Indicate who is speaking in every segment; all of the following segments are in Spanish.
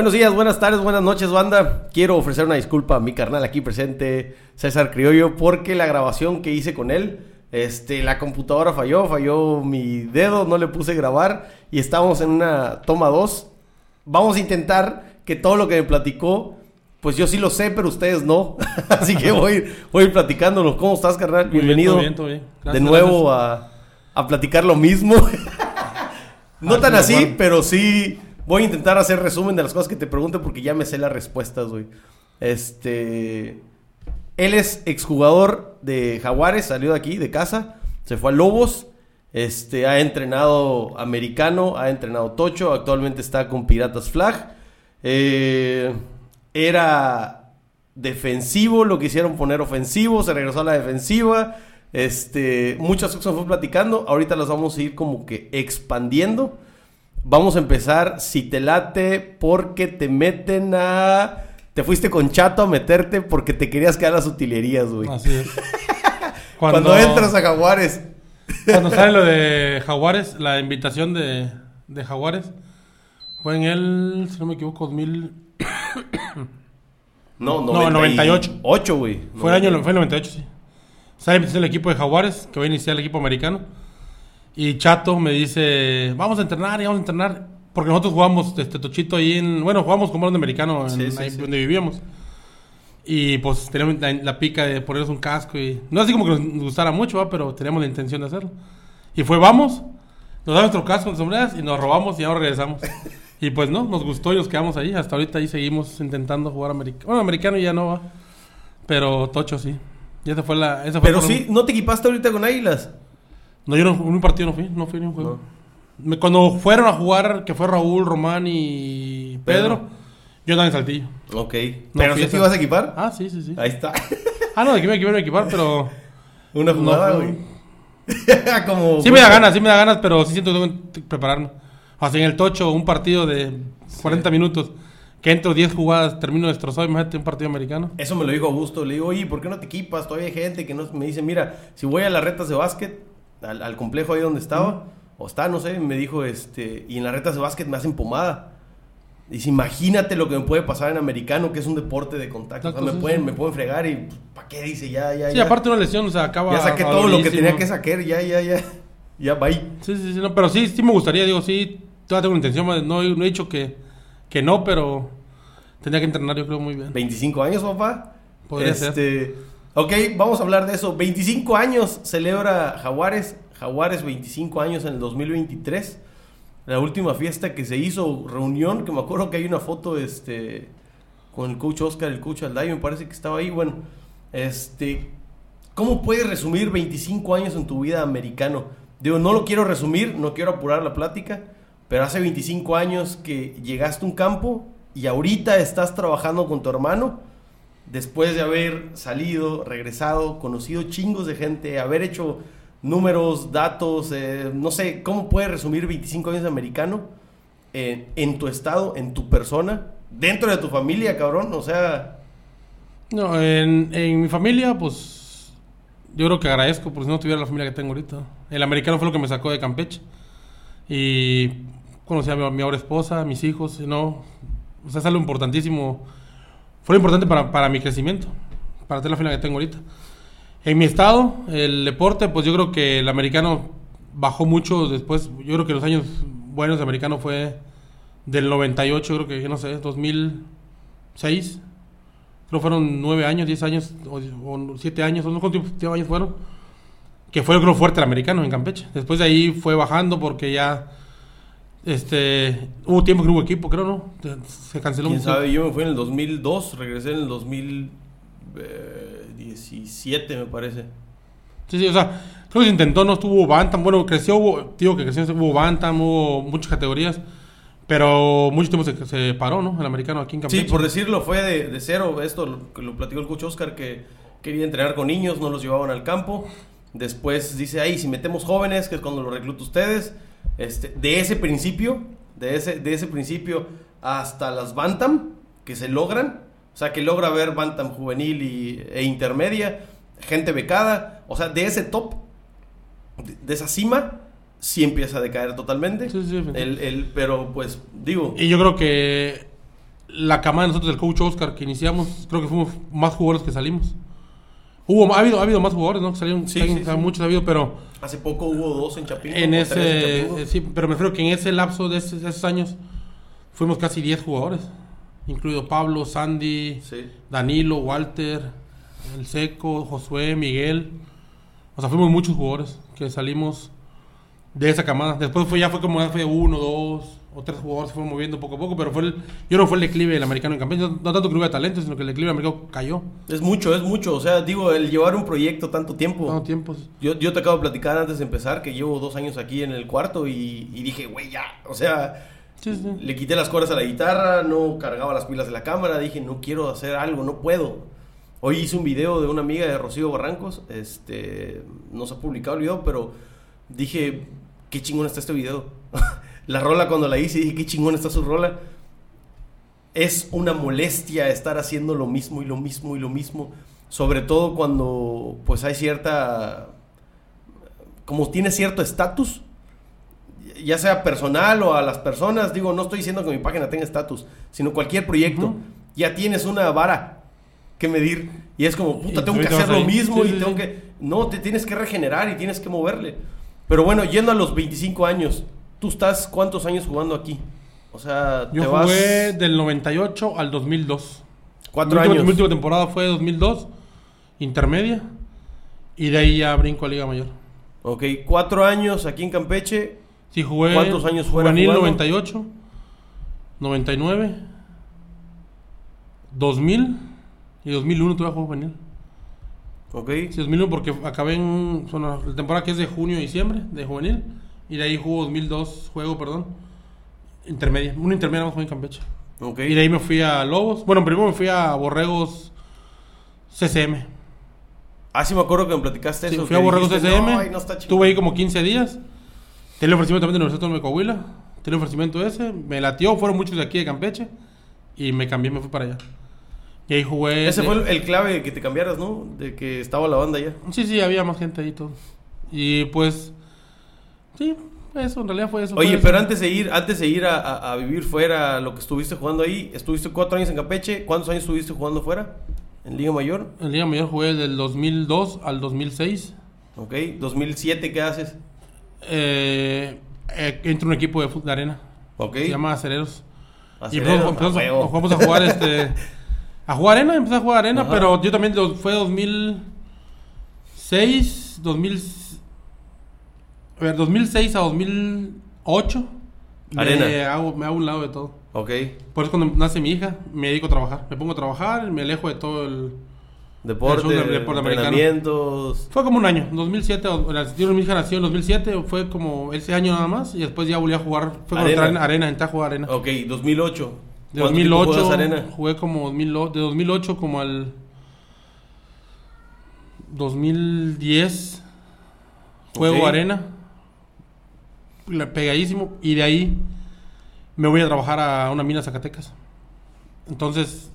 Speaker 1: Buenos días, buenas tardes, buenas noches, banda. Quiero ofrecer una disculpa a mi carnal aquí presente, César Criollo, porque la grabación que hice con él, este, la computadora falló, falló mi dedo, no le puse grabar y estamos en una toma 2. Vamos a intentar que todo lo que me platicó, pues yo sí lo sé, pero ustedes no. Así que voy, voy a ir platicándonos. ¿Cómo estás, carnal?
Speaker 2: Muy bien,
Speaker 1: Bienvenido
Speaker 2: todo bien, todo bien.
Speaker 1: de nuevo a, a platicar lo mismo. no tan
Speaker 2: sí,
Speaker 1: así, pero sí voy a intentar hacer resumen de las cosas que te pregunte porque ya me sé las respuestas, güey. Este. Él es exjugador de Jaguares, salió de aquí, de casa, se fue a Lobos. Este, ha entrenado americano, ha entrenado Tocho, actualmente está con Piratas Flag. Eh, era defensivo, lo quisieron poner ofensivo, se regresó a la defensiva. Este, muchas cosas fue platicando, ahorita las vamos a ir como que expandiendo. Vamos a empezar, si te late, porque te meten a... Te fuiste con Chato a meterte porque te querías quedar a las utilerías, güey.
Speaker 2: Así es.
Speaker 1: Cuando... entras a Jaguares.
Speaker 2: Cuando sale lo de Jaguares, la invitación de, de Jaguares, fue en el, si no me equivoco, 2000.
Speaker 1: No,
Speaker 2: No, 98.
Speaker 1: 8, güey.
Speaker 2: Fue el año fue el 98, sí. Sale la invitación del equipo de Jaguares, que va a iniciar el equipo americano. Y Chato me dice, vamos a entrenar, y vamos a entrenar. Porque nosotros jugamos este Tochito ahí en. Bueno, jugamos como de americano en,
Speaker 1: Sí, sí,
Speaker 2: ahí
Speaker 1: sí.
Speaker 2: donde vivíamos. Y pues teníamos la, la pica de ponernos un casco y. No así como que nos gustara mucho, ¿va? pero teníamos la intención de hacerlo. Y fue, vamos, nos da nuestro casco, sombreras y nos robamos y ahora regresamos. y pues no, nos gustó y nos quedamos ahí. Hasta ahorita ahí seguimos intentando jugar americano. Bueno, americano ya no va. Pero Tocho sí. Y esa fue la. Esa fue
Speaker 1: Pero sí, ¿no te equipaste ahorita con Águilas?
Speaker 2: No, yo no, un partido no fui, no fui ni un juego. Cuando fueron a jugar, que fue Raúl, Román y Pedro,
Speaker 1: Pedro.
Speaker 2: yo andaba en Saltillo.
Speaker 1: Ok.
Speaker 2: No
Speaker 1: ¿Pero
Speaker 2: a
Speaker 1: te ibas a equipar?
Speaker 2: Ah, sí, sí, sí.
Speaker 1: Ahí está.
Speaker 2: Ah, no, de que me me equipar, pero.
Speaker 1: Una jugada, güey. Como...
Speaker 2: Sí me da ganas, sí me da ganas, pero sí siento que tengo que prepararme. O sea, en el tocho, un partido de 40 minutos, que entro 10 jugadas, termino destrozado, imagínate un partido americano.
Speaker 1: Eso me lo dijo Augusto. Le digo, oye, ¿por qué no te equipas? Todavía hay gente que no... me dice, mira, si voy a las retas de básquet, al, al complejo ahí donde estaba, o está, no sé, me dijo, este, y en las retas de básquet me hacen pomada. Dice, imagínate lo que me puede pasar en americano, que es un deporte de contacto. O sea, me,
Speaker 2: sí,
Speaker 1: pueden,
Speaker 2: sí.
Speaker 1: me pueden fregar y, ¿para qué? Dice, ya, ya,
Speaker 2: Sí,
Speaker 1: ya.
Speaker 2: aparte una lesión, o sea, acaba.
Speaker 1: Ya saqué todo lo que tenía que sacar, ya, ya, ya. Ya, bye.
Speaker 2: Sí, sí, sí, no, pero sí, sí me gustaría, digo, sí, todavía tengo una intención, no, no he dicho que, que no, pero tendría que entrenar, yo creo, muy bien.
Speaker 1: 25 años, papá.
Speaker 2: Podría
Speaker 1: este, Ok, vamos a hablar de eso. 25 años celebra Jaguares. Jaguares 25 años en el 2023. La última fiesta que se hizo, reunión, que me acuerdo que hay una foto este, con el coach Oscar, el coach Alday, me parece que estaba ahí. Bueno, este, ¿cómo puedes resumir 25 años en tu vida americano? Digo, no lo quiero resumir, no quiero apurar la plática, pero hace 25 años que llegaste a un campo y ahorita estás trabajando con tu hermano, después de haber salido, regresado, conocido chingos de gente, haber hecho números, datos, eh, no sé, ¿cómo puedes resumir 25 años de americano eh, en tu estado, en tu persona, dentro de tu familia, cabrón? O sea,
Speaker 2: No, en, mi familia, pues, yo creo que agradezco, porque si no tuviera la familia que tengo ahorita. El americano fue lo que me sacó de Campeche. Y conocí a mi, ahora esposa, a mis hijos, no, o sea, es algo importantísimo. Fue importante para, para mi crecimiento, para tener la familia que tengo ahorita. En mi estado, el deporte, pues yo creo que el americano bajó mucho después. Yo creo que los años buenos de americano fue del 98, creo que, no sé, 2006. Creo fueron nueve años, diez años, o, o siete años, no cuántos años fueron. Que fue, creo, fuerte el americano en Campeche. Después de ahí fue bajando porque ya. Este. Hubo tiempo que no hubo equipo, creo, ¿no? Se canceló
Speaker 1: quién
Speaker 2: mucho.
Speaker 1: sabe, yo me fui en el 2002, regresé en el 2017, me parece.
Speaker 2: Sí, sí, o sea, creo que se intentó, no estuvo Bantam. Bueno, creció, hubo, digo que creció, hubo Bantam, hubo muchas categorías. Pero mucho tiempo se, se paró, ¿no? El americano aquí en Campeche.
Speaker 1: Sí, por decirlo, fue de, de cero. Esto lo, lo platicó el coach Oscar, que quería entrenar con niños, no los llevaban al campo. Después dice, ahí, si metemos jóvenes, que es cuando lo recluta ustedes. Este, de ese principio, de ese, de ese principio hasta las Bantam, que se logran. O sea, que logra ver Bantam juvenil y, e intermedia, gente becada. O sea, de ese top, de, de esa cima, sí empieza a decaer totalmente.
Speaker 2: Sí, sí, sí.
Speaker 1: El, el, pero pues, digo...
Speaker 2: Y yo creo que la camada de nosotros del coach Oscar que iniciamos, creo que fuimos más jugadores que salimos. Hubo, ha habido, ha habido más jugadores, ¿no? Que salieron, muchos ha habido, pero
Speaker 1: Hace poco hubo dos en Chapingo.
Speaker 2: en
Speaker 1: en
Speaker 2: ese, eh, sí, pero me refiero que en ese lapso de esos, esos años fuimos casi 10 jugadores, incluido Pablo, Sandy,
Speaker 1: Sí.
Speaker 2: Danilo, Walter, El Seco, Josué, Miguel. O sea, fuimos muchos jugadores que salimos de esa camada. Después fue ya fue como ya fue uno, dos o tres jugadores se fueron moviendo poco a poco, pero fue el, yo creo que fue el declive del americano en Campeche. No, no tanto que no hubiera talento, sino que el declive del americano cayó.
Speaker 1: Es mucho, es mucho. O sea, digo, el llevar un proyecto tanto tiempo.
Speaker 2: Todo tiempos.
Speaker 1: Yo, yo te acabo de platicar antes de empezar que llevo dos años aquí en el cuarto y, y dije, güey, ya. O sea,
Speaker 2: Sí, sí.
Speaker 1: le quité las cuerdas a la guitarra, no cargaba las pilas de la cámara, dije, no quiero hacer algo, no puedo. Hoy hice un video de una amiga de Rocío Barrancos, este, no se ha publicado el video, pero dije, qué chingón está este video. la rola cuando la hice, dije, qué chingón está su rola. Es una molestia estar haciendo lo mismo y lo mismo y lo mismo, sobre todo cuando pues hay cierta, como tiene cierto estatus, ya sea personal o a las personas, digo, no estoy diciendo que mi página tenga estatus, sino cualquier proyecto, ya tienes una vara que medir y es como, puta, tengo que hacer lo mismo
Speaker 2: Sí,
Speaker 1: y
Speaker 2: sí,
Speaker 1: tengo
Speaker 2: sí.
Speaker 1: que, no, te tienes que regenerar y tienes que moverle. Pero bueno, yendo a los 25 años, ¿tú estás cuántos años jugando aquí? O sea,
Speaker 2: Yo
Speaker 1: te vas
Speaker 2: jugué del 98 al 2002.
Speaker 1: cuatro
Speaker 2: mi última,
Speaker 1: años.
Speaker 2: Mi última temporada fue 2002, intermedia, y de ahí ya brinco a Liga Mayor.
Speaker 1: Ok, cuatro años aquí en Campeche.
Speaker 2: Sí, jugué.
Speaker 1: ¿Cuántos años
Speaker 2: Juvenil
Speaker 1: jugando?
Speaker 2: 98, 99, 2000 y 2001 tuve juego juvenil.
Speaker 1: Ok,
Speaker 2: Sí, 2001 porque acabé en la temporada que es de junio a diciembre de juvenil y de ahí jugó 2002 juego, perdón, intermedia, una intermedia más en Campeche.
Speaker 1: ok.
Speaker 2: Y de ahí me fui a Lobos. Bueno, primero me fui a Borregos CCM.
Speaker 1: Ah, sí me acuerdo que me platicaste
Speaker 2: Sí,
Speaker 1: eso.
Speaker 2: fui a Borregos
Speaker 1: dijiste,
Speaker 2: CCM.
Speaker 1: "No, ay, no está chingón".
Speaker 2: Estuve ahí como 15 días. Tenía el ofrecimiento también de la Universidad de Coahuila. Tenía el ofrecimiento ese. Me latió. Fueron muchos de aquí de Campeche. Y me cambié, me fui para allá. Y ahí jugué.
Speaker 1: Ese
Speaker 2: de-
Speaker 1: fue el, el clave que te cambiaras, ¿no? De que estaba la banda ya.
Speaker 2: Sí, sí, había más gente ahí y todo. Y pues. Sí, eso, en realidad fue eso.
Speaker 1: Oye,
Speaker 2: fue
Speaker 1: pero antes de ir, antes de ir a, a- a vivir fuera, lo que estuviste jugando ahí, estuviste cuatro años en Campeche. ¿Cuántos años estuviste jugando fuera? En Liga Mayor.
Speaker 2: En Liga Mayor jugué del 2002 al 2006.
Speaker 1: Ok, 2007, ¿qué haces?
Speaker 2: Eh, eh, entro en un equipo de fútbol de arena.
Speaker 1: Ok.
Speaker 2: Se llama Acereros. Y
Speaker 1: Acereros,
Speaker 2: empezamos, empezamos
Speaker 1: a
Speaker 2: a,
Speaker 1: huevo.
Speaker 2: jugamos a jugar este. A jugar arena, empecé a jugar arena,
Speaker 1: Ajá.
Speaker 2: pero yo también lo- fue 2006, 2000. A ver, 2006 a 2008.
Speaker 1: Arena.
Speaker 2: Me hago, me hago un lado de todo.
Speaker 1: Ok,
Speaker 2: Por eso cuando nace mi hija, me dedico a trabajar. Me pongo a trabajar, me alejo de todo el.
Speaker 1: deporte,
Speaker 2: El del deporte americano.
Speaker 1: entrenamientos.
Speaker 2: Fue como un año, 2007, o- la- yo, mi hija nació en 2007, fue como ese año nada más, y después ya volví a jugar, fue
Speaker 1: Arena.
Speaker 2: en arena, entré a jugar arena.
Speaker 1: Ok, 2008.
Speaker 2: De
Speaker 1: ¿Cuánto tiempo
Speaker 2: 2008
Speaker 1: juegas arena?
Speaker 2: jugué como 2008, de 2008 como al 2010 juego arena pegadísimo y de ahí me voy a trabajar a una mina Zacatecas. Entonces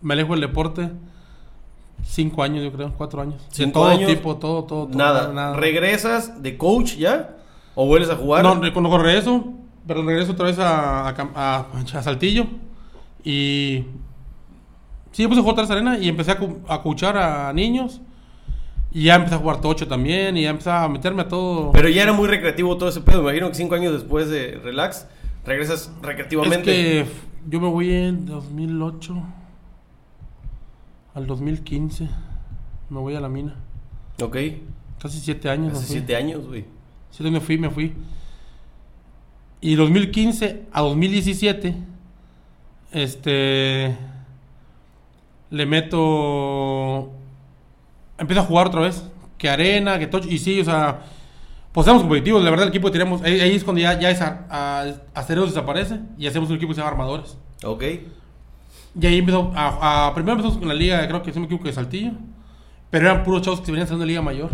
Speaker 2: me alejo del deporte cinco años yo creo, cuatro años.
Speaker 1: Cinco
Speaker 2: todo
Speaker 1: años,
Speaker 2: tipo, todo, todo, todo,
Speaker 1: Nada. ¿Regresas de coach ya? ¿O vuelves a jugar?
Speaker 2: No, cuando regreso, pero regreso otra vez a, a, a- a Saltillo. Y. Sí, me puse a jugar vez arena y empecé a, a coachar a niños. Y ya empecé a jugar tocho también. Y ya empecé a meterme a todo.
Speaker 1: Pero ya era muy recreativo todo ese pedo. Me imagino que cinco años después de Relax, regresas
Speaker 2: es
Speaker 1: recreativamente.
Speaker 2: que yo me voy en 2008 al 2015. Me voy a la mina.
Speaker 1: Ok.
Speaker 2: Casi siete años. fui.
Speaker 1: siete años, güey.
Speaker 2: Sí, me fui, me fui. Y 2015 a 2017, este, le meto, empiezo a jugar otra vez, que arena, que touch, y sí, o sea, pues éramos competitivos, la verdad el equipo que teníamos, ahí, ahí es cuando ya, ya esa, a, Acereros desaparece y hacemos un equipo que se llama Armadores.
Speaker 1: Ok.
Speaker 2: Y ahí empezó, a, a- primero empezamos con la liga, creo que es un equipo de Saltillo, pero eran puros chavos que se venían haciendo liga mayor.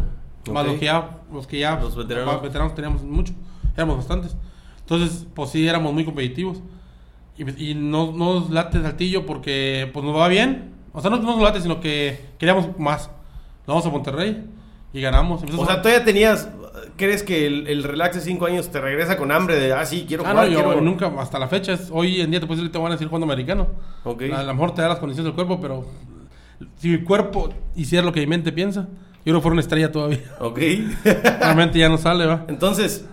Speaker 2: Más
Speaker 1: Ok.
Speaker 2: los que ya, los que ya,
Speaker 1: Los veteranos.
Speaker 2: más veteranos teníamos mucho, éramos bastantes. Entonces, pues sí, éramos muy competitivos. Y, y no, no nos late Saltillo porque pues nos va bien. O sea, no, no nos late, sino que queríamos más. Nos vamos a Monterrey y ganamos.
Speaker 1: O sea, todavía tenías. crees que el, el relax de 5 años te regresa con hambre de, ah, sí, quiero
Speaker 2: Ah,
Speaker 1: jugar,
Speaker 2: no, yo
Speaker 1: quiero...
Speaker 2: nunca, hasta la fecha, es, hoy en día te puedes decir, te van a decir jugando americano.
Speaker 1: Ok.
Speaker 2: A lo mejor te da las condiciones del cuerpo, pero si mi cuerpo hiciera lo que mi mente piensa, yo que fuera una estrella todavía.
Speaker 1: Ok.
Speaker 2: Realmente ya no sale, va.
Speaker 1: Entonces,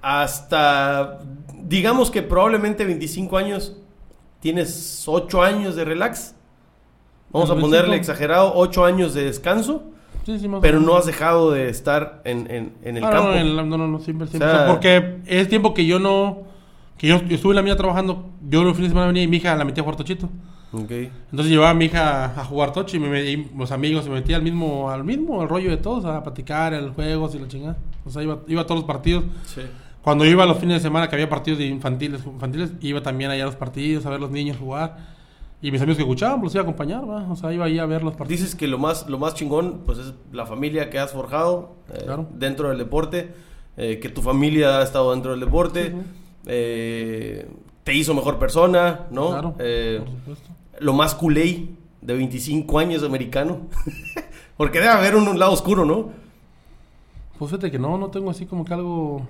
Speaker 1: hasta, digamos que probablemente 25 años, tienes 8 años de relax. Vamos a
Speaker 2: 25.
Speaker 1: ponerle exagerado 8 años de descanso,
Speaker 2: Sí, sí, más o
Speaker 1: pero no has dejado de estar en, en- en el
Speaker 2: Ah,
Speaker 1: campo.
Speaker 2: No, en la- no, no, no, siempre, siempre.
Speaker 1: O sea-
Speaker 2: O sea, porque es tiempo que yo no. Que yo, yo estuve en la mía trabajando. Yo los fines de semana venía y mi hija la metía a jugar tochito.
Speaker 1: Ok.
Speaker 2: Entonces llevaba a mi hija a jugar tocho y, me, y los amigos se metían al mismo, al mismo al rollo de todos, a platicar, en los juegos y la chingada. O sea, iba, iba a todos los partidos.
Speaker 1: Sí.
Speaker 2: Cuando iba los fines de semana que había partidos de infantiles, infantiles iba también allá a los partidos, a ver los niños jugar. Y mis amigos que escuchaban, pues los iba a acompañar, ¿va? O sea, iba ahí a ver los partidos.
Speaker 1: Dices que lo más, lo más chingón, pues es la familia que has forjado eh,
Speaker 2: Claro.
Speaker 1: dentro del deporte, eh, que tu familia ha estado dentro del deporte, eh, te hizo mejor persona, ¿no?
Speaker 2: Claro, por supuesto.
Speaker 1: lo más culé de 25 años americano. Porque debe haber un, un lado oscuro, ¿no?
Speaker 2: Pues fíjate que no, no tengo así como que algo...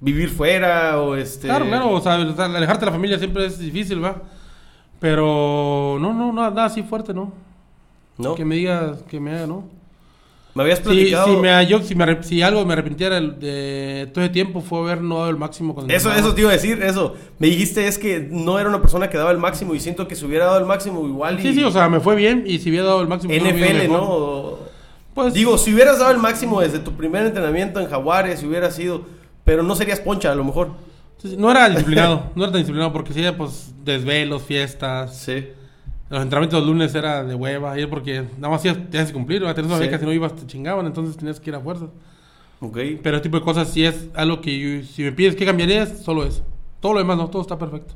Speaker 1: Vivir fuera o este...
Speaker 2: Claro, claro, o sea, alejarte de la familia siempre es difícil, ¿va? Pero no, no, nada, así fuerte, ¿no?
Speaker 1: ¿No?
Speaker 2: Que me digas, que me haga, ¿no?
Speaker 1: Me habías
Speaker 2: Si,
Speaker 1: platicado...
Speaker 2: si, me, yo, si, me si algo me arrepintiera de todo ese tiempo fue haber no dado el máximo con el
Speaker 1: Eso, eso te iba a decir, eso. Me dijiste es que no era una persona que daba el máximo y siento que si hubiera dado el máximo igual y...
Speaker 2: Sí, sí, o sea, me fue bien y si hubiera dado el máximo...
Speaker 1: NFL. ¿no? O-
Speaker 2: Pues,
Speaker 1: Digo, si hubieras dado el máximo desde tu primer entrenamiento en Jaguares, si hubiera sido... Pero no serías poncha, a lo mejor.
Speaker 2: Sí, no era disciplinado, no era tan disciplinado porque sí, pues desvelos, fiestas.
Speaker 1: Sí.
Speaker 2: Los entrenamientos los lunes era de hueva, porque nada más tenías que cumplir, tenías una
Speaker 1: Sí.
Speaker 2: beca, si no ibas te chingaban, entonces tenías que ir a fuerza.
Speaker 1: Ok.
Speaker 2: Pero ese tipo de cosas sí es algo que yo- si me pides que cambiarías, solo eso. Todo lo demás no, todo está perfecto.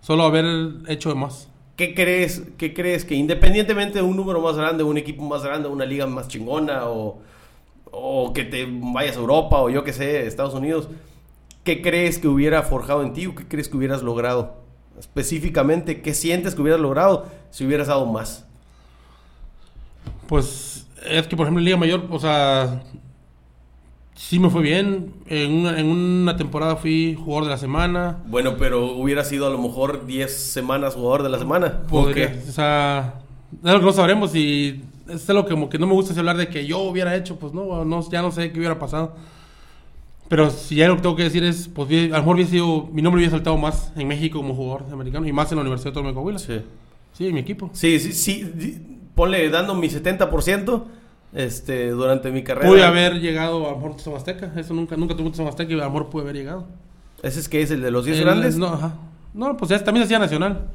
Speaker 2: Solo haber hecho de más.
Speaker 1: ¿Qué crees, ¿Qué crees que independientemente de un número más grande, un equipo más grande, una liga más chingona o, o que te vayas a Europa o yo que sé, Estados Unidos, ¿qué crees que hubiera forjado en ti o qué crees que hubieras logrado? Específicamente, ¿qué sientes que hubieras logrado si hubieras dado más?
Speaker 2: Pues es que, por ejemplo, en Liga Mayor, o sea, sí me fue bien. En una, en una temporada fui jugador de la semana.
Speaker 1: Bueno, pero hubiera sido a lo mejor 10 semanas jugador de la semana. ¿O
Speaker 2: Podría-? O sea, es algo que no sabremos y es algo como que no me gusta hablar de que yo hubiera hecho, pues no, no ya no sé qué hubiera pasado. Pero si ya lo que tengo que decir es, pues a lo mejor hubiera sido, mi nombre hubiera saltado más en México como jugador americano y más en la Universidad de Coahuila. Sí.
Speaker 1: Sí.
Speaker 2: en mi equipo.
Speaker 1: Sí, sí, sí. Ponle dando mi 70% este, durante mi carrera.
Speaker 2: Pude haber llegado a lo mejor a Azteca, eso nunca, nunca tuve un Azteca y a lo mejor pude haber llegado.
Speaker 1: ¿Ese es que es el de los 10
Speaker 2: El-
Speaker 1: grandes?
Speaker 2: No, ajá. No, pues ya también hacía nacional.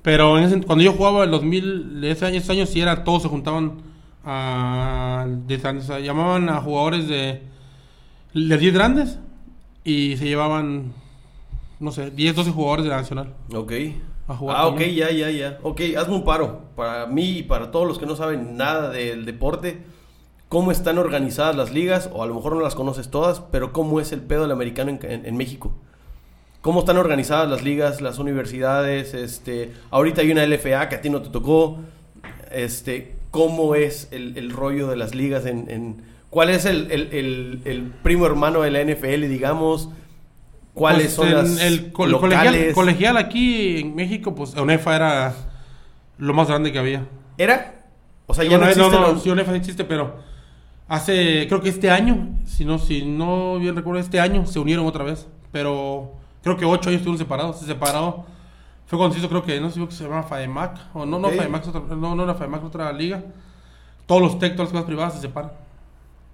Speaker 2: Pero en ese- cuando yo jugaba en 2000, de ese año, ese año sí era, todos se juntaban a, de- llamaban a jugadores de, de 10 grandes y se llevaban, no sé, 10, 12 jugadores de la nacional
Speaker 1: Ok.
Speaker 2: a jugar.
Speaker 1: Ah, ok,
Speaker 2: también.
Speaker 1: ya, ya, ya. Ok, hazme un paro. Para mí y para todos los que no saben nada del deporte, ¿cómo están organizadas las ligas? O a lo mejor no las conoces todas, pero ¿cómo es el pedo del americano en, en- en México? ¿Cómo están organizadas las ligas, las universidades? Este, ahorita hay una LFA que a ti no te tocó. Este, ¿Cómo es el, el rollo de las ligas? En, en- ¿Cuál es el, el- el- el primo hermano de la NFL, digamos? ¿Cuáles
Speaker 2: Pues
Speaker 1: son las
Speaker 2: el col-
Speaker 1: locales?
Speaker 2: colegial, colegial aquí en México, pues UNEFA era lo más grande que había.
Speaker 1: ¿Era? O sea, ya no existe
Speaker 2: no,
Speaker 1: lo-
Speaker 2: sí, UNEFA sí existe, pero hace, creo que este año, si no, si no bien recuerdo, este año se unieron otra vez, pero creo que ocho años estuvieron separados, se separó, fue cuando se hizo, creo que, no sé si se llama FAEMAC, o no, no. FAEMAC, es otra- no, no era FAEMAC, otra liga, todos los TEC, todas las cosas privadas se separan,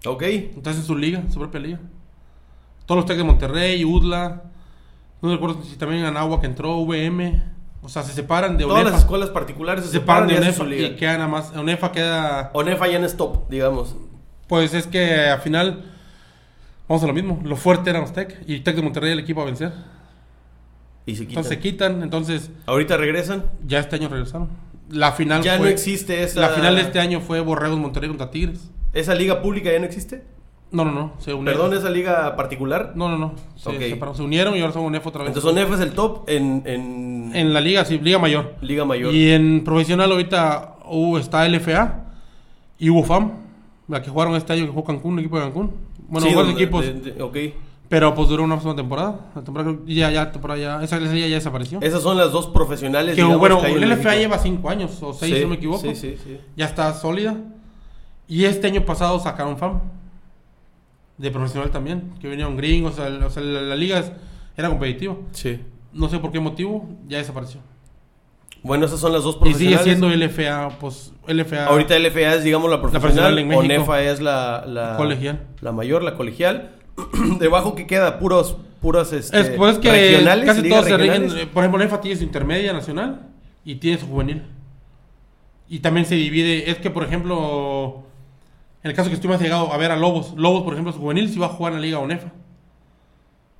Speaker 1: Ok.
Speaker 2: entonces es su liga, su propia liga, todos los TEC de Monterrey, UDLA, no recuerdo si también Anáhuac entró, VM, o sea, se separan de
Speaker 1: Todas
Speaker 2: UNEFA,
Speaker 1: las escuelas particulares
Speaker 2: se
Speaker 1: se
Speaker 2: separan de
Speaker 1: y
Speaker 2: UNEFA y
Speaker 1: liga.
Speaker 2: queda nada más, UNEFA queda...
Speaker 1: ONEFA ya no es top, digamos.
Speaker 2: Pues es que al final vamos a lo mismo. Lo fuerte eran los Tec y Tec de Monterrey el equipo a vencer.
Speaker 1: Y se quitan.
Speaker 2: Entonces se quitan, entonces
Speaker 1: Ahorita regresan.
Speaker 2: ya este año regresaron. La final
Speaker 1: Ya
Speaker 2: fue-
Speaker 1: no existe esa.
Speaker 2: La final de este año fue Borregos Monterrey contra Tigres.
Speaker 1: ¿Esa liga pública ya no existe?
Speaker 2: No, no, no, se unieron.
Speaker 1: Perdón, esa liga particular.
Speaker 2: No, no, no. Se, se unieron y ahora son UNEF otra vez.
Speaker 1: Entonces ONEFA es el top en, en,
Speaker 2: en la liga, sí, Liga Mayor.
Speaker 1: Liga Mayor.
Speaker 2: Y en profesional ahorita uh, está LFA y UFAM, la que jugaron este año que jugó Cancún, un equipo de Cancún. Bueno,
Speaker 1: Sí, donde-
Speaker 2: equipos.
Speaker 1: de- de- ok.
Speaker 2: Pero pues duró una sola temporada. La temporada ya, ya, temporada ya. Esa, liga ya desapareció.
Speaker 1: Esas son las dos profesionales.
Speaker 2: que
Speaker 1: digamos,
Speaker 2: bueno,
Speaker 1: que
Speaker 2: el LFA lleva 5 años o 6,
Speaker 1: Sí,
Speaker 2: si no me equivoco.
Speaker 1: Sí, sí, sí.
Speaker 2: Ya está sólida. Y este año pasado sacaron FAM. De profesional también. Que venía un gringo. O sea, el- o sea, la, la liga era competitiva.
Speaker 1: Sí.
Speaker 2: No sé por qué motivo. Ya desapareció.
Speaker 1: Bueno, esas son las dos
Speaker 2: Y
Speaker 1: profesionales.
Speaker 2: sigue siendo LFA. Pues LFA.
Speaker 1: Ahorita LFA es, digamos, la profesional.
Speaker 2: profesional México.
Speaker 1: ONEFA es la, la
Speaker 2: Colegial.
Speaker 1: La mayor, la colegial. Debajo que queda puros, puras este,
Speaker 2: Es, pues es que
Speaker 1: regionales,
Speaker 2: casi todos se rigen. Por ejemplo, NEFA tiene su intermedia nacional y tiene su juvenil. Y también se divide. Es que, por ejemplo, en el caso que estoy más llegado a ver a Lobos, Lobos, por ejemplo, su juvenil sí va a jugar en la Liga ONEFA.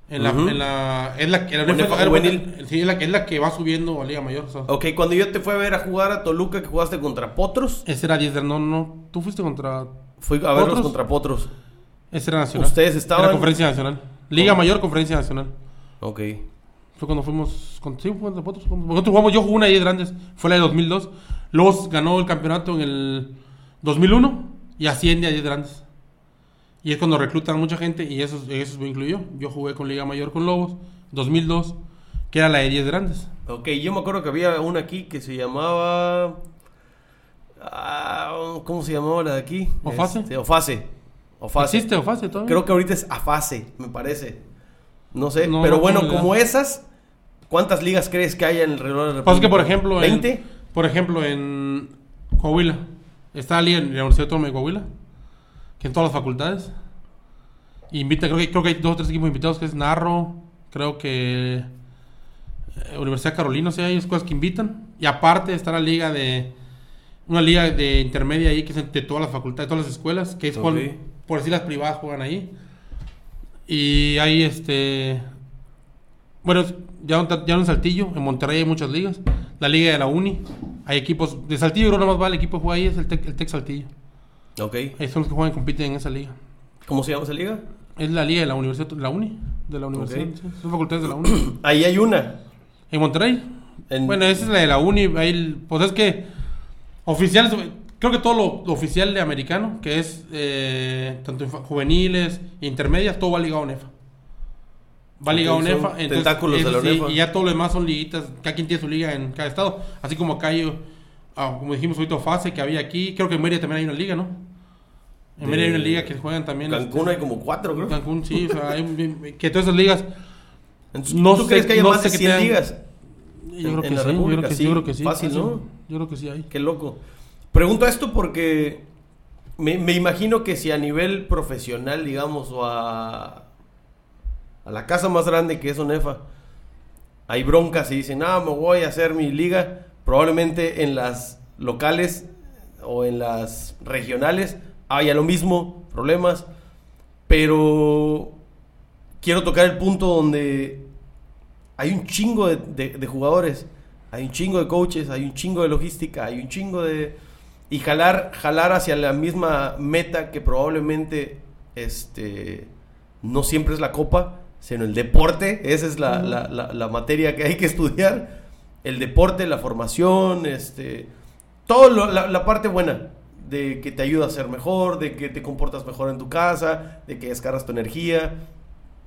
Speaker 2: En la, en la, es la, en la
Speaker 1: ONEFA
Speaker 2: ONEFA
Speaker 1: juvenil.
Speaker 2: sí, es la, que- es la que va subiendo a Liga Mayor. o sea,
Speaker 1: Ok, cuando yo te fui a ver a jugar a Toluca, que jugaste contra Potros,
Speaker 2: Ese era 10 de no, no. Tú fuiste contra.
Speaker 1: fui a verlos
Speaker 2: ¿Potros?
Speaker 1: contra Potros.
Speaker 2: Ese era nacional.
Speaker 1: Ustedes estaban-
Speaker 2: Era conferencia nacional. Liga. Mayor, conferencia nacional.
Speaker 1: Ok.
Speaker 2: Fue cuando fuimos. Con, sí, fue contra nosotros. Nosotros jugamos, yo jugué una de 10 grandes. Fue la de 2002. Lobos ganó el campeonato en el 2001 y asciende a 10 grandes. Y es cuando reclutan mucha gente y eso, eso me incluyó. Yo jugué con Liga Mayor con Lobos 2002, que era la de 10 grandes.
Speaker 1: Ok, yo me acuerdo que había una aquí que se llamaba... ah, ¿Cómo se llamaba la de aquí?
Speaker 2: ¿Ofase?
Speaker 1: Este, Ofase. Ofase.
Speaker 2: ¿Existe o fácil todavía?
Speaker 1: Creo que ahorita es Afase, me parece. No sé,
Speaker 2: No,
Speaker 1: pero
Speaker 2: no
Speaker 1: bueno, como esas, ¿cuántas ligas crees que haya en el reloj de la
Speaker 2: Pasa que, por
Speaker 1: República?
Speaker 2: ejemplo, en,
Speaker 1: ¿20?
Speaker 2: por ejemplo, en Coahuila, está la liga en la Universidad Autónoma de Coahuila, que en todas las facultades. Invita, creo que, creo que hay dos o tres equipos invitados, que es Narro, creo que eh, Universidad Carolina, o sea, hay escuelas que invitan. Y aparte está la liga de, una liga de intermedia ahí, que es de todas las facultades, todas las escuelas, que es
Speaker 1: Ok.
Speaker 2: juegan- por decir las privadas juegan ahí. Y hay este, bueno, ya, un- ya en Saltillo, en Monterrey hay muchas ligas. La liga de la Uni, hay equipos de Saltillo, creo nomás va el equipo que juega ahí, es el Tec, el Tec Saltillo.
Speaker 1: Ok.
Speaker 2: Ahí son los que juegan y compiten en esa liga.
Speaker 1: ¿Cómo se llama esa liga?
Speaker 2: Es la liga de la Universidad, la Uni, de la Universidad, sí, son facultades de la Uni.
Speaker 1: Ahí hay una.
Speaker 2: en Monterrey.
Speaker 1: En-
Speaker 2: Bueno, esa es la de la Uni, ahí, el- pues es que oficiales, creo que todo lo, lo oficial de americano, que es eh, tanto juveniles, intermedias, todo va ligado a UNEFA. Va ligado a
Speaker 1: son
Speaker 2: UNEFA.
Speaker 1: tentáculos de la UNEFA.
Speaker 2: Y ya todo lo demás son liguitas, cada quien tiene su liga en cada estado. Así como acá hay, ah, como dijimos ahorita, fase que había aquí, creo que en Mérida también hay una liga, ¿no? En Mérida hay una liga que juegan también.
Speaker 1: Cancún
Speaker 2: este,
Speaker 1: hay como cuatro, creo.
Speaker 2: Cancún, sí, o sea, hay un- que todas esas ligas.
Speaker 1: Entonces,
Speaker 2: No
Speaker 1: ¿Tú
Speaker 2: sé-
Speaker 1: crees que haya
Speaker 2: no
Speaker 1: más de
Speaker 2: qué
Speaker 1: 100
Speaker 2: tengan-
Speaker 1: ligas?
Speaker 2: Yo
Speaker 1: En-
Speaker 2: creo
Speaker 1: en
Speaker 2: que
Speaker 1: la
Speaker 2: sí, yo
Speaker 1: República,
Speaker 2: creo que sí,
Speaker 1: sí,
Speaker 2: yo creo que sí.
Speaker 1: fácil, ¿no?
Speaker 2: Yo creo que sí hay.
Speaker 1: Qué loco. Pregunto esto porque me, me imagino que si a nivel profesional, digamos, o a, a la casa más grande que es ONEFA, hay broncas y dicen, ah, me voy a hacer mi liga, probablemente en las locales o en las regionales haya lo mismo, problemas, pero quiero tocar el punto donde hay un chingo de, de- de jugadores, hay un chingo de coaches, hay un chingo de logística, hay un chingo de... Y jalar, jalar hacia la misma meta que probablemente este, no siempre es la copa, sino el deporte, esa es la, la- la- la materia que hay que estudiar, el deporte, la formación, este, todo lo- la, parte buena de que te ayuda a ser mejor, de que te comportas mejor en tu casa, de que descargas tu energía,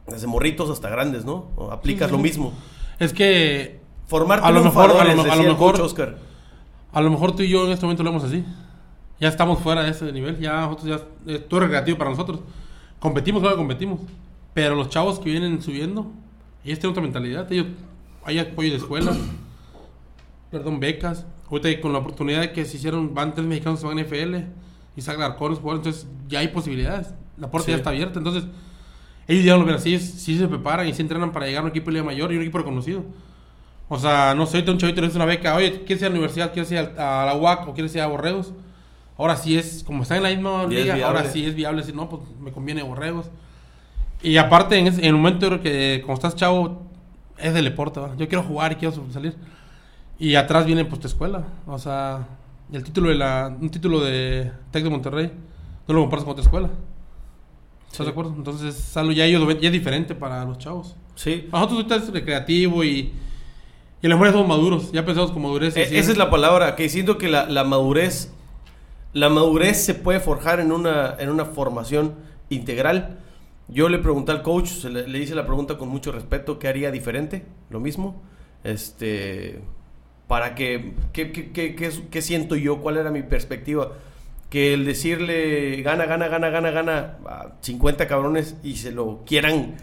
Speaker 1: desde morritos hasta grandes, ¿no? O aplicas lo mismo.
Speaker 2: Es que
Speaker 1: Formar
Speaker 2: A lo mejor- a lo- a lo mejor-
Speaker 1: Oscar.
Speaker 2: a lo mejor tú y yo en este momento lo vemos así. Ya estamos fuera de ese nivel. Ya nosotros ya. eh, todo es recreativo para nosotros. Competimos, claro competimos. Pero los chavos que vienen subiendo, ellos tienen otra mentalidad. Ellos, hay apoyo de escuela, perdón, becas. Ahorita con la oportunidad de que se hicieron, van tres mexicanos que van a NFL arcones jugar, entonces ya hay posibilidades. La puerta
Speaker 1: Sí.
Speaker 2: ya está abierta. Entonces, ellos ya lo ven así, sí se preparan y se entrenan para llegar a un equipo de liga mayor y un equipo reconocido. O sea, no sé, ahorita un chavito le una beca, oye, ¿quieres ir a la universidad? ¿Quieres ir a, la UAC o quieres ir a Borregos? Ahora sí es, como está en la misma
Speaker 1: es
Speaker 2: liga, ahora sí es viable decir, no, pues me conviene Borregos. Y aparte, en, ese- en el momento que como estás chavo, es del deporte, ¿va? yo quiero jugar y quiero salir. Y atrás viene pues tu escuela, o sea, el título de la, un título de Tec de Monterrey, no lo comparas con otra escuela. ¿Estás
Speaker 1: Sí.
Speaker 2: de acuerdo? Entonces, es algo ya ellos lo ven, ya es diferente para los chavos.
Speaker 1: Sí.
Speaker 2: Nosotros ahorita es recreativo y, y a lo mejor ya somos maduros, ya pensamos con madurez.
Speaker 1: E-
Speaker 2: así
Speaker 1: esa es la palabra, que siento que la, la madurez, la madurez se puede forjar en una, en una formación integral. Yo le pregunté al coach, se le, le hice la pregunta con mucho respeto, ¿qué haría diferente? Lo mismo. Este, para que, ¿qué, qué, qué, qué, qué siento yo? ¿Cuál era mi perspectiva? Que el decirle gana, gana, gana, gana, gana a 50 cabrones y se lo quieran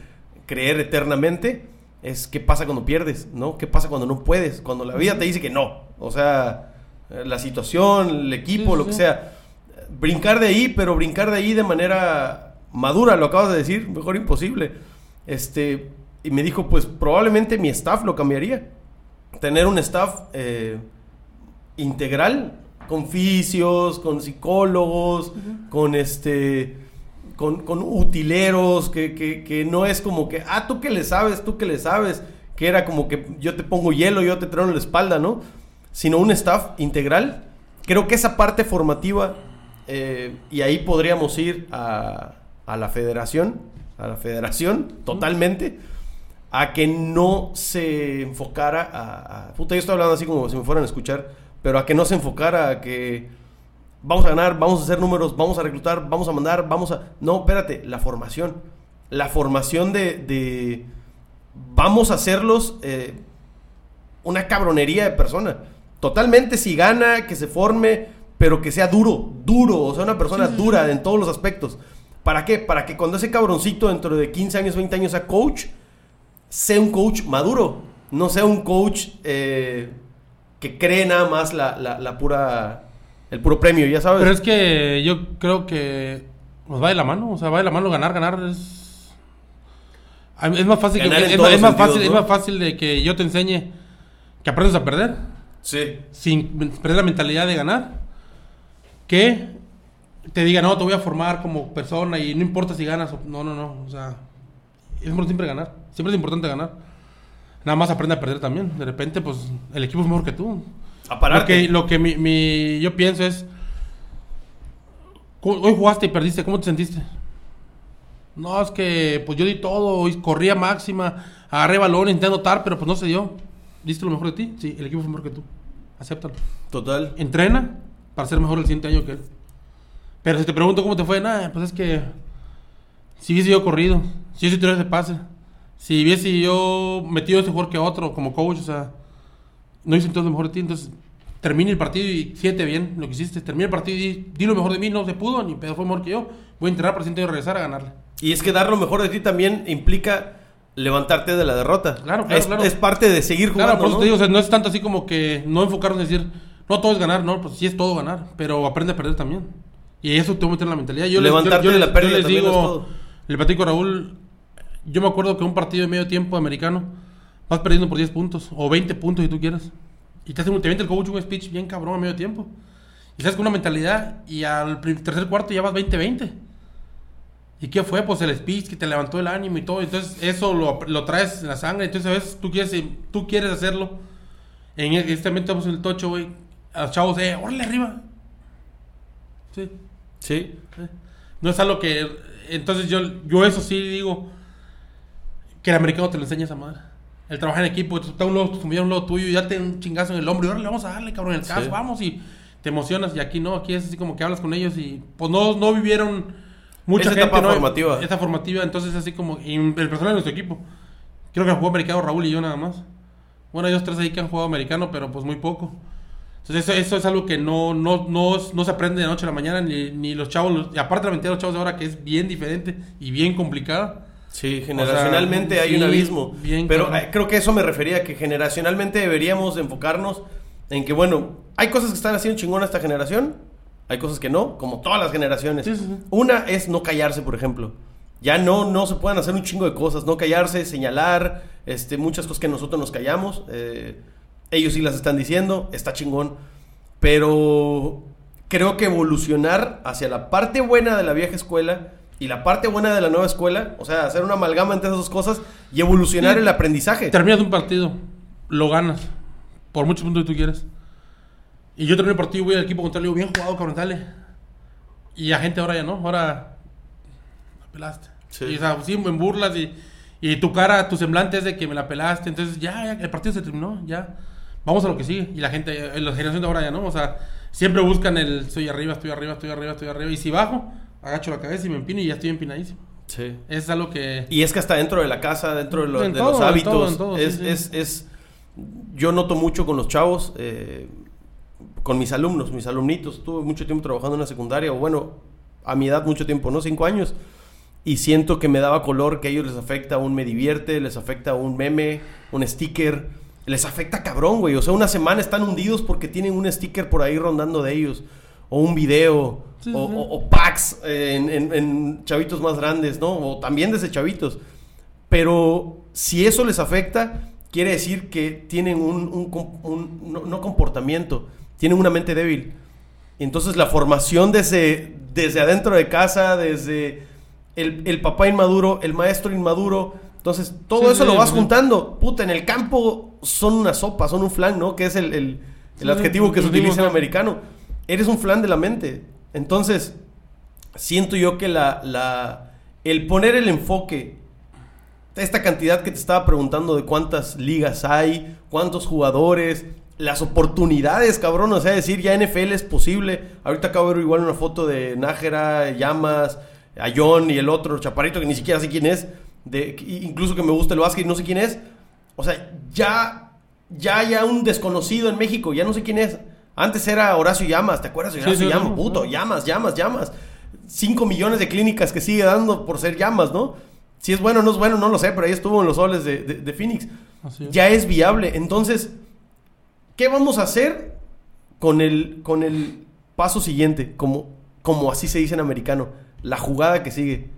Speaker 1: creer eternamente, es qué pasa cuando pierdes, ¿no? ¿Qué pasa cuando no puedes? Cuando la vida te dice que no. O sea, la situación, el equipo,
Speaker 2: Sí,
Speaker 1: lo que sea. Brincar de ahí, pero brincar de ahí de manera madura, lo acabas de decir, mejor imposible. Este, y me dijo, pues probablemente mi staff lo cambiaría. Tener un staff eh, integral, con fisios, con psicólogos, con este con, con utileros, que, que, que no es como que, ah, tú que le sabes, tú que le sabes, que era como que yo te pongo hielo, yo te traigo en la espalda, ¿no? Sino un staff integral. Creo que esa parte formativa, eh, y ahí podríamos ir a, a la federación, a la federación, totalmente, a que no se enfocara a, a- Puta, yo estoy hablando así como si me fueran a escuchar, pero a que no se enfocara a que vamos a ganar, vamos a hacer números, vamos a reclutar, vamos a mandar, vamos a... No, espérate, la formación. La formación de... de- vamos a hacerlos eh, una cabronería de persona. Totalmente si gana, que se forme, pero que sea duro, duro, o sea, una persona dura en todos los aspectos. ¿Para qué? Para que cuando ese cabroncito dentro de 15 años, 20 años sea coach, sea un coach maduro, no sea un coach eh, que cree nada más la, la- la pura, el puro premio, ya sabes.
Speaker 2: Pero es que yo creo que pues va de la mano, o sea, va de la mano ganar, ganar es es más fácil que
Speaker 1: Ganar
Speaker 2: es, más- fácil, es más fácil de que yo te enseñe que aprendas a perder
Speaker 1: Sí.
Speaker 2: sin perder la mentalidad de ganar que te diga, "No, te voy a formar como persona y no importa si ganas o no, no, no, o sea, es importante siempre ganar, siempre es importante ganar. Nada más aprende a perder también. De repente, pues, el equipo es mejor que tú.
Speaker 1: A
Speaker 2: Lo que, lo que mi, mi- yo pienso es. ¿cómo- Hoy jugaste y perdiste, ¿cómo te sentiste? No, es que pues yo di todo, y corría máxima, agarré balón, intenté anotar, pero pues no se dio. ¿Diste lo mejor de ti? Sí, el equipo fue mejor que tú. Acéptalo.
Speaker 1: Total.
Speaker 2: Entrena para ser mejor el siguiente año que él. Pero si te pregunto cómo te fue, nada, pues es que si hubiese yo corrido, si hubiese tirado ese pase, si hubiese yo metido ese jugador que otro como coach, o sea, no hice entonces lo mejor de ti, entonces termina el partido y siete bien lo que hiciste, termina el partido y di, lo mejor de mí, no se pudo, ni pedo fue mejor que yo, voy a entrenar para año regresar a ganarle.
Speaker 1: Y es que dar lo mejor de ti también implica levantarte de la derrota.
Speaker 2: Claro, claro,
Speaker 1: es,
Speaker 2: claro.
Speaker 1: es parte de seguir jugando.
Speaker 2: Claro, por eso
Speaker 1: ¿no?
Speaker 2: te digo, o sea, no es tanto así como que no enfocarnos en decir, no todo es ganar, no, pues sí es todo ganar, pero aprende a perder también. Y eso te voy a meter en la mentalidad. Yo les- yo-
Speaker 1: Levantarte
Speaker 2: yo
Speaker 1: de
Speaker 2: les-
Speaker 1: la pérdida
Speaker 2: yo les digo, le platico a Raúl, yo me acuerdo que un partido de medio tiempo americano, vas perdiendo por 10 puntos, o 20 puntos si tú quieras. Y te hace un, te el coach un speech bien cabrón a medio tiempo. Y estás con una mentalidad y al tercer cuarto ya vas 20-20. ¿Y qué fue? Pues el speech que te levantó el ánimo y todo. Entonces eso lo, lo traes en la sangre. Entonces a veces tú quieres, tú quieres hacerlo. En el- este momento estamos en el tocho, güey. A los chavos, eh, órale arriba. Sí.
Speaker 1: Sí.
Speaker 2: No es algo que. Entonces yo, yo eso sí digo. Que el americano te lo enseña esa madre. El trabajar en equipo, tú estás un lado, un lado tuyo y ya te un chingazo en el hombro y ahora le vamos a darle, cabrón, en el caso,
Speaker 1: Sí.
Speaker 2: vamos y te emocionas. Y aquí no, aquí es así como que hablas con ellos y pues no, no vivieron mucha
Speaker 1: Esa
Speaker 2: gente.
Speaker 1: etapa
Speaker 2: ¿no?
Speaker 1: formativa.
Speaker 2: Esa formativa, entonces así como. Y el personal de nuestro equipo. Creo que jugó americano Raúl y yo nada más. Bueno, hay dos, tres ahí que han jugado americano, pero pues muy poco. Entonces eso, eso es algo que no, no, no, no se aprende de noche a la mañana, ni, ni los chavos, los- y aparte la mentalidad de los chavos de ahora que es bien diferente y bien complicada.
Speaker 1: Sí, generacionalmente
Speaker 2: O sea,
Speaker 1: hay un
Speaker 2: sí,
Speaker 1: abismo.
Speaker 2: bien
Speaker 1: Pero
Speaker 2: cabrón.
Speaker 1: eh, creo que eso me refería, que generacionalmente deberíamos de enfocarnos en que, bueno, hay cosas que están haciendo chingón esta generación, hay cosas que no, como todas las generaciones.
Speaker 2: Sí, sí, sí.
Speaker 1: Una es no callarse, por ejemplo. Ya no, no se pueden hacer un chingo de cosas, no callarse, señalar, este, muchas cosas que nosotros nos callamos. eh, ellos sí las están diciendo, está chingón. Pero creo que evolucionar hacia la parte buena de la vieja escuela y la parte buena de la nueva escuela, o sea, hacer una amalgama entre esas dos cosas y evolucionar
Speaker 2: Sí.
Speaker 1: el aprendizaje.
Speaker 2: Terminas un partido, lo ganas, por muchos puntos que tú quieras. Y yo termino el partido, voy al equipo contrario, digo, bien jugado, cabrón, dale. Y la gente ahora ya no, ahora la pelaste.
Speaker 1: Sí.
Speaker 2: Y o sea, sí, en burlas y, y tu cara, tu semblante es de que me la pelaste. Entonces ya, ya, el partido se terminó, ya. Vamos a lo que sigue. Y la gente, eh, la generación de ahora ya no, o sea, siempre buscan el estoy arriba, estoy arriba, estoy arriba, estoy arriba. Y si bajo, agacho la cabeza y me empino y ya estoy empinadísimo.
Speaker 1: Sí.
Speaker 2: Es algo que...
Speaker 1: Y es que hasta dentro de la casa, dentro de, lo-
Speaker 2: En
Speaker 1: de
Speaker 2: todo,
Speaker 1: los
Speaker 2: en
Speaker 1: hábitos,
Speaker 2: todo, en todo,
Speaker 1: es,
Speaker 2: sí, sí.
Speaker 1: es- es- yo noto mucho con los chavos, eh, con mis alumnos, mis alumnitos. Tuve mucho tiempo trabajando en la secundaria, o bueno, a mi edad mucho tiempo, ¿no? Cinco años. Y siento que me daba color, que a ellos les afecta un me divierte, les afecta un meme, un sticker. Les afecta cabrón, güey. O sea, una semana están hundidos porque tienen un sticker por ahí rondando de ellos. O un video.
Speaker 2: Sí,
Speaker 1: o,
Speaker 2: sí.
Speaker 1: o- o packs en, en- en chavitos más grandes, ¿no? O también desde chavitos. Pero si eso les afecta, quiere decir que tienen un, un com- un- no, no comportamiento, tienen una mente débil. Entonces la formación desde, desde adentro de casa, desde el, el papá inmaduro, el maestro inmaduro, entonces todo
Speaker 2: Sí,
Speaker 1: eso
Speaker 2: sí,
Speaker 1: lo vas
Speaker 2: sí.
Speaker 1: juntando. Puta, en el campo son una sopa, son un flan, ¿no? Que es el, el- el adjetivo que se utiliza en americano. Eres un flan de la mente. Entonces, siento yo que la, la, el poner el enfoque, esta cantidad que te estaba preguntando de cuántas ligas hay, cuántos jugadores, las oportunidades, cabrón, o sea, decir ya NFL es posible. Ahorita acabo de ver igual una foto de Nájera, Llamas, a John y el otro chaparrito que ni siquiera sé quién es, de, incluso que me gusta el básquet y no sé quién es. O sea, ya, ya, ya un desconocido en México, ya no sé quién es. Antes era Horacio Llamas, ¿te acuerdas
Speaker 2: Sí,
Speaker 1: Horacio
Speaker 2: sí,
Speaker 1: Llamas?
Speaker 2: no,
Speaker 1: Puto,
Speaker 2: no.
Speaker 1: llamas, llamas, llamas. 5 millones de clínicas que sigue dando por ser llamas, ¿no? Si es bueno o no es bueno, no lo sé, pero ahí estuvo en los soles de, de- de Phoenix.
Speaker 2: Así es.
Speaker 1: Ya es viable. Entonces, ¿qué vamos a hacer con el, con el paso siguiente? Como, como así se dice en americano. La jugada que sigue.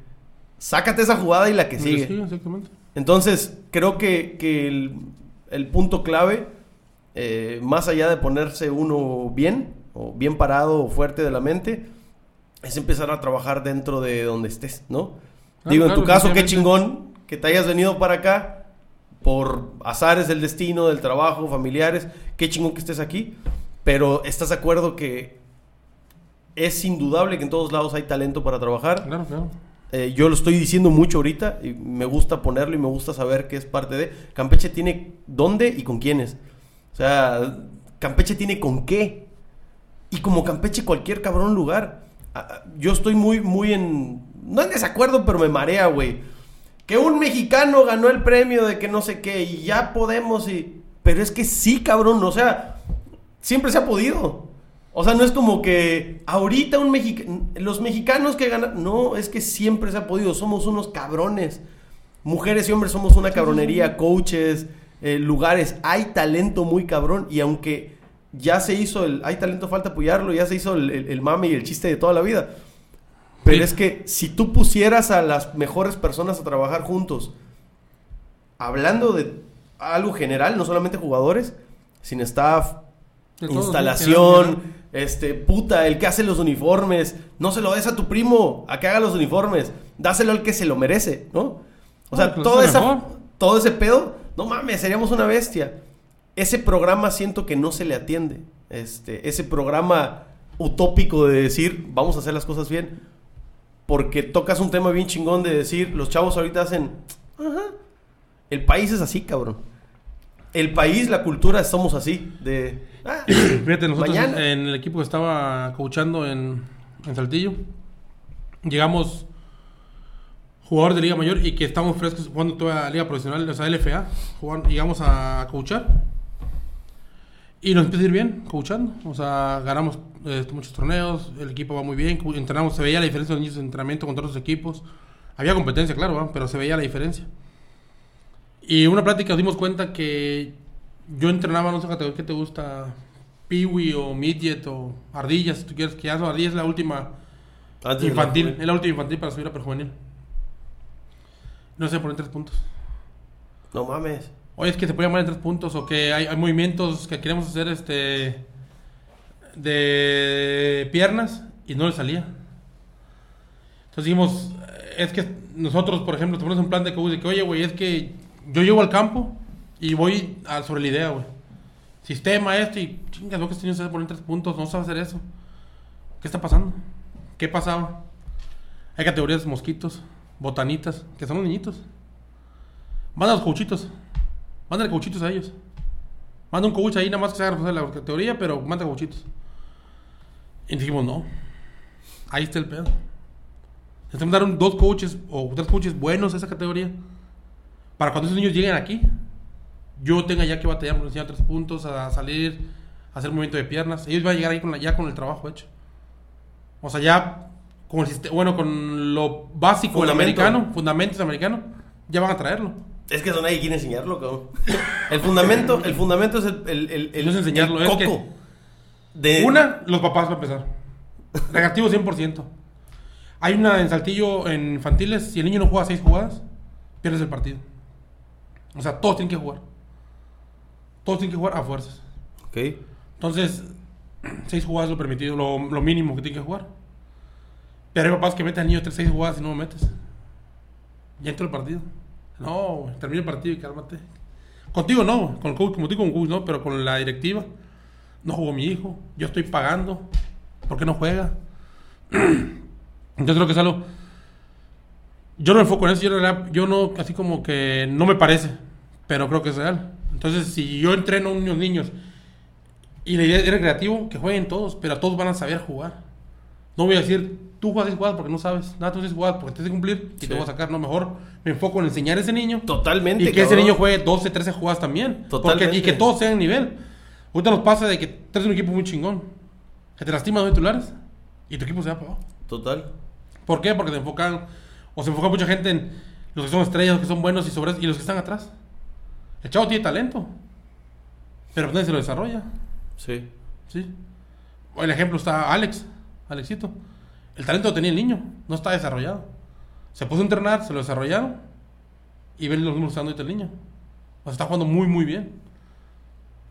Speaker 1: Sácate esa jugada y la que sigue.
Speaker 2: Sí, exactamente.
Speaker 1: Entonces, creo que, que el, el punto clave, eh, más allá de ponerse uno bien, o bien parado o fuerte de la mente, es empezar a trabajar dentro de donde estés, ¿no? Digo, en tu caso, qué chingón que te hayas venido para acá por azares del destino, del trabajo, familiares, qué chingón que estés aquí, pero ¿estás de acuerdo que es indudable que en todos lados hay talento para trabajar?
Speaker 2: Claro, claro.
Speaker 1: Eh, yo lo estoy diciendo mucho ahorita y me gusta ponerlo y me gusta saber que es parte de. Campeche tiene dónde y con quiénes. O sea, Campeche tiene con qué. Y como Campeche, cualquier cabrón lugar. Yo estoy muy, muy en. No en desacuerdo, pero me marea, güey. Que un mexicano ganó el premio de que no sé qué y ya podemos y. Pero es que sí, cabrón. O sea, siempre se ha podido. O sea, no es como que ahorita un mexicano, los mexicanos que ganan, no, es que siempre se ha podido, somos unos cabrones. Mujeres y hombres somos una cabronería, coaches, eh, lugares, hay talento muy cabrón y aunque ya se hizo el, hay talento, falta apoyarlo, ya se hizo el, el- el mame y el chiste de toda la vida. Pero es que si tú pusieras a las mejores personas a trabajar juntos, hablando de algo general, no solamente jugadores, sin staff, instalación, este, puta, el que hace los uniformes, no se lo des a tu primo a que haga los uniformes, dáselo al que se lo merece, ¿no? O sea,
Speaker 2: Ah, pues
Speaker 1: toda
Speaker 2: es
Speaker 1: esa, todo ese pedo, no mames, seríamos una bestia. Ese programa siento que no se le atiende. Este, ese programa utópico de decir, vamos a hacer las cosas bien. Porque tocas un tema bien chingón de decir, los chavos ahorita hacen, ajá. El país es así, cabrón. El país, la cultura, somos así. De, ah,
Speaker 2: Fíjate, nosotros
Speaker 1: Mañana.
Speaker 2: en el equipo que estaba coachando en, en Saltillo, llegamos jugadores de Liga Mayor y que estamos frescos jugando toda la Liga Profesional, o sea, LFA, jugando- llegamos a coachar y nos empieza a ir bien coachando, o sea, ganamos eh, muchos torneos, el equipo va muy bien, entrenamos, se veía la diferencia de los niños de entrenamiento contra otros equipos, había competencia, claro, pero se veía la diferencia. Y en una plática nos dimos cuenta que yo entrenaba, no sé categoría que te gusta, Peewee o Midget o Ardillas, si tú quieres, que ya son Ardillas es la última
Speaker 1: antes de la
Speaker 2: infantil, es la última infantil para subir a perjuvenil. No sé, ponen tres puntos.
Speaker 1: No mames.
Speaker 2: Oye, es que se puede llamar en tres puntos o que hay, hay movimientos que queremos hacer este de piernas y no le salía. Entonces dijimos, es que nosotros, por ejemplo, tenemos un plan de que, oye, güey, es que yo llego al campo y voy a- sobre la idea, güey. Sistema esto y chingas, lo que este niño sabe poner tres puntos, no sabe hacer eso. ¿Qué está pasando? ¿Qué pasaba? Hay categorías mosquitos, botanitas, que son los niñitos. Manda a los coachitos. Mándale coachitos a ellos. Manda un coach ahí nada más que se haga la categoría, pero manda coachitos. Y dijimos, no. Ahí está el pedo. Necesitamos dar dos coaches o tres coaches buenos a esa categoría. Para cuando esos niños lleguen aquí, yo tenga ya que batallar por enseñar tres puntos, a salir, a hacer movimiento de piernas. Ellos van a llegar ahí con la- ya con el trabajo hecho. O sea, ya con el sistema, bueno, con lo básico del americano, fundamentos americano, ya van a traerlo.
Speaker 1: Es que eso nadie quiere enseñarlo, cabrón. El fundamento, el fundamento es el, el, el, el-
Speaker 2: No es enseñarlo, es
Speaker 1: coco.
Speaker 2: que-
Speaker 1: de,
Speaker 2: Una, los papás para empezar. Negativo 100%. Hay una en Saltillo en infantiles, si el niño no juega seis jugadas, pierdes el partido. O sea, todos tienen que jugar. Todos tienen que jugar a fuerzas.
Speaker 1: Ok.
Speaker 2: Entonces, seis jugadas es lo permitido, lo, lo mínimo que tiene que jugar. Pero hay papás que meten al niño tres, seis jugadas y no lo metes. Ya entró el partido. No, termina el partido y cálmate. Contigo no, con el coach, como tú con coach no, pero con la directiva. No jugó mi hijo, yo estoy pagando. ¿Por qué no juega? Yo creo que es algo. Yo no me enfoco en eso, yo, realidad- yo no, así como que no me parece, pero creo que es real. Entonces, si yo entreno a unos niños y la idea es recreativo, que jueguen todos, pero todos van a saber jugar. No voy a decir, tú juegas seis jugadas porque no sabes, nada, tú seis jugadas porque tienes que cumplir y
Speaker 1: Sí.
Speaker 2: te voy a sacar. No, mejor me enfoco en enseñar a ese niño
Speaker 1: Totalmente.
Speaker 2: y que ese
Speaker 1: cabrón.
Speaker 2: niño juegue 12, 13 jugadas también.
Speaker 1: Totalmente.
Speaker 2: Porque, y que todos sean nivel. Ahorita nos pasa de que traes un equipo muy chingón, que te lastima dos titulares y tu equipo se va para abajo.
Speaker 1: Total.
Speaker 2: ¿Por qué? Porque te enfocan, o se enfoca mucha gente en los que son estrellas, los que son buenos y sobre y los que están atrás. El chavo tiene talento, pero nadie se lo desarrolla.
Speaker 1: Sí.
Speaker 2: ¿sí? El ejemplo está Alex, Alexito. El talento lo tenía el niño, no está desarrollado. Se puso a entrenar, se lo desarrollaron y ven los números que está dando el niño. O sea, está jugando muy, muy bien.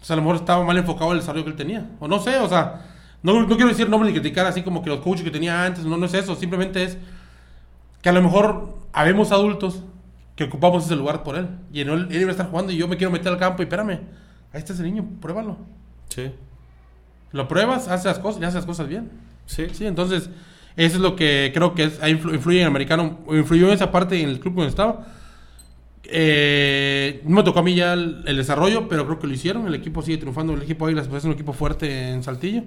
Speaker 2: O sea, a lo mejor estaba mal enfocado el desarrollo que él tenía. O no sé, o sea, no, no quiero decir nombres ni criticar así como que los coaches que tenía antes, no, no es eso, simplemente es que a lo mejor habemos adultos que ocupamos ese lugar por él. Y él, él iba a estar jugando y yo me quiero meter al campo y espérame, ahí está ese niño, pruébalo.
Speaker 1: Sí.
Speaker 2: Lo pruebas, haces las cosas y haces las cosas bien.
Speaker 1: Sí.
Speaker 2: Sí, entonces, eso es lo que creo que es, influye en el americano, influyó en esa parte en el club donde estaba. Eh, no me tocó a mí ya el, el desarrollo, pero creo que lo hicieron. El equipo sigue triunfando. El equipo Águilas pues, es un equipo fuerte en Saltillo.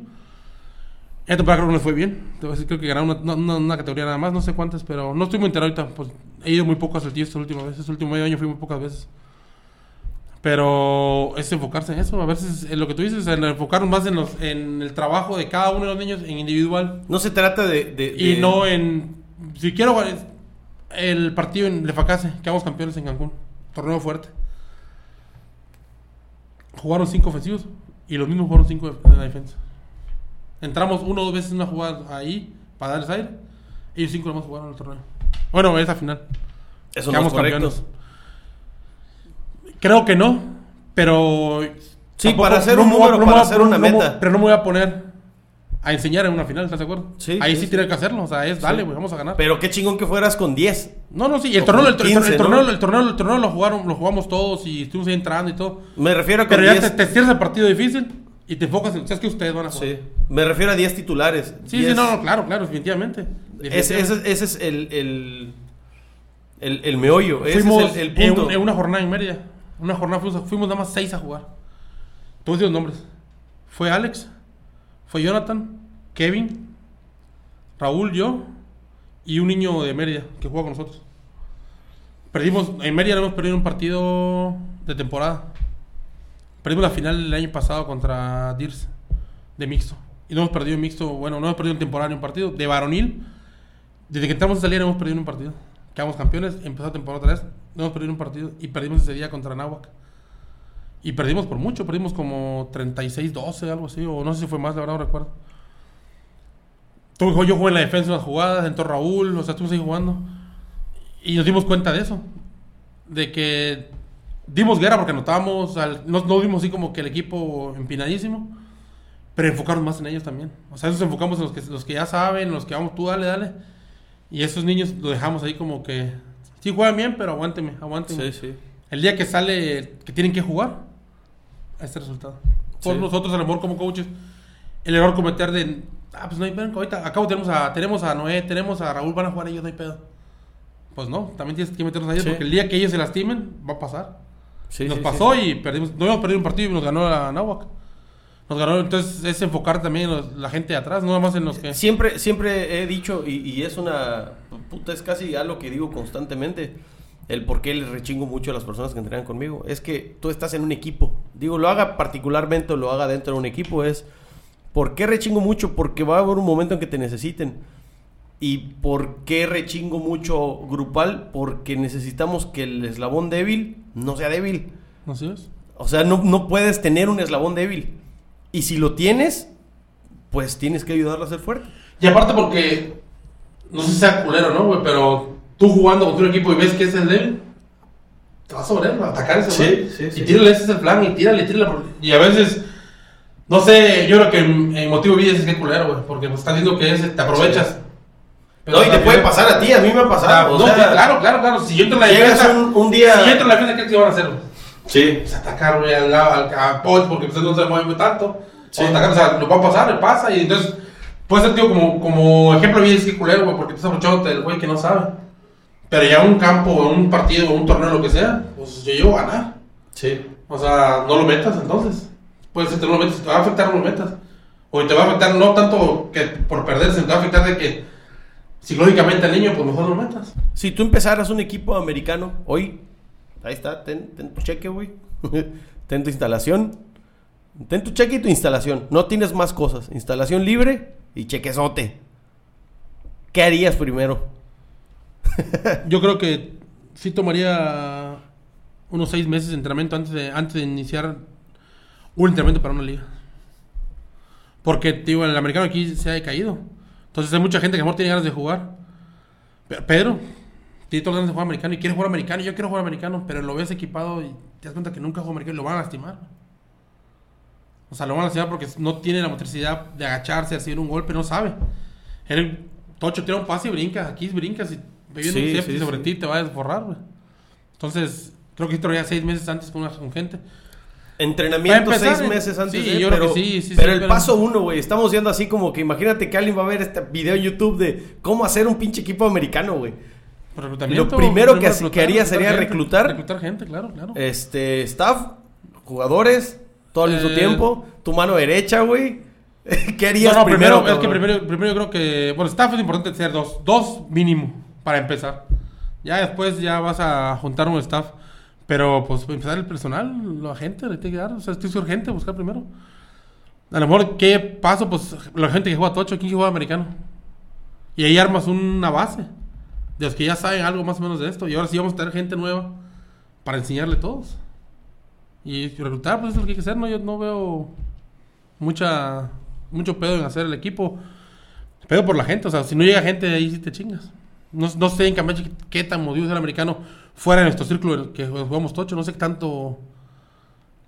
Speaker 2: Esta temporada creo que no fue bien. Creo que ganaron una, una- una categoría nada más, no sé cuántas, pero no estoy muy enterado ahorita. Pues, he ido muy poco a Saltillo estas últimas veces. Este último medio año fui muy pocas veces. Pero es enfocarse en eso. A veces en lo que tú dices, en enfocarnos más en, los, en el trabajo de cada uno de los niños en individual.
Speaker 1: No se trata de. de-
Speaker 2: Y
Speaker 1: de-
Speaker 2: no en. Si quiero el partido en Lefacase, que vamos campeones en Cancún. Torneo fuerte. Jugaron cinco ofensivos y los mismos jugaron cinco en la defensa. Entramos uno o dos veces en una jugada ahí para darles aire. Ellos cinco nomás jugaron el torneo. Bueno, esa final.
Speaker 1: Eso no es correcto.
Speaker 2: Creo que no, pero.
Speaker 1: Sí, para hacer un número,
Speaker 2: me
Speaker 1: para hacer una
Speaker 2: no me-
Speaker 1: meta.
Speaker 2: Pero no me voy a poner a enseñar en una final, ¿estás de acuerdo?
Speaker 1: Sí,
Speaker 2: Ahí
Speaker 1: sí,
Speaker 2: sí,
Speaker 1: sí.
Speaker 2: tiene que hacerlo, o sea, es dale,
Speaker 1: Sí.
Speaker 2: güey, vamos a ganar.
Speaker 1: Pero qué chingón que fueras con 10.
Speaker 2: no, no, sí, el torneo, el, el-
Speaker 1: 15,
Speaker 2: el
Speaker 1: ¿no?
Speaker 2: torneo, el torneo, el torneo lo jugaron, lo jugamos todos y estuvimos ahí entrando y todo.
Speaker 1: Me refiero a con
Speaker 2: Pero ya
Speaker 1: 10.
Speaker 2: te, te cierras el partido difícil y te enfocas en, sabes que ustedes van a jugar.
Speaker 1: Sí. Me refiero a 10 titulares.
Speaker 2: Sí,
Speaker 1: 10.
Speaker 2: sí, no, no, claro, claro, definitivamente.
Speaker 1: Ese, ese- ese es el, el, el, el meollo. Ese
Speaker 2: fuimos
Speaker 1: es el,
Speaker 2: en,
Speaker 1: punto.
Speaker 2: un- en una jornada en Mérida. Una jornada fuimos, fuimos nada más seis a jugar. Decir los nombres. Fue Alex, fue Jonathan, Kevin, Raúl, yo y un niño de Mérida que juega con nosotros. Perdimos, en Mérida hemos perdido un partido de temporada. Perdimos la final el año pasado contra Dirs de mixto. Y no hemos perdido en mixto, bueno, no hemos perdido en temporada ni un partido. De varonil, desde que entramos a salir hemos perdido un partido. Quedamos campeones, empezó la temporada otra vez, no hemos perdido un partido y perdimos ese día contra Nahuac. Y perdimos por mucho, perdimos como 36-12, algo así, o no sé si fue más, la verdad no recuerdo. Yo jugué en la defensa unas jugadas, entró Raúl, o sea, estuvimos ahí jugando. Y nos dimos cuenta de eso. De que dimos guerra porque anotábamos, al- no, no vimos así como que el equipo empinadísimo, pero enfocarnos más en ellos también. O sea, nos enfocamos en los que, los que ya saben, los que vamos, tú dale, dale. Y esos niños los dejamos ahí como que, sí juegan bien, pero aguánteme, aguánteme.
Speaker 1: Sí, sí.
Speaker 2: El día que sale, que tienen que jugar, a este resultado. Por
Speaker 1: Sí.
Speaker 2: nosotros, a lo mejor como coaches, el error cometer de, ah, pues no hay pedo, ahorita, acabo tenemos a, tenemos a Noé, tenemos a Raúl, van a jugar ellos, no hay pedo. Pues no, también tienes que meternos a ellos porque el día que ellos se lastimen, va a pasar.
Speaker 1: Sí,
Speaker 2: nos
Speaker 1: sí,
Speaker 2: pasó
Speaker 1: sí.
Speaker 2: y perdimos, no habíamos perdido un partido y nos ganó la Nahuac. nos ganó. Entonces es enfocar también los- la gente de atrás, no nada más en los que...
Speaker 1: Siempre, siempre he dicho, y, y es una. Puta, es casi algo que digo constantemente. El por qué le rechingo mucho a las personas que entrenan conmigo. Es que tú estás en un equipo. Digo, lo haga particularmente o lo haga dentro de un equipo. Es. ¿Por qué rechingo mucho? Porque va a haber un momento en que te necesiten. ¿Y por qué rechingo mucho grupal? Porque necesitamos que el eslabón débil no sea débil.
Speaker 2: Así es.
Speaker 1: O sea, no, no puedes tener un eslabón débil. Y si lo tienes, pues tienes que ayudarlo a ser fuerte.
Speaker 2: Y aparte porque, no sé si sea culero, ¿no, güey? Pero tú jugando contra un equipo y ves que es el débil, te vas sobre él, a atacar ese
Speaker 1: Sí,
Speaker 2: güey.
Speaker 1: sí, sí.
Speaker 2: Y tírale, ese es el plan, y tírale, tírale. Y a veces, no sé, yo creo que en, en motivo de vida es que culero, güey. Porque pues, estás viendo que es, te aprovechas. Pero
Speaker 1: no, y te puede pasar a ti, a mí me ha
Speaker 2: Ah,
Speaker 1: pasado. o
Speaker 2: no,
Speaker 1: sea,
Speaker 2: sí, claro, claro, claro. Si yo entro en la defensa,
Speaker 1: un, un día.
Speaker 2: si yo entro en la defensa, ¿qué, qué van a hacer?
Speaker 1: Sí.
Speaker 2: Pues atacar, güey, al al, a Poch, porque pues, no se mueve tanto.
Speaker 1: Sí.
Speaker 2: O atacar, o sea, lo va a pasar, le pasa, y entonces, puede ser, tío, como, como ejemplo, bien, es que culero, güey, porque tú estás del güey que no sabe. Pero ya un campo, un partido, un torneo, lo que sea, pues yo llevo a ganar.
Speaker 1: Sí.
Speaker 2: O sea, no lo metas entonces. Puede ser que no lo metas, te va a afectar, no lo metas. O te va a afectar no tanto que por perder, sino te va a afectar de que psicológicamente al niño, pues mejor no lo metas.
Speaker 1: Si tú empezaras un equipo americano hoy, ahí está, ten, ten tu cheque, güey. ten tu instalación. Ten tu cheque y tu instalación. No tienes más cosas. Instalación libre y chequezote. ¿Qué harías primero?
Speaker 2: Yo creo que sí tomaría unos seis meses de entrenamiento antes de, antes de iniciar un entrenamiento para una liga. Porque, digo, el americano aquí se ha decaído. Entonces hay mucha gente que a lo mejor tiene ganas de jugar. Pe- Pedro tiene todas ganas de jugar americano y quiere jugar americano. y Yo quiero jugar americano, pero lo ves equipado y te das cuenta que nunca juega americano y lo van a lastimar. O sea, lo van a lastimar porque no tiene la motricidad de agacharse, hacer un golpe, no sabe. El Tocho tira un pase y brinca. Aquí brincas y viene
Speaker 1: Sí,
Speaker 2: un
Speaker 1: sí,
Speaker 2: sobre
Speaker 1: sí.
Speaker 2: ti te va a desforrar, güey. Entonces, creo que esto ya seis meses antes con, una, con gente.
Speaker 1: Entrenamiento
Speaker 2: empezar,
Speaker 1: seis meses antes
Speaker 2: sí,
Speaker 1: de,
Speaker 2: yo creo
Speaker 1: pero,
Speaker 2: que sí, sí,
Speaker 1: pero el
Speaker 2: pero-
Speaker 1: paso uno, güey, estamos viendo así como que imagínate que alguien va a ver este video en YouTube de cómo hacer un pinche equipo americano, güey. Lo primero que-
Speaker 2: reclutar,
Speaker 1: que haría sería
Speaker 2: gente,
Speaker 1: reclutar.
Speaker 2: Reclutar gente, claro, claro.
Speaker 1: Este, staff, jugadores, todo al mismo
Speaker 2: Eh,
Speaker 1: tiempo, tu mano derecha, güey. ¿Qué harías
Speaker 2: no, primero,
Speaker 1: primero?
Speaker 2: es que primero, primero yo creo que, bueno, staff es importante ser dos, dos mínimo para empezar. Ya después ya vas a juntar un staff, pero pues empezar el personal, la gente le tiene que dar, o sea, es urgente buscar primero. A lo mejor, ¿qué paso? Pues la gente que juega tocho, ¿quién juega americano? Y ahí armas una base de los que ya saben algo más o menos de esto. Y ahora sí vamos a tener gente nueva para enseñarle a todos. Y reclutar, pues eso es lo que hay que hacer, ¿no? Yo no veo mucha mucho pedo en hacer el equipo. Pedo por la gente, o sea, si no llega gente ahí sí te chingas. No, no sé en Campeche qué tan movido es el americano fuera de nuestro círculo que jugamos tocho. No sé qué tanto,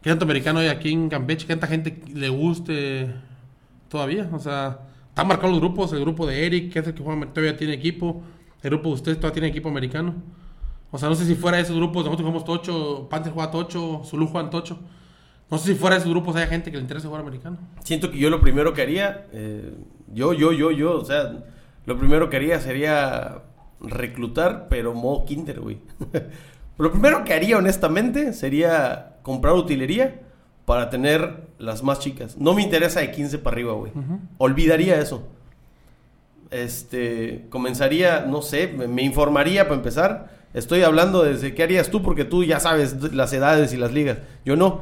Speaker 2: qué tanto americano hay aquí en Campeche, qué tanta gente le guste todavía. O sea, están marcados los grupos, el grupo de Eric, que es el que juega, todavía tiene equipo. El grupo de ustedes todavía tiene equipo americano. O sea, no sé si fuera de esos grupos, nosotros jugamos tocho, Panther juega tocho, Zulu juega tocho. No sé si fuera de esos grupos haya gente que le interese jugar americano.
Speaker 1: Siento que yo lo primero que haría, eh, yo, yo, yo, yo, o sea, lo primero que haría sería reclutar, pero modo kinder, güey. lo primero que haría, honestamente, sería comprar utilería para tener las más chicas. No me interesa de 15 para arriba, güey. Olvidaría eso. Este, comenzaría, no sé, me, me informaría para empezar. Estoy hablando desde qué harías tú, porque tú ya sabes las edades y las ligas. Yo no.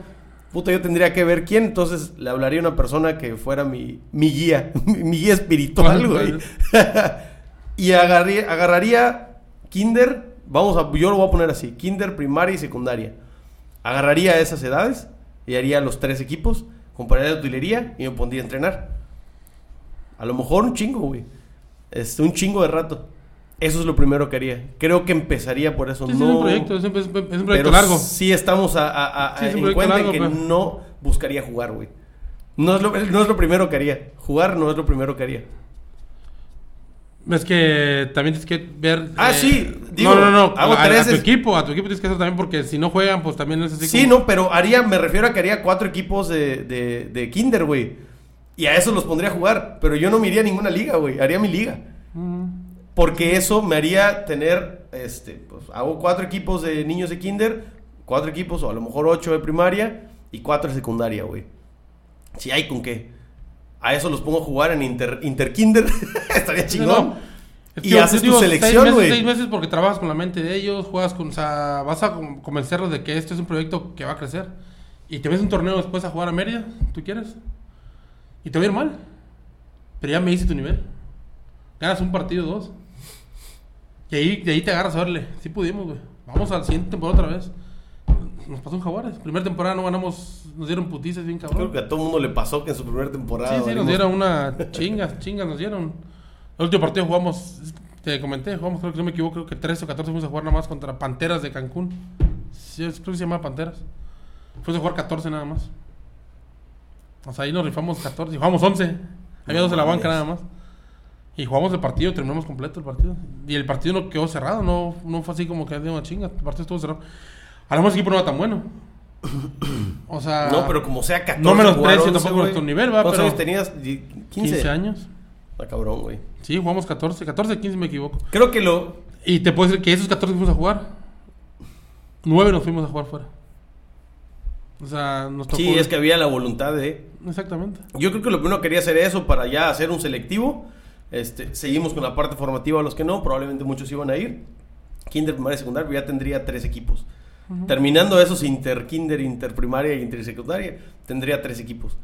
Speaker 1: Puta, yo tendría que ver quién, entonces le hablaría a una persona que fuera mi, mi guía, mi, mi guía espiritual, güey. y agarría- agarraría kinder, vamos a, yo lo voy a poner así, kinder, primaria y secundaria. Agarraría esas edades y haría los tres equipos, compraría la utilería y me pondría a entrenar. A lo mejor un chingo, güey. Este, un chingo de rato. Eso es lo primero que haría. Creo que empezaría por eso.
Speaker 2: Sí,
Speaker 1: no,
Speaker 2: es un proyecto, es un, es proyecto
Speaker 1: pero
Speaker 2: largo.
Speaker 1: sí estamos a, a- a-
Speaker 2: Sí, es un
Speaker 1: en cuenta
Speaker 2: largo,
Speaker 1: que
Speaker 2: pero-
Speaker 1: no buscaría jugar, güey. No es, lo, no es lo primero que haría. Jugar no es lo primero que haría.
Speaker 2: Es que también tienes que ver.
Speaker 1: Ah,
Speaker 2: eh,
Speaker 1: sí, digo,
Speaker 2: no, no, no.
Speaker 1: hago
Speaker 2: a, tu equipo, a tu equipo tienes que hacer también porque si no juegan, pues también es así.
Speaker 1: Sí,
Speaker 2: como-
Speaker 1: no, pero haría, me refiero a que haría cuatro equipos de, de, de Kinder, güey. Y a eso los pondría a jugar. Pero yo no me iría a ninguna liga, güey. Haría mi liga.
Speaker 2: Ujú.
Speaker 1: Porque eso me haría tener, este, pues hago cuatro equipos de niños de kinder, cuatro equipos o a lo mejor ocho de primaria y cuatro de secundaria, güey. Si hay con qué. A eso los pongo a jugar en Inter, Interkinder. Estaría chingón.
Speaker 2: No, es
Speaker 1: Y
Speaker 2: que
Speaker 1: haces tu selección,
Speaker 2: seis meses,
Speaker 1: güey.
Speaker 2: seis meses porque trabajas con la mente de ellos, juegas con, o sea, vas a con- convencerlos de que esto es un proyecto que va a crecer. Y te ves un torneo después a jugar a Mérida, tú quieres. Y te va a ir mal. Pero ya me dice tu nivel. Ganas un partido, dos. Y ahí, de ahí te agarras a verle. Sí pudimos, güey. Vamos al siguiente temporada otra vez. Nos pasó en Jaguares. Primera temporada no ganamos, nos dieron putizas bien cabrón.
Speaker 1: Creo que a todo mundo le pasó que en su primera temporada.
Speaker 2: Sí, sí, nos dieron una chingas, chingas nos dieron. El último partido jugamos, te comenté, jugamos, creo que no me equivoco, creo que 13 o 14 fuimos a jugar nada más contra Panteras de Cancún. Sí, creo que se llama Panteras. Fuimos a jugar 14 nada más. O sea, ahí nos rifamos 14, y jugamos 11. Había
Speaker 1: No
Speaker 2: dos en la banca nada más. Y jugamos el partido, terminamos completo el partido. Y el partido no quedó cerrado, no, no fue así como que de una chinga. El partido estuvo cerrado. A lo mejor el equipo no era tan bueno. O sea,
Speaker 1: No, pero como sea 14.
Speaker 2: No menosprecio
Speaker 1: jugar 11,
Speaker 2: tampoco nuestro nivel, va,
Speaker 1: ¿Cuántos
Speaker 2: pero-
Speaker 1: años tenías? Di- 15.
Speaker 2: 15 años.
Speaker 1: Está cabrón, güey.
Speaker 2: Sí, jugamos 14, 14, 15 me equivoco.
Speaker 1: Creo que lo.
Speaker 2: Y te puedo decir que esos 14 fuimos a jugar, 9 nos fuimos a jugar fuera. O sea, nos tocó.
Speaker 1: Sí, es que había la voluntad de.
Speaker 2: Exactamente.
Speaker 1: Yo creo que lo primero quería hacer eso para ya hacer un selectivo. Este, seguimos con la parte formativa, los que no, probablemente muchos iban a ir. Kinder, primaria y secundaria, ya tendría tres equipos. Terminando esos inter kinder, interprimaria y intersecundaria, tendría tres equipos.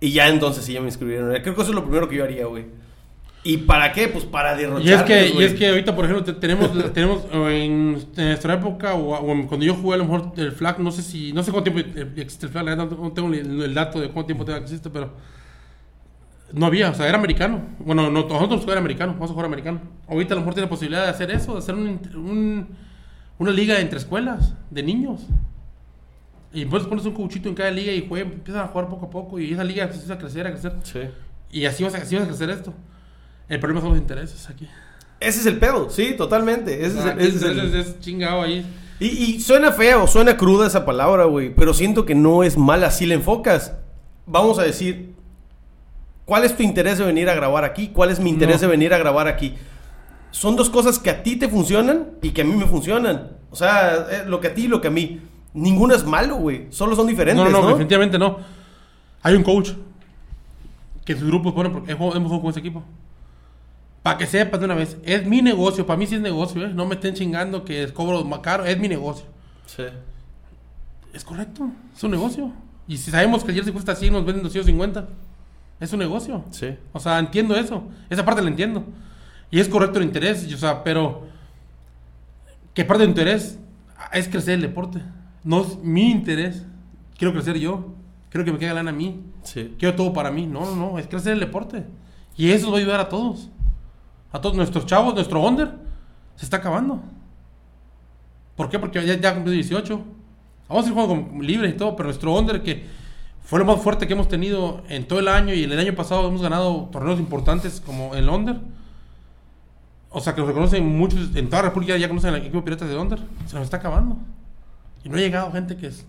Speaker 1: Y ya entonces sí ya me inscribieron. Creo que eso es lo primero que yo haría, güey. ¿Y para qué? Pues para derrochar.
Speaker 2: Y es que, y es que ahorita, por ejemplo, te- tenemos, tenemos en, en nuestra época, o, o en- cuando yo jugué, a lo mejor el flag, no sé si, no sé cuánto tiempo existe el flag, la verdad, no tengo el, el dato de cuánto tiempo existe, pero no había, o sea, era americano. Bueno, no, nosotros nos era americano, vamos a jugar americano. Ahorita a lo mejor tiene la posibilidad de hacer eso, de hacer un, un- una liga entre escuelas de niños. Y después pones un coachito en cada liga y juegan, empiezan a jugar poco a poco y esa liga empieza a crecer, a crecer.
Speaker 1: Sí.
Speaker 2: Y así vas a, así vas a crecer esto. El problema son los intereses aquí.
Speaker 1: Ese es el pedo, sí, totalmente. Ese es el-
Speaker 2: Aquí
Speaker 1: ese es el-
Speaker 2: entonces es chingado ahí.
Speaker 1: Y, y suena fea o suena cruda esa palabra, güey. Pero siento que no es mala si la enfocas. Vamos a decir, ¿cuál es tu interés de venir a grabar aquí? ¿Cuál es mi interés
Speaker 2: No.
Speaker 1: de venir a grabar aquí? Son dos cosas que a ti te funcionan y que a mí me funcionan. O sea, eh, lo que a ti y lo que a mí. Ninguno es malo, güey. Solo son diferentes,
Speaker 2: No,
Speaker 1: ¿no?
Speaker 2: no, definitivamente no. Hay un coach que sus grupos ponen porque hemos hemos jugado con ese equipo. Para que sepas de una vez, es mi negocio, para mí sí es negocio, ¿eh? No me estén chingando que es cobro más caro, es mi negocio.
Speaker 1: Sí.
Speaker 2: Es correcto, es un negocio. Y si sabemos que el jersey cuesta 100, nos venden 250. Es un negocio.
Speaker 1: Sí.
Speaker 2: O sea, entiendo eso. Esa parte la entiendo. Y es correcto el interés, y, o sea, pero que parte del interés es crecer el deporte. No es mi interés. Quiero crecer yo. Quiero que me quede lana a mí.
Speaker 1: Sí.
Speaker 2: Quiero todo para mí. No, no, no. Es crecer el deporte. Y eso va a ayudar a todos. A todos nuestros chavos, nuestro under se está acabando. ¿Por qué? Porque ya, ya cumplió 18. Vamos a ir jugando con libre y todo, pero nuestro under que fue lo más fuerte que hemos tenido en todo el año y en el año pasado hemos ganado torneos importantes como el under. O sea, que nos reconocen muchos, en toda la República ya conocen al equipo Piratas de Under. Se nos está acabando. Y no ha llegado gente que, es-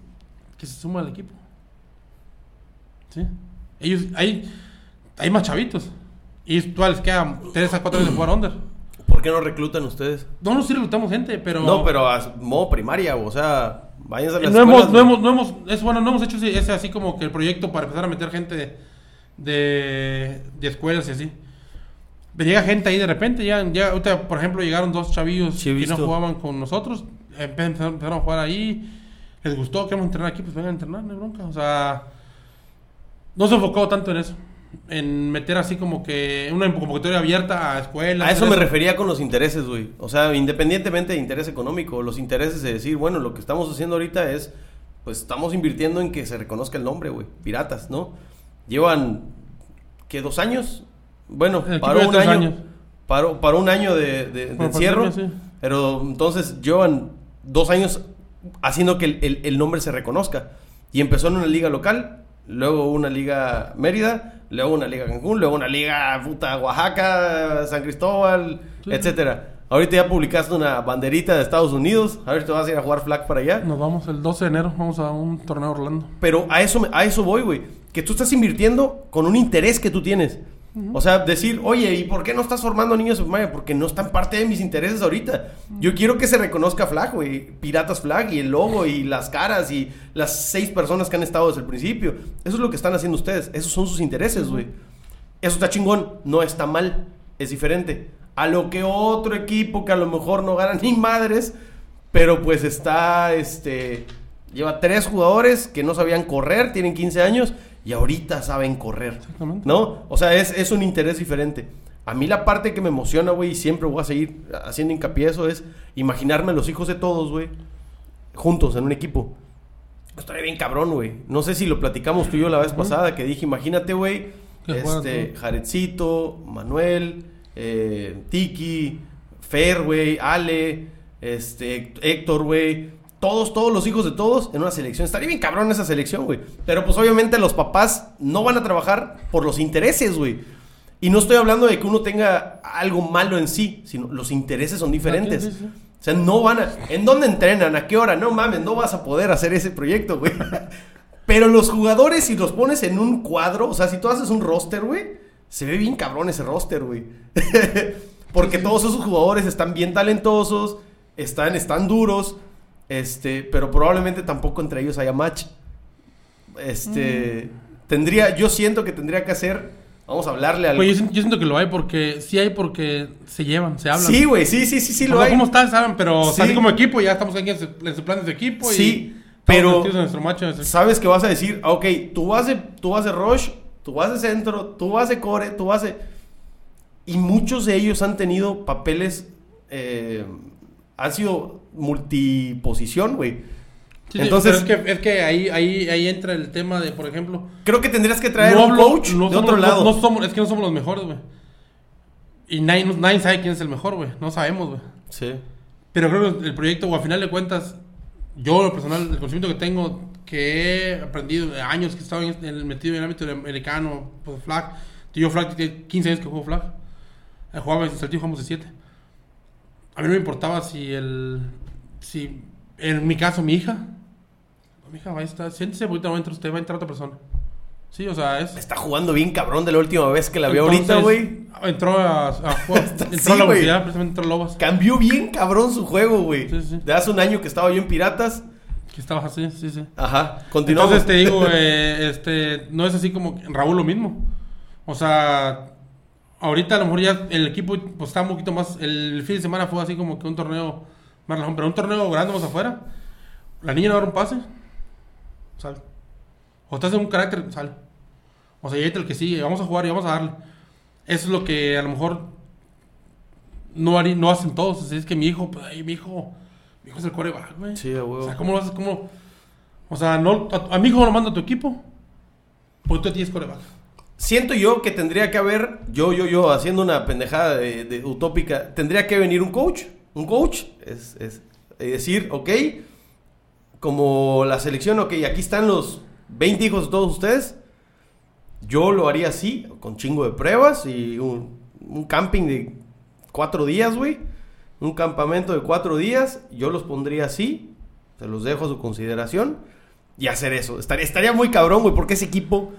Speaker 2: que se suma al equipo. ¿Sí? Ellos, hay, hay más chavitos. Y todavía les quedan 3 a 4 años de jugar Under.
Speaker 1: ¿Por qué no reclutan ustedes?
Speaker 2: No, no, sí reclutamos gente, pero...
Speaker 1: No, pero a modo primaria, o sea, váyanse a
Speaker 2: Eh,
Speaker 1: las
Speaker 2: No hemos, no hemos, no hemos, es bueno, no hemos hecho ese, ese así como que el proyecto para empezar a meter gente de, de, de escuelas y así. Llega gente ahí de repente, ya, ya ahorita, por ejemplo, llegaron dos chavillos
Speaker 1: Sí,
Speaker 2: que no jugaban con nosotros, empe- empezaron, empezaron a jugar ahí, les gustó, queremos entrenar aquí, pues vengan a entrenar, no hay bronca. O sea, no se enfocó tanto en eso, en meter así como que una convocatoria abierta a escuelas.
Speaker 1: A eso me refería con los intereses, güey. O sea, independientemente de interés económico, los intereses de decir, bueno, lo que estamos haciendo ahorita es, pues estamos invirtiendo en que se reconozca el nombre, güey. Piratas, ¿no? Llevan, ¿qué? ¿Dos años? Bueno, paró un año.
Speaker 2: años.
Speaker 1: Paró, paró un año de, de- de encierro.
Speaker 2: pandemia, sí.
Speaker 1: Pero entonces llevan dos años haciendo que el, el- el nombre se reconozca. Y empezó en una liga local, luego una liga Mérida, luego una liga Cancún, luego una liga puta Oaxaca, San Cristóbal,
Speaker 2: Sí.
Speaker 1: etcétera. Ahorita ya publicaste una banderita de Estados Unidos, a ver te vas a ir a jugar flag para allá.
Speaker 2: Nos vamos el 12 de enero, vamos a un torneo Orlando.
Speaker 1: Pero a eso, a eso voy, güey. Que tú estás invirtiendo con un interés que tú tienes. O sea, decir, oye, ¿y por qué no estás formando niños en primaria? Porque no están parte de mis intereses ahorita. Yo quiero que se reconozca Flag, güey. Piratas Flag y el logo y las caras y las seis personas que han estado desde el principio. Eso es lo que están haciendo ustedes. Esos son sus intereses, güey. Eso está chingón. No está mal. Es diferente. A lo que otro equipo que a lo mejor no gana ni madres, pero pues está, este... Lleva tres jugadores que no sabían correr, tienen 15 años y ahorita saben correr.
Speaker 2: Exactamente.
Speaker 1: ¿No? O sea, es, es un interés diferente. A mí la parte que me emociona, güey, y siempre voy a seguir haciendo hincapié a eso, es imaginarme a los hijos de todos, güey, juntos en un equipo. Estaría bien cabrón, güey. No sé si lo platicamos tú y yo la vez pasada, que dije, imagínate, güey, este. Jaredcito, Manuel, eh, Tiki, Fer, güey, Ale, este, Héctor, güey. Todos, todos los hijos de todos en una selección. Estaría bien cabrón esa selección, güey. Pero pues obviamente los papás no van a trabajar por los intereses, güey. Y no estoy hablando de que uno tenga algo malo en sí, sino los intereses son diferentes.
Speaker 2: sí, sí.
Speaker 1: O sea, no van a... ¿En dónde entrenan? ¿A qué hora? No mames, no vas a poder hacer ese proyecto, güey. Pero los jugadores, si los pones en un cuadro, o sea, si tú haces un roster, güey, se ve bien cabrón ese roster, güey. Porque todos esos jugadores están bien talentosos, están, están duros, este, pero probablemente tampoco entre ellos haya match. Este, tendría, yo siento que tendría que hacer, vamos a hablarle al...
Speaker 2: Pues yo, siento- yo siento que lo hay porque sí hay porque se llevan, se hablan.
Speaker 1: Sí, güey, sí, sí, sí, sí,
Speaker 2: O
Speaker 1: lo
Speaker 2: sea,
Speaker 1: hay.
Speaker 2: ¿Cómo están? Saben, pero o sea,
Speaker 1: Sí.
Speaker 2: así como equipo ya estamos aquí en su, en su plan de equipo
Speaker 1: Sí, pero-
Speaker 2: metidos en nuestro macho. en nuestro-
Speaker 1: Sabes que vas a decir, ah, ok, tú vas de, tú vas de rush, tú vas de centro, tú vas de core, tú vas de... Y muchos de ellos han tenido papeles, eh, han sido multiposición, güey.
Speaker 2: Sí,
Speaker 1: Entonces-
Speaker 2: pero es que, es que ahí, ahí, ahí entra el tema de, por ejemplo,
Speaker 1: Creo que tendrías que traer
Speaker 2: no
Speaker 1: un coach
Speaker 2: no
Speaker 1: de
Speaker 2: somos-
Speaker 1: otro lado.
Speaker 2: no somos, es que no somos los mejores, güey. Y nadie, nadie sabe quién es el mejor, güey. No sabemos, güey.
Speaker 1: Sí.
Speaker 2: Pero creo que el proyecto, o a final de cuentas, yo, lo personal, el conocimiento que tengo, que he aprendido de años que he estado en, en metido en el ámbito americano, pues flag. Yo flag, tiene 15 años que juego flag. Eh, Jugaba en Saltillo, jugamos de 7. A mí no me importaba si el. Si, en mi caso, mi hija. Mi hija va a estar. Siéntese, ahorita va a entrar usted, va a entrar otra persona. Sí, o sea, es.
Speaker 1: Está jugando bien cabrón de la última vez que la vi ahorita, güey.
Speaker 2: Entró a, a jugar. Entró a la universidad, precisamente entró a Lobas.
Speaker 1: Cambió bien cabrón su juego, güey.
Speaker 2: Sí, sí.
Speaker 1: De hace un año que estaba yo en Piratas.
Speaker 2: Que estabas así, sí, sí.
Speaker 1: Ajá, continuamos.
Speaker 2: Entonces te digo, eh, este, no es así como Raúl lo mismo. O sea, ahorita a lo mejor ya el equipo pues, está un poquito más. El fin de semana fue así como que un torneo más relajado, pero un torneo grande más afuera. La niña no da un pase, sale. O estás en un carácter, sale. O sea, y el que sigue, vamos a jugar y vamos a darle. Eso es lo que a lo mejor no, harí- no hacen todos. Así es que mi hijo, pues ahí mi hijo, mi hijo es el coreback, güey.
Speaker 1: Sí, a
Speaker 2: O sea, ¿cómo lo haces? ¿Cómo? O sea, no, a, a mi hijo lo manda a tu equipo. Porque tú tienes coreback.
Speaker 1: Siento yo que tendría que haber, yo, yo, yo, haciendo una pendejada de, utópica, tendría que venir un coach. Un coach es, es es decir, ok, como la selección, ok, aquí están los 20 hijos de todos ustedes. Yo lo haría así, con chingo de pruebas y un, un camping de cuatro días, güey. Un campamento de cuatro días. Yo los pondría así. Se los dejo a su consideración. Y hacer eso. Estaría, estaría muy cabrón, güey, porque ese equipo.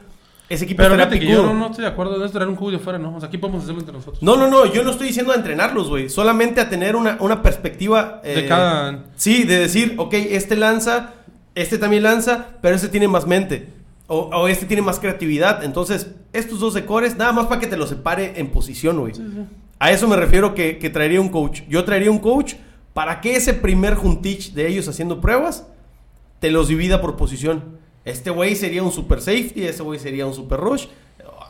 Speaker 1: Ese equipo
Speaker 2: Pero que yo no, no estoy de acuerdo de traer un coach de fuera, ¿no? O sea, aquí podemos hacerlo entre nosotros.
Speaker 1: No, no, no, yo no estoy diciendo a entrenarlos, güey. Solamente a tener una, una perspectiva.
Speaker 2: De
Speaker 1: eh,
Speaker 2: cada-
Speaker 1: Sí, de decir, ok, este lanza, este también lanza, pero este tiene más mente. O, o este tiene más creatividad. Entonces, estos dos de cores, nada más para que te los separe en posición, güey. A eso me refiero que, que traería un coach. Yo traería un coach para que ese primer juntich de ellos haciendo pruebas te los divida por posición. Este güey sería un super safety, este güey sería un super rush.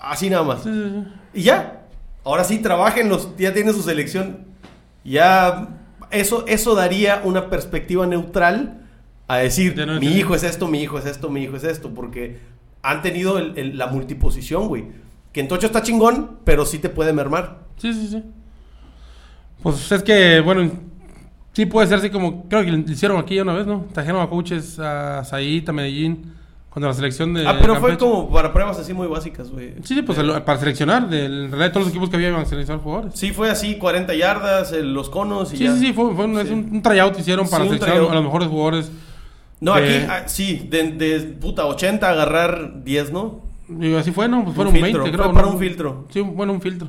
Speaker 1: Así nada más.
Speaker 2: Sí, sí, sí.
Speaker 1: Y ya. Ahora sí, trabajen los, ya tienen su selección. Ya eso, eso daría una perspectiva neutral a decir,
Speaker 2: no
Speaker 1: mi hijo es esto, mi hijo es esto, mi hijo es esto, porque han tenido el- el- la multiposición, güey. Que en Tocho está chingón, pero sí te puede mermar.
Speaker 2: Sí, sí, sí. Pues es que, bueno, sí puede ser así como, creo que lo hicieron aquí una vez, ¿no? Trajeron a coaches a Said, a Medellín, cuando la selección de
Speaker 1: ah, pero fue como para pruebas así muy básicas, güey.
Speaker 2: Sí, sí, pues el- para seleccionar, del- en realidad todos los equipos que había iban a seleccionar jugadores.
Speaker 1: Sí, fue así, 40 yardas, el- los conos y
Speaker 2: Sí,
Speaker 1: ya.
Speaker 2: sí, sí, fue, fue un,
Speaker 1: Sí.
Speaker 2: un, un tryout que hicieron para
Speaker 1: Sí, un
Speaker 2: seleccionar a los mejores jugadores.
Speaker 1: No,
Speaker 2: de-
Speaker 1: aquí, ah, sí, de, de puta 80 agarrar 10, ¿no?
Speaker 2: Y así fue, ¿no? Pues
Speaker 1: Un
Speaker 2: fueron
Speaker 1: filtro,
Speaker 2: 20,
Speaker 1: fue
Speaker 2: creo.
Speaker 1: para
Speaker 2: ¿no?
Speaker 1: un filtro.
Speaker 2: Sí, bueno, un filtro.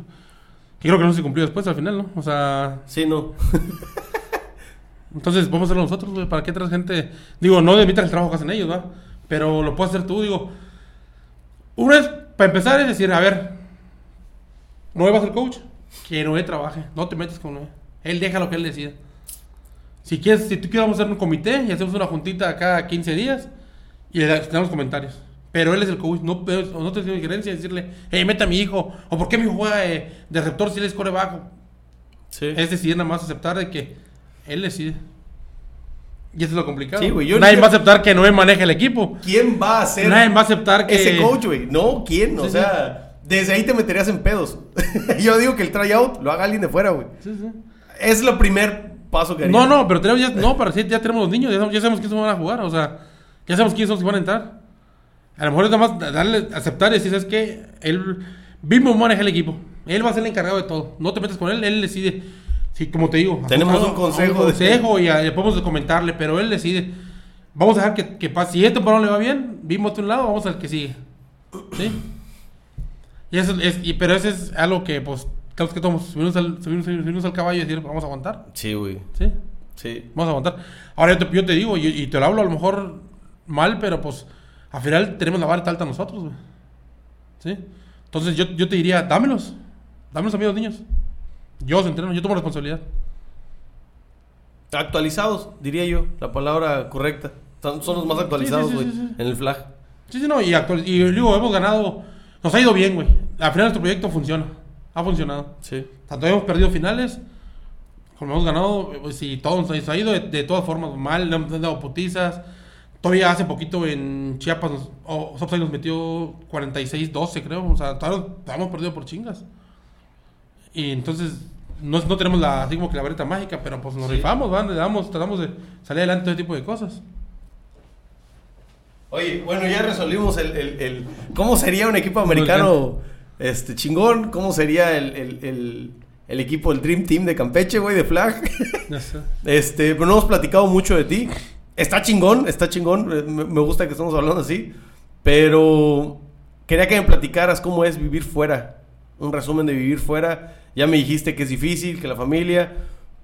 Speaker 2: Que creo que no se cumplió después al final, ¿no? O sea,
Speaker 1: Sí, no.
Speaker 2: entonces vamos a hacerlo nosotros, güey. ¿Para qué traes gente? Digo, no demitas el trabajo que hacen ellos, ¿va? Pero lo puedes hacer tú, digo. Una vez, para empezar, es decir, a ver, Noé va a ser coach, que Noé trabaje. No te metas con Noé. Él deja lo que él decida. Si quieres, si tú quieres, vamos a hacer un comité y hacemos una juntita cada 15 días y le damos comentarios. Pero él es el coach, no, no te tiene injerencia en decirle, hey, meta a mi hijo, o por qué mi hijo juega eh, de receptor si él es bajo.
Speaker 1: Sí.
Speaker 2: Es decidir nada más aceptar de que él decide. Y eso es lo complicado.
Speaker 1: Sí, güey, yo
Speaker 2: Nadie
Speaker 1: no-
Speaker 2: va a aceptar que Noé maneje el equipo.
Speaker 1: ¿Quién va a ser
Speaker 2: Nadie va a aceptar que.
Speaker 1: ese coach, güey? No, ¿quién? o
Speaker 2: Sí, sí.
Speaker 1: sea, desde ahí te meterías en pedos. Yo digo que el tryout lo haga alguien de fuera, güey.
Speaker 2: Sí, sí.
Speaker 1: Es lo primer paso que haría.
Speaker 2: No, no, pero tenemos ya, no, para sí, ya tenemos los niños, ya, sabemos- ya sabemos quiénes van a jugar, o sea, ya sabemos quiénes son los que van a entrar. A lo mejor es nada más darle, aceptar y decir, ¿sabes qué? Él mismo maneja el equipo. Él va a ser el encargado de todo. No te metas con él, él decide. Sí, como te digo.
Speaker 1: Tenemos un consejo
Speaker 2: Un
Speaker 1: de-
Speaker 2: consejo y a- podemos comentarle, pero él decide. Vamos a dejar que, que pase. Si este temporada le va bien, vimos de un lado, vamos al que sigue. ¿Sí? Y eso es, y- pero eso es algo que, pues, tenemos que todos subirnos al, subirnos, subirnos al caballo y decir, vamos a aguantar.
Speaker 1: Sí, güey.
Speaker 2: ¿Sí?
Speaker 1: Sí.
Speaker 2: Vamos a aguantar. Ahora yo te, yo te digo, y, y te lo hablo a lo mejor mal, pero pues al final tenemos la vara alta nosotros, güey. ¿Sí? Entonces yo, yo te diría, dámelos. Dámelos a mí los niños. Yo los entreno, yo tomo responsabilidad.
Speaker 1: Actualizados, diría yo, la palabra correcta. Son, son los más actualizados, güey,
Speaker 2: sí, sí.
Speaker 1: en el flag.
Speaker 2: Sí, sí, no, y, y digo, hemos ganado, nos ha ido bien, güey. Al final nuestro proyecto funciona. Ha funcionado.
Speaker 1: Sí.
Speaker 2: Tanto hemos perdido finales, como hemos ganado, pues y todo nos ha ido de, de todas formas mal, le hemos dado putizas. Todavía hace poquito en Chiapas, nos, o Sopside nos metió 46-12, creo. O sea, todavía todavía hemos perdido por chingas. Y entonces, no, no tenemos la, así como que la varita mágica, pero pues nos
Speaker 1: Sí.
Speaker 2: rifamos, ¿van? Le damos, tratamos de salir adelante de ese tipo de cosas.
Speaker 1: Oye, bueno, ya resolvimos el, el- el- cómo sería un equipo americano este chingón, cómo sería el, el- el- equipo, el Dream Team de Campeche, güey, de flag.
Speaker 2: Ya sé.
Speaker 1: Este, pero no hemos platicado mucho de ti. Está chingón, está chingón. eh, Me, me gusta que estemos hablando así. Pero quería que me platicaras cómo es vivir fuera. Un resumen de vivir fuera. Ya me dijiste que es difícil, que la familia.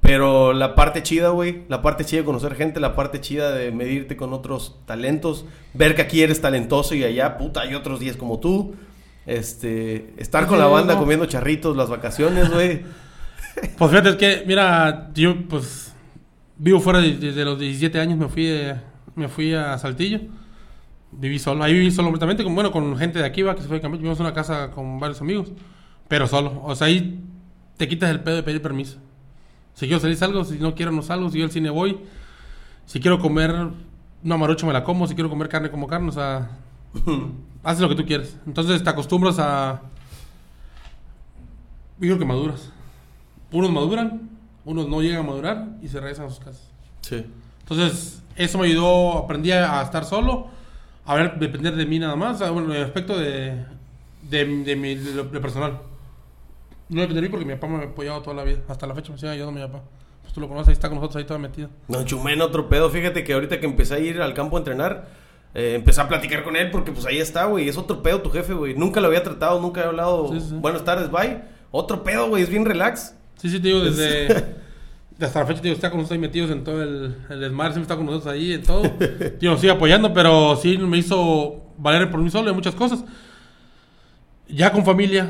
Speaker 1: Pero la parte chida, güey. La parte chida de conocer gente. La parte chida de medirte con otros talentos. Ver que aquí eres talentoso y allá, puta, hay otros días como tú. Este, estar con la banda
Speaker 2: no.
Speaker 1: comiendo charritos, las vacaciones, güey.
Speaker 2: Pues fíjate, es que, mira, yo pues vivo fuera de- desde los 17 años, me fui, de- me fui a Saltillo. Viví solo, ahí viví solo completamente, con, bueno, con gente de aquí, va, que se fue de Campeche, vivimos en una casa con varios amigos, pero solo. O sea, ahí te quitas el pedo de pedir permiso. Si quiero salir, salgo, si no quiero, no salgo, si quiero al cine, voy. Si quiero comer una marucha, me la como, si quiero comer carne, como carne, o sea, haces lo que tú quieres. Entonces te acostumbras a... Yo creo que maduras. Unos maduran, unos no llegan a madurar y se regresan a sus casas.
Speaker 1: Sí.
Speaker 2: Entonces, eso me ayudó, aprendí a, estar solo, a ver, depender de mí nada más, bueno, en el aspecto de, de, de mi de lo- de personal. No de mí porque mi papá me ha apoyado toda la vida, hasta la fecha me sigue ayudando mi papá. Pues tú lo conoces, ahí está con nosotros, ahí todo metido.
Speaker 1: No, chumé en otro pedo. Fíjate que ahorita que empecé a ir al campo a entrenar, eh, empecé a platicar con él porque pues ahí está, güey. Es otro pedo tu jefe, güey. Nunca lo había tratado, nunca había hablado.
Speaker 2: Sí, sí.
Speaker 1: Buenas tardes, bye. Otro pedo, güey. Es bien relax.
Speaker 2: Sí, sí, te digo, desde... de hasta la fecha, digo, está con nosotros ahí metidos en todo el, el desmadre, siempre está con nosotros ahí, en todo. Tío, nos sigue apoyando, pero sí me hizo valer por mí solo en muchas cosas. Ya con familia.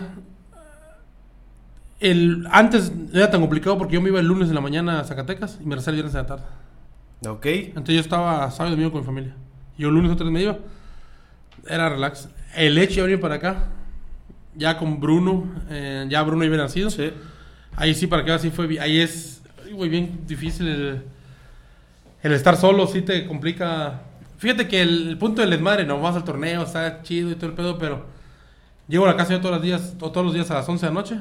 Speaker 2: El, antes era tan complicado porque yo me iba el lunes en la mañana a Zacatecas y me regresaba el viernes en la tarde.
Speaker 1: Ok.
Speaker 2: Entonces yo estaba sábado y domingo con mi familia. Yo el lunes otra vez me iba. Era relax. El hecho de venir para acá, ya con Bruno, eh, ya Bruno iba nacido.
Speaker 1: Sí.
Speaker 2: Ahí sí, para que así fue. Ahí es muy bien difícil el, el estar solo, sí te complica. Fíjate que el, el punto del desmadre, no vas al torneo, está chido y todo el pedo, pero llego a la casa yo todos los días, o todos los días a las 11 de la noche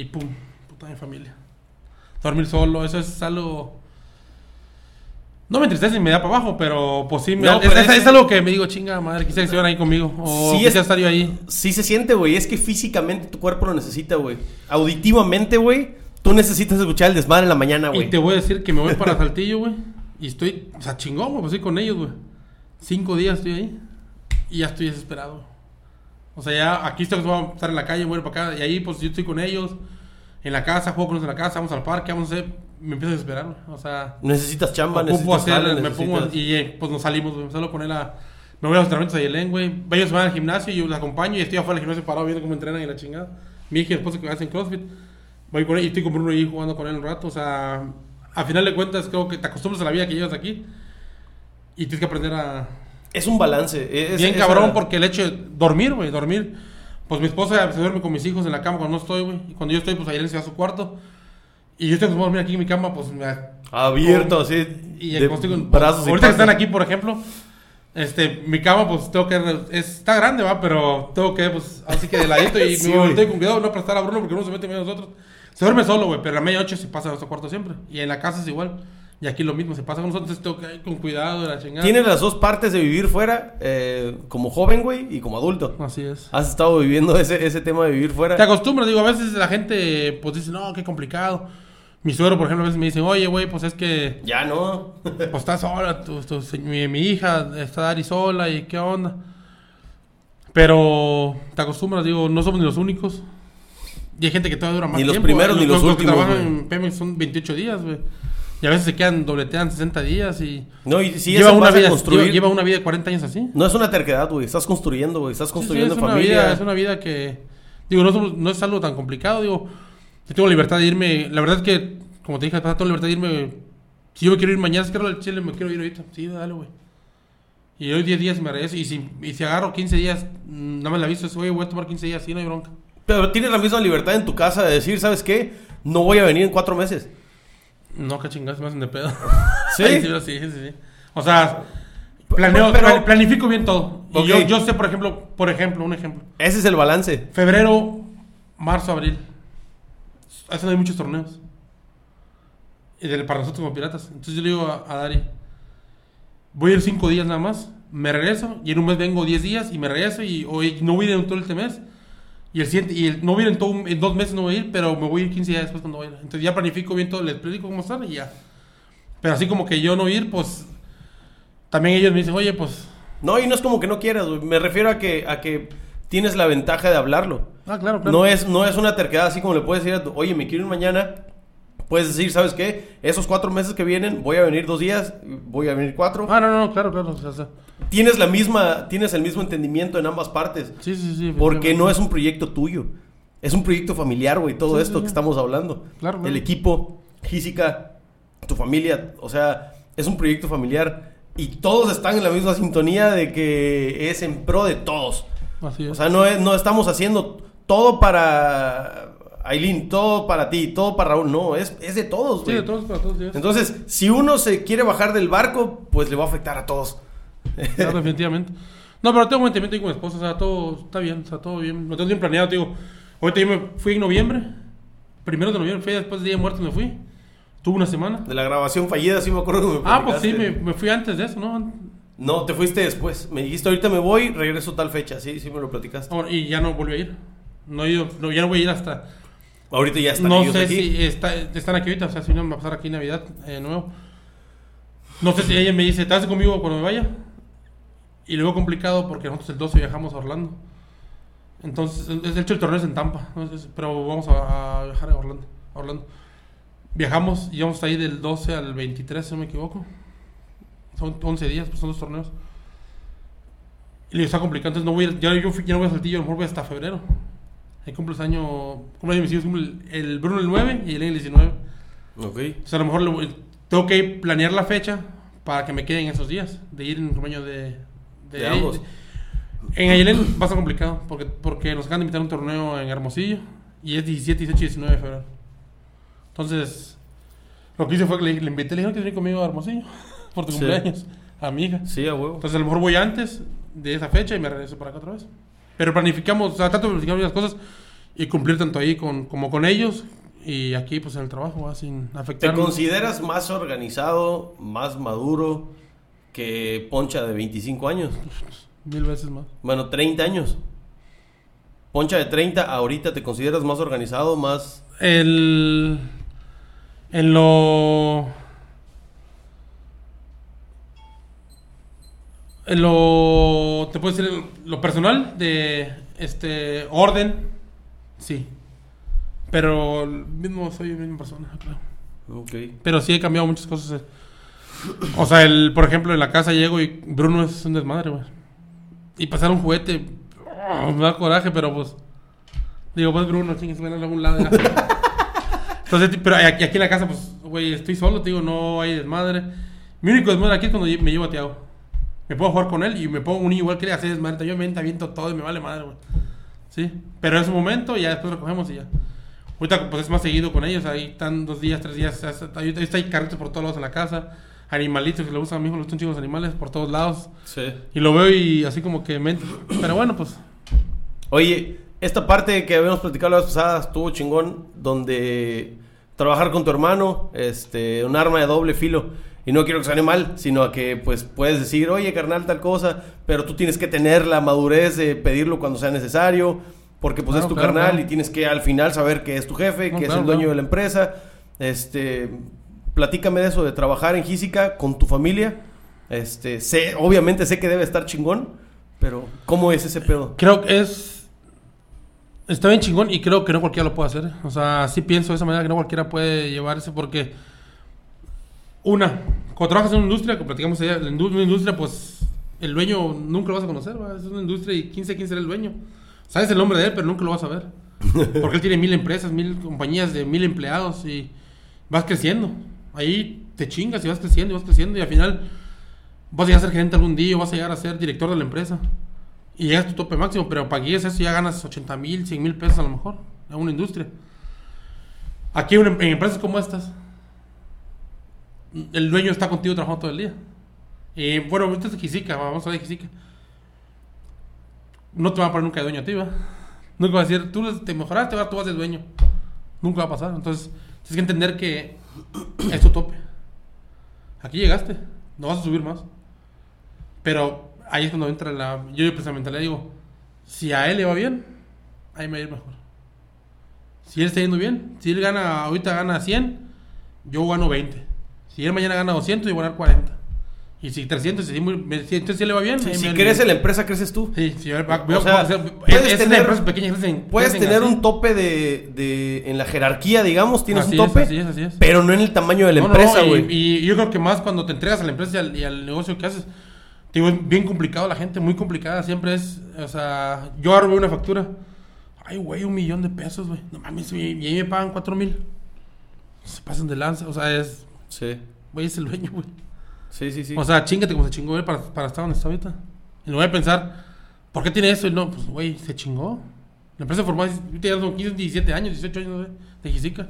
Speaker 2: y pum, puta mi familia. Dormir solo, eso es algo. No me entristece y me da para abajo, pero pues sí, me
Speaker 1: No,
Speaker 2: es,
Speaker 1: pero
Speaker 2: es-
Speaker 1: es-
Speaker 2: es algo que me digo, chinga madre, quisiera que estuvieran ahí conmigo. O
Speaker 1: Sí,
Speaker 2: quisiera
Speaker 1: es-
Speaker 2: estar yo ahí.
Speaker 1: Sí se siente, güey. Es que físicamente tu cuerpo lo necesita, güey. Auditivamente, güey. Tú necesitas escuchar el desmadre en la mañana,
Speaker 2: Y
Speaker 1: güey.
Speaker 2: te voy a decir que me voy para Saltillo, güey. Y estoy, o sea, chingón, güey, pues estoy con ellos, güey. Cinco días estoy ahí. Y ya estoy desesperado. O sea, ya aquí estoy acostumbrado a estar en la calle, voy para acá. Y ahí, pues yo estoy con ellos. En la casa, juego con ellos en la casa, vamos al parque, vamos a hacer. Me empiezo a desesperar. O sea.
Speaker 1: Necesitas chamba, necesitas
Speaker 2: hacer,
Speaker 1: jale,
Speaker 2: me pongo,
Speaker 1: necesitas-
Speaker 2: y eh, pues nos salimos, güey. Me salgo con él a. Me voy a los entrenamientos a Yelén, güey. Ellos van al gimnasio y yo los acompaño y estoy afuera del gimnasio parado viendo cómo entrenan y la chingada. Mi hija y esposa que hacen CrossFit. Voy con él y estoy con Bruno ahí jugando con él un rato. O sea, a final de cuentas, creo que te acostumbras a la vida que llevas aquí y tienes que aprender a.
Speaker 1: Es un balance. es-
Speaker 2: Bien cabrón, porque el hecho de dormir, güey, dormir. Pues mi esposa se duerme con mis hijos en la cama cuando no estoy, güey. Y cuando yo estoy, pues ahí se va a su cuarto. Y yo estoy acostumbrado a dormir aquí en mi cama, pues me.
Speaker 1: Abierto, así.
Speaker 2: Y
Speaker 1: de
Speaker 2: el estoy con-
Speaker 1: brazos y
Speaker 2: ahorita que están aquí, por ejemplo, este, mi cama, pues tengo que. es- está grande, va, pero tengo que, pues, así que de ladito. Y
Speaker 1: Sí,
Speaker 2: me volteo con cuidado no prestar a Bruno porque uno se mete en medio de nosotros. Se duerme solo, güey, pero a la medianoche se pasa a nuestro cuarto siempre. Y en la casa es igual. Y aquí lo mismo, se pasa con nosotros, que ir con cuidado la chingada.
Speaker 1: Tienes las dos partes de vivir fuera, eh, como joven, güey, y como adulto.
Speaker 2: Así es.
Speaker 1: Has estado viviendo ese, ese tema de vivir fuera.
Speaker 2: Te acostumbras, digo, a veces la gente pues dice, no, qué complicado. Mi suegro, por ejemplo, a veces me dice, oye, güey, pues es que
Speaker 1: Ya no.
Speaker 2: pues está sola, mi, mi hija está Dari sola y qué onda. Pero te acostumbras, digo, no somos ni los únicos. Y hay gente que todavía dura más
Speaker 1: Ni los
Speaker 2: tiempo.
Speaker 1: primeros
Speaker 2: Hay
Speaker 1: ni los
Speaker 2: que
Speaker 1: últimos,
Speaker 2: trabajan
Speaker 1: güey.
Speaker 2: en Pemex son 28 días, güey. Y a veces se quedan, dobletean 60 días y...
Speaker 1: No, y si
Speaker 2: lleva, una vida,
Speaker 1: construir,
Speaker 2: lleva, lleva una vida de 40 años así.
Speaker 1: No es una terquedad, güey. Estás construyendo, güey. Estás
Speaker 2: Sí, sí,
Speaker 1: construyendo
Speaker 2: es una
Speaker 1: familia.
Speaker 2: vida, es una vida que digo no, no es algo tan complicado digo yo tengo libertad de irme la verdad es que como te dije tengo libertad de irme si yo me quiero ir mañana si quiero al Chile me quiero ir ahorita sí dale güey y hoy 10 días me regreso y si, y si agarro 15 días mm, nada más la aviso es, oye voy a tomar 15 días sí no hay bronca
Speaker 1: Pero tienes la misma libertad en tu casa de decir, ¿sabes qué? No voy a venir en cuatro meses.
Speaker 2: No que chingados me hacen de pedo
Speaker 1: ¿Sí?
Speaker 2: Sí, sí, sí, sí. o sea planeo,
Speaker 1: Pero-
Speaker 2: plan- planifico bien todo y
Speaker 1: Ok.
Speaker 2: yo, yo sé por ejemplo por ejemplo un ejemplo
Speaker 1: Ese es el balance.
Speaker 2: Febrero, marzo, abril. Hacen hay muchos torneos. Y de- para nosotros como piratas. Entonces yo le digo a, a Dari, voy a ir cinco días nada más, me regreso, y en un mes vengo 10 días y me regreso, y hoy no voy a ir en todo este mes. Y el siguiente, y el- no voy a ir en, todo, un- en dos meses, no voy a ir, pero me voy a ir 15 días después cuando voy a ir. Entonces ya planifico bien todo, les explico cómo están y ya. Pero así como que yo no ir, pues también ellos me dicen, oye, pues...
Speaker 1: No, y no es como que no quieras, güey. Me refiero a que, a que tienes la ventaja de hablarlo.
Speaker 2: Ah, claro, claro.
Speaker 1: No es, no es una terquedad así como le puedes decir a tu, oye, me quiero ir mañana. Puedes decir, ¿sabes qué? Esos cuatro meses que vienen, voy a venir dos días, voy a venir cuatro.
Speaker 2: Ah, no, no, no, claro, claro. o sea,
Speaker 1: Tienes la misma, tienes el mismo entendimiento en ambas partes.
Speaker 2: sí, sí, sí.
Speaker 1: Porque no es un proyecto tuyo. Es un proyecto familiar, güey. Todo
Speaker 2: Sí,
Speaker 1: esto
Speaker 2: sí,
Speaker 1: que estamos hablando.
Speaker 2: Claro, claro.
Speaker 1: El equipo, física, tu familia. O sea, es un proyecto familiar. Y todos están en la misma sintonía de que es en pro de todos.
Speaker 2: Así es.
Speaker 1: O sea, no, es- no estamos haciendo todo para Aileen, todo para ti, todo para Raúl. No, es, es de todos,
Speaker 2: sí,
Speaker 1: güey.
Speaker 2: de todos para todos. sí.
Speaker 1: Entonces, si uno se quiere bajar del barco, pues le va a afectar a todos.
Speaker 2: Claro, definitivamente. No, pero tengo un mantenimiento ahí con mi esposa, o sea, todo está bien, o sea, todo bien. Lo tengo bien planeado, digo. Ahorita yo me fui en noviembre, primero de noviembre, fui después del Día de Muertos me fui. Tuve una semana.
Speaker 1: De la grabación fallida, sí me acuerdo que me
Speaker 2: Ah, pues sí, me, me fui antes de eso, ¿no?
Speaker 1: No, te fuiste después. Me dijiste, ahorita me voy, regreso tal fecha. Sí, sí me lo platicaste.
Speaker 2: Ahora, Y ya no volví a ir. No he ido, no, ya no voy a ir hasta.
Speaker 1: Ahorita ya están
Speaker 2: no
Speaker 1: ellos
Speaker 2: sé
Speaker 1: aquí.
Speaker 2: si está- están aquí ahorita, o sea, si no me va a pasar aquí Navidad eh, nuevo. No sé si ella me dice, ¿te conmigo cuando me vaya? Y luego complicado porque nosotros el 12 viajamos a Orlando. Entonces, es- de hecho el torneo es en Tampa, ¿no? Pero vamos a, a viajar a Orlando, a Orlando. Viajamos y vamos a ir del 12 al 23, si no me equivoco. Son 11 días, pues son dos torneos. Y le digo, está complicado, entonces no voy ya, yo ya no voy a Saltillo, a lo mejor voy hasta febrero. Ahí cumple el año, cumple mis hijos, cumple el, Bruno el 9 y el el 19.
Speaker 1: Ok.
Speaker 2: O sea, a lo mejor tengo que planear la fecha para que me queden esos días de ir en el baño de,
Speaker 1: De ambos.
Speaker 2: En Ayelén va a ser complicado porque, porque nos acaban de invitar a un torneo en Hermosillo y es 17, 18 y 19 de febrero. Entonces, lo que hice fue que le, le invité, le dije que venir conmigo a Hermosillo por tu
Speaker 1: Sí.
Speaker 2: cumpleaños, a mi hija.
Speaker 1: Sí, a huevo.
Speaker 2: Entonces, a lo mejor voy antes de esa fecha y me regreso para acá otra vez. Pero planificamos, o sea, trato de planificar las cosas y cumplir tanto ahí con, como con ellos y aquí, pues en el trabajo, ¿va? sin
Speaker 1: ¿Te
Speaker 2: afectar.
Speaker 1: consideras más organizado, más maduro que Poncha de 25 años?
Speaker 2: Mil veces más.
Speaker 1: Bueno, 30 años. Poncha de 30, ahorita te consideras más organizado, más...
Speaker 2: El. En lo. Lo. Te puedo decir, lo personal, de. Este, orden, sí. Pero mismo, soy la misma persona, claro.
Speaker 1: Ok.
Speaker 2: Pero sí he cambiado muchas cosas. eh. O sea, el, por ejemplo, en la casa llego y Bruno es un desmadre, güey. Y pasar un juguete, oh, me da coraje, pero pues. Digo, pues Bruno, chingues, ven a algún lado. Entonces, pero aquí, aquí en la casa, pues, güey, estoy solo, te digo, no hay desmadre. Mi único desmadre aquí es cuando me llevo a Tiago. Me puedo jugar con él y me pongo un niño igual que él hacer desmadre. Yo me aviento todo y me vale madre, güey. Sí, pero es un momento y ya después recogemos y ya. Ahorita pues es más seguido con ellos, ahí están dos días, tres días, ahí ahí hay carritos por todos lados en la casa, animalitos que le gustan a mi hijo, le gustan chicos animales por todos lados.
Speaker 1: Sí.
Speaker 2: Y lo veo y así como que me... Pero bueno, pues...
Speaker 1: Oye, esta parte que habíamos platicado la vez pasada estuvo chingón, donde trabajar con tu hermano, este, un arma de doble filo. Y no quiero que suene mal, sino a que pues puedes decir, oye carnal, tal cosa, pero tú tienes que tener la madurez de pedirlo cuando sea necesario, porque pues
Speaker 2: Claro,
Speaker 1: es tu
Speaker 2: claro,
Speaker 1: carnal
Speaker 2: claro.
Speaker 1: y tienes que al final saber que es tu jefe, que es el dueño de la empresa. Este, platícame de eso, de trabajar en Física con tu familia. Este, sé, obviamente sé que debe estar chingón, pero ¿cómo es ese pedo?
Speaker 2: Creo que es... Está bien chingón y creo que no cualquiera lo puede hacer. O sea, sí pienso de esa manera que no cualquiera puede llevarse porque... Una, cuando trabajas en una industria, como platicamos allá, indu- una industria, pues el dueño nunca lo vas a conocer, ¿va? es una industria y 15 quién será el dueño. Sabes el nombre de él, pero nunca lo vas a ver. Porque él tiene mil empresas, mil compañías de mil empleados y vas creciendo. Ahí te chingas y vas creciendo y vas creciendo y al final vas a llegar a ser gerente algún día o vas a llegar a ser director de la empresa. Y llegas a tu tope máximo, pero para que llegues a eso ya ganas 80 mil, 100 mil pesos a lo mejor en una industria. Aquí en, en empresas como estas, el dueño está contigo trabajando todo el día. Y bueno, esto es de Quisica, vamos a ver de Quisica. No te va a poner nunca de dueño a ti, ¿va? Nunca va a decir, tú te mejoraste, ahora tú vas de dueño. Nunca va a pasar. Entonces, tienes que entender que es tu tope. Aquí llegaste, no vas a subir más. Pero ahí es cuando entra la. Yo, pues, la mentalidad digo: si a él le va bien, ahí me va a ir mejor. Si él está yendo bien, si él gana, ahorita gana 100, yo gano 20. Si él mañana gana 200, yo voy a ganar 40. Y si 300, si, me- si entonces si le va bien,
Speaker 1: Sí, si crece la empresa, creces tú.
Speaker 2: Sí, sí, va-
Speaker 1: O sea, puedes
Speaker 2: es- es
Speaker 1: tener-
Speaker 2: empresa pequeña, crecen-
Speaker 1: Puedes
Speaker 2: crecen
Speaker 1: tener
Speaker 2: así.
Speaker 1: un tope de, de- en la jerarquía, digamos, tienes
Speaker 2: Así
Speaker 1: un
Speaker 2: es,
Speaker 1: tope,
Speaker 2: así es, así es.
Speaker 1: pero no en el tamaño de la
Speaker 2: No,
Speaker 1: empresa,
Speaker 2: no, y-
Speaker 1: güey.
Speaker 2: y, yo creo que más cuando te entregas a la empresa y al, y al negocio que haces, te digo, es bien complicado la gente, muy complicada. Siempre es, o sea, yo ahora veo una factura. Ay, güey, un millón de pesos, güey. No mames, y y ahí me pagan cuatro mil. Se pasan de lanza, o sea, es,
Speaker 1: Sí,
Speaker 2: güey, es el dueño, güey.
Speaker 1: sí, sí. sí.
Speaker 2: O sea, chingate como se chingó él para, para estar donde está ahorita. Y lo voy a pensar, ¿por qué tiene eso? Y no, pues, güey, se chingó. La empresa formó, yo tenía como 15, 17 años, 18 años, no sé, de Jisica.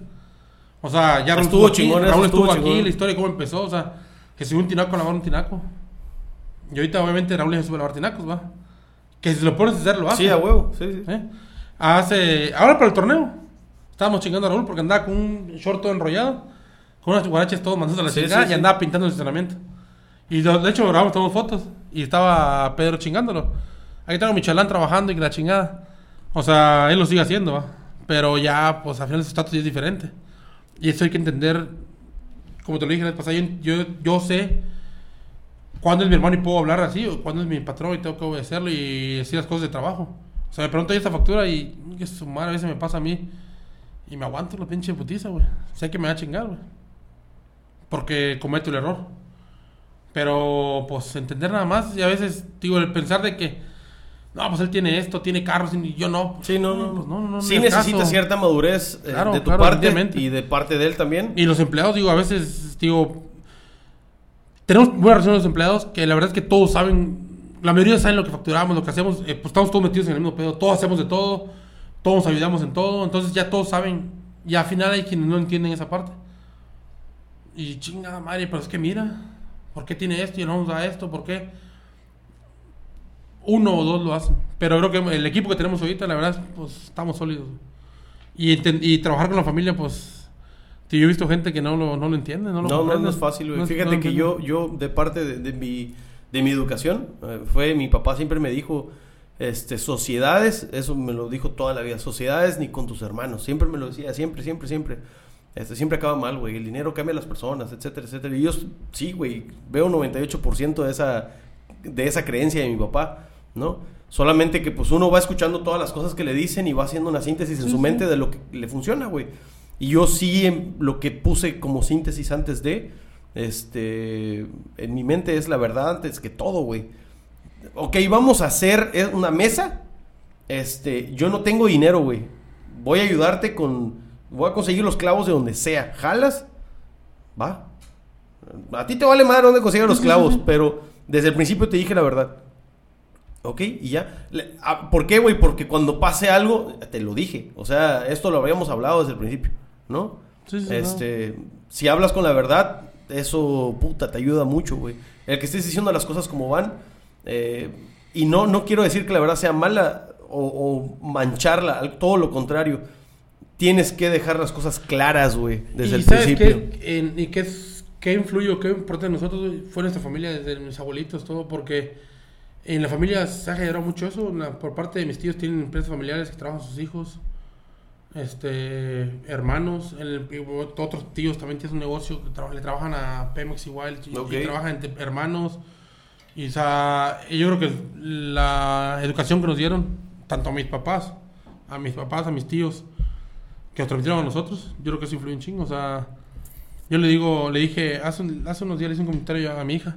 Speaker 2: O sea, ya Raúl
Speaker 1: Estuvo
Speaker 2: aquí,
Speaker 1: chingón eso,
Speaker 2: Raúl
Speaker 1: estuvo
Speaker 2: estuvo aquí, la historia de cómo empezó, o sea, que si un tinaco lavar un tinaco. Y ahorita, obviamente, Raúl ya se sube a lavar tinacos, va. Que si lo pones a hacer, lo hace.
Speaker 1: sí, a huevo, sí, sí.
Speaker 2: ¿Eh? Hace, ahora para el torneo, estábamos chingando a Raúl porque andaba con un short todo enrollado, con unas guaraches todo manzadas a la
Speaker 1: Sí,
Speaker 2: chingada
Speaker 1: sí,
Speaker 2: y andaba pintando el estacionamiento. Y de de hecho grabamos, tomamos fotos y estaba Pedro chingándolo. Aquí tengo mi chalán trabajando y que la chingada. O sea, él lo sigue haciendo, ¿va? pero ya, pues al final su estatus ya es diferente. Y eso hay que entender, como te lo dije la vez pasada, yo, yo, yo sé cuándo es mi hermano y puedo hablar así, o cuándo es mi patrón y tengo que obedecerlo y decir las cosas de trabajo. O sea, me pregunto esta factura y que su madre a veces me pasa a mí y me aguanto la pinche putiza, güey. Sé que me va a chingar, güey. Porque cometo el error. Pero, pues, entender nada más y a veces, digo, el pensar de que, no, pues él tiene esto, tiene carros y yo no.
Speaker 1: Sí, no, no.
Speaker 2: Pues, no, no, no,
Speaker 1: sí necesita
Speaker 2: caso.
Speaker 1: cierta madurez eh,
Speaker 2: Claro,
Speaker 1: de tu
Speaker 2: claro,
Speaker 1: parte
Speaker 2: definitivamente.
Speaker 1: y de parte de él también.
Speaker 2: Y los empleados, digo, a veces, digo, tenemos buena relación con los empleados que la verdad es que todos saben, la mayoría saben lo que facturamos, lo que hacemos, eh, pues estamos todos metidos en el mismo pedo, todos hacemos de todo, todos nos ayudamos en todo, entonces ya todos saben, y al final hay quienes no entienden esa parte. Y chingada madre, pero es que mira, ¿por qué tiene esto y no da esto? ¿Por qué? Uno o dos lo hacen, pero creo que el equipo que tenemos ahorita, la verdad, pues estamos sólidos. Y, y trabajar con la familia, pues yo he visto gente que no lo, no lo entiende, no lo
Speaker 1: No, no, no es fácil, güey.
Speaker 2: No
Speaker 1: Fíjate que yo, yo de parte de, de mi, de mi educación, eh, fue mi papá siempre me dijo, este, sociedades, eso me lo dijo toda la vida, sociedades ni con tus hermanos, siempre me lo decía, siempre, siempre, siempre. Este, siempre acaba mal, güey, el dinero cambia a las personas, etcétera, etcétera. Y yo, sí, güey, veo 98% de esa, de esa creencia de mi papá, ¿no? Solamente que pues uno va escuchando todas las cosas que le dicen y va haciendo una síntesis en su mente de lo que le funciona, güey. Y yo sí, en lo que puse como síntesis antes de, este, en mi mente es la verdad antes que todo, güey. Ok, vamos a hacer eh, una mesa. Este, yo no tengo dinero, güey. Voy a ayudarte con, voy a conseguir los clavos de donde sea. ¿Jalas? Va. A ti te vale madre dónde consigas los clavos, pero desde el principio te dije la verdad. ¿Ok? Y ya. Ah, ¿Por qué, güey? Porque cuando pase algo, te lo dije. O sea, esto lo habíamos hablado desde el principio, ¿no?
Speaker 2: Sí, sí,
Speaker 1: este, si hablas con la verdad, eso, puta, te ayuda mucho, güey. El que estés diciendo las cosas como van. eh, y no, no quiero decir que la verdad sea mala o, o mancharla, todo lo contrario. Tienes que dejar las cosas claras, güey, desde
Speaker 2: ¿Y
Speaker 1: el
Speaker 2: sabes
Speaker 1: principio.
Speaker 2: qué, en- ¿Y qué, es, qué influye o qué importa de nosotros? güey? Fue nuestra familia, desde mis abuelitos, todo, porque en la familia se ha generado mucho eso. la- por parte de mis tíos tienen empresas familiares que trabajan sus hijos, este hermanos, el- otros tíos también tienen un negocio que traba- le trabajan a Pemex igual, y, y trabajan entre hermanos. Y o sea, yo creo que la educación que nos dieron, tanto a mis papás, a mis papás, a mis tíos, que nos transmitieron a nosotros, yo creo que eso influye un chingo. O sea, yo le digo, le dije, hace, un- hace unos días le hice un comentario a mi hija.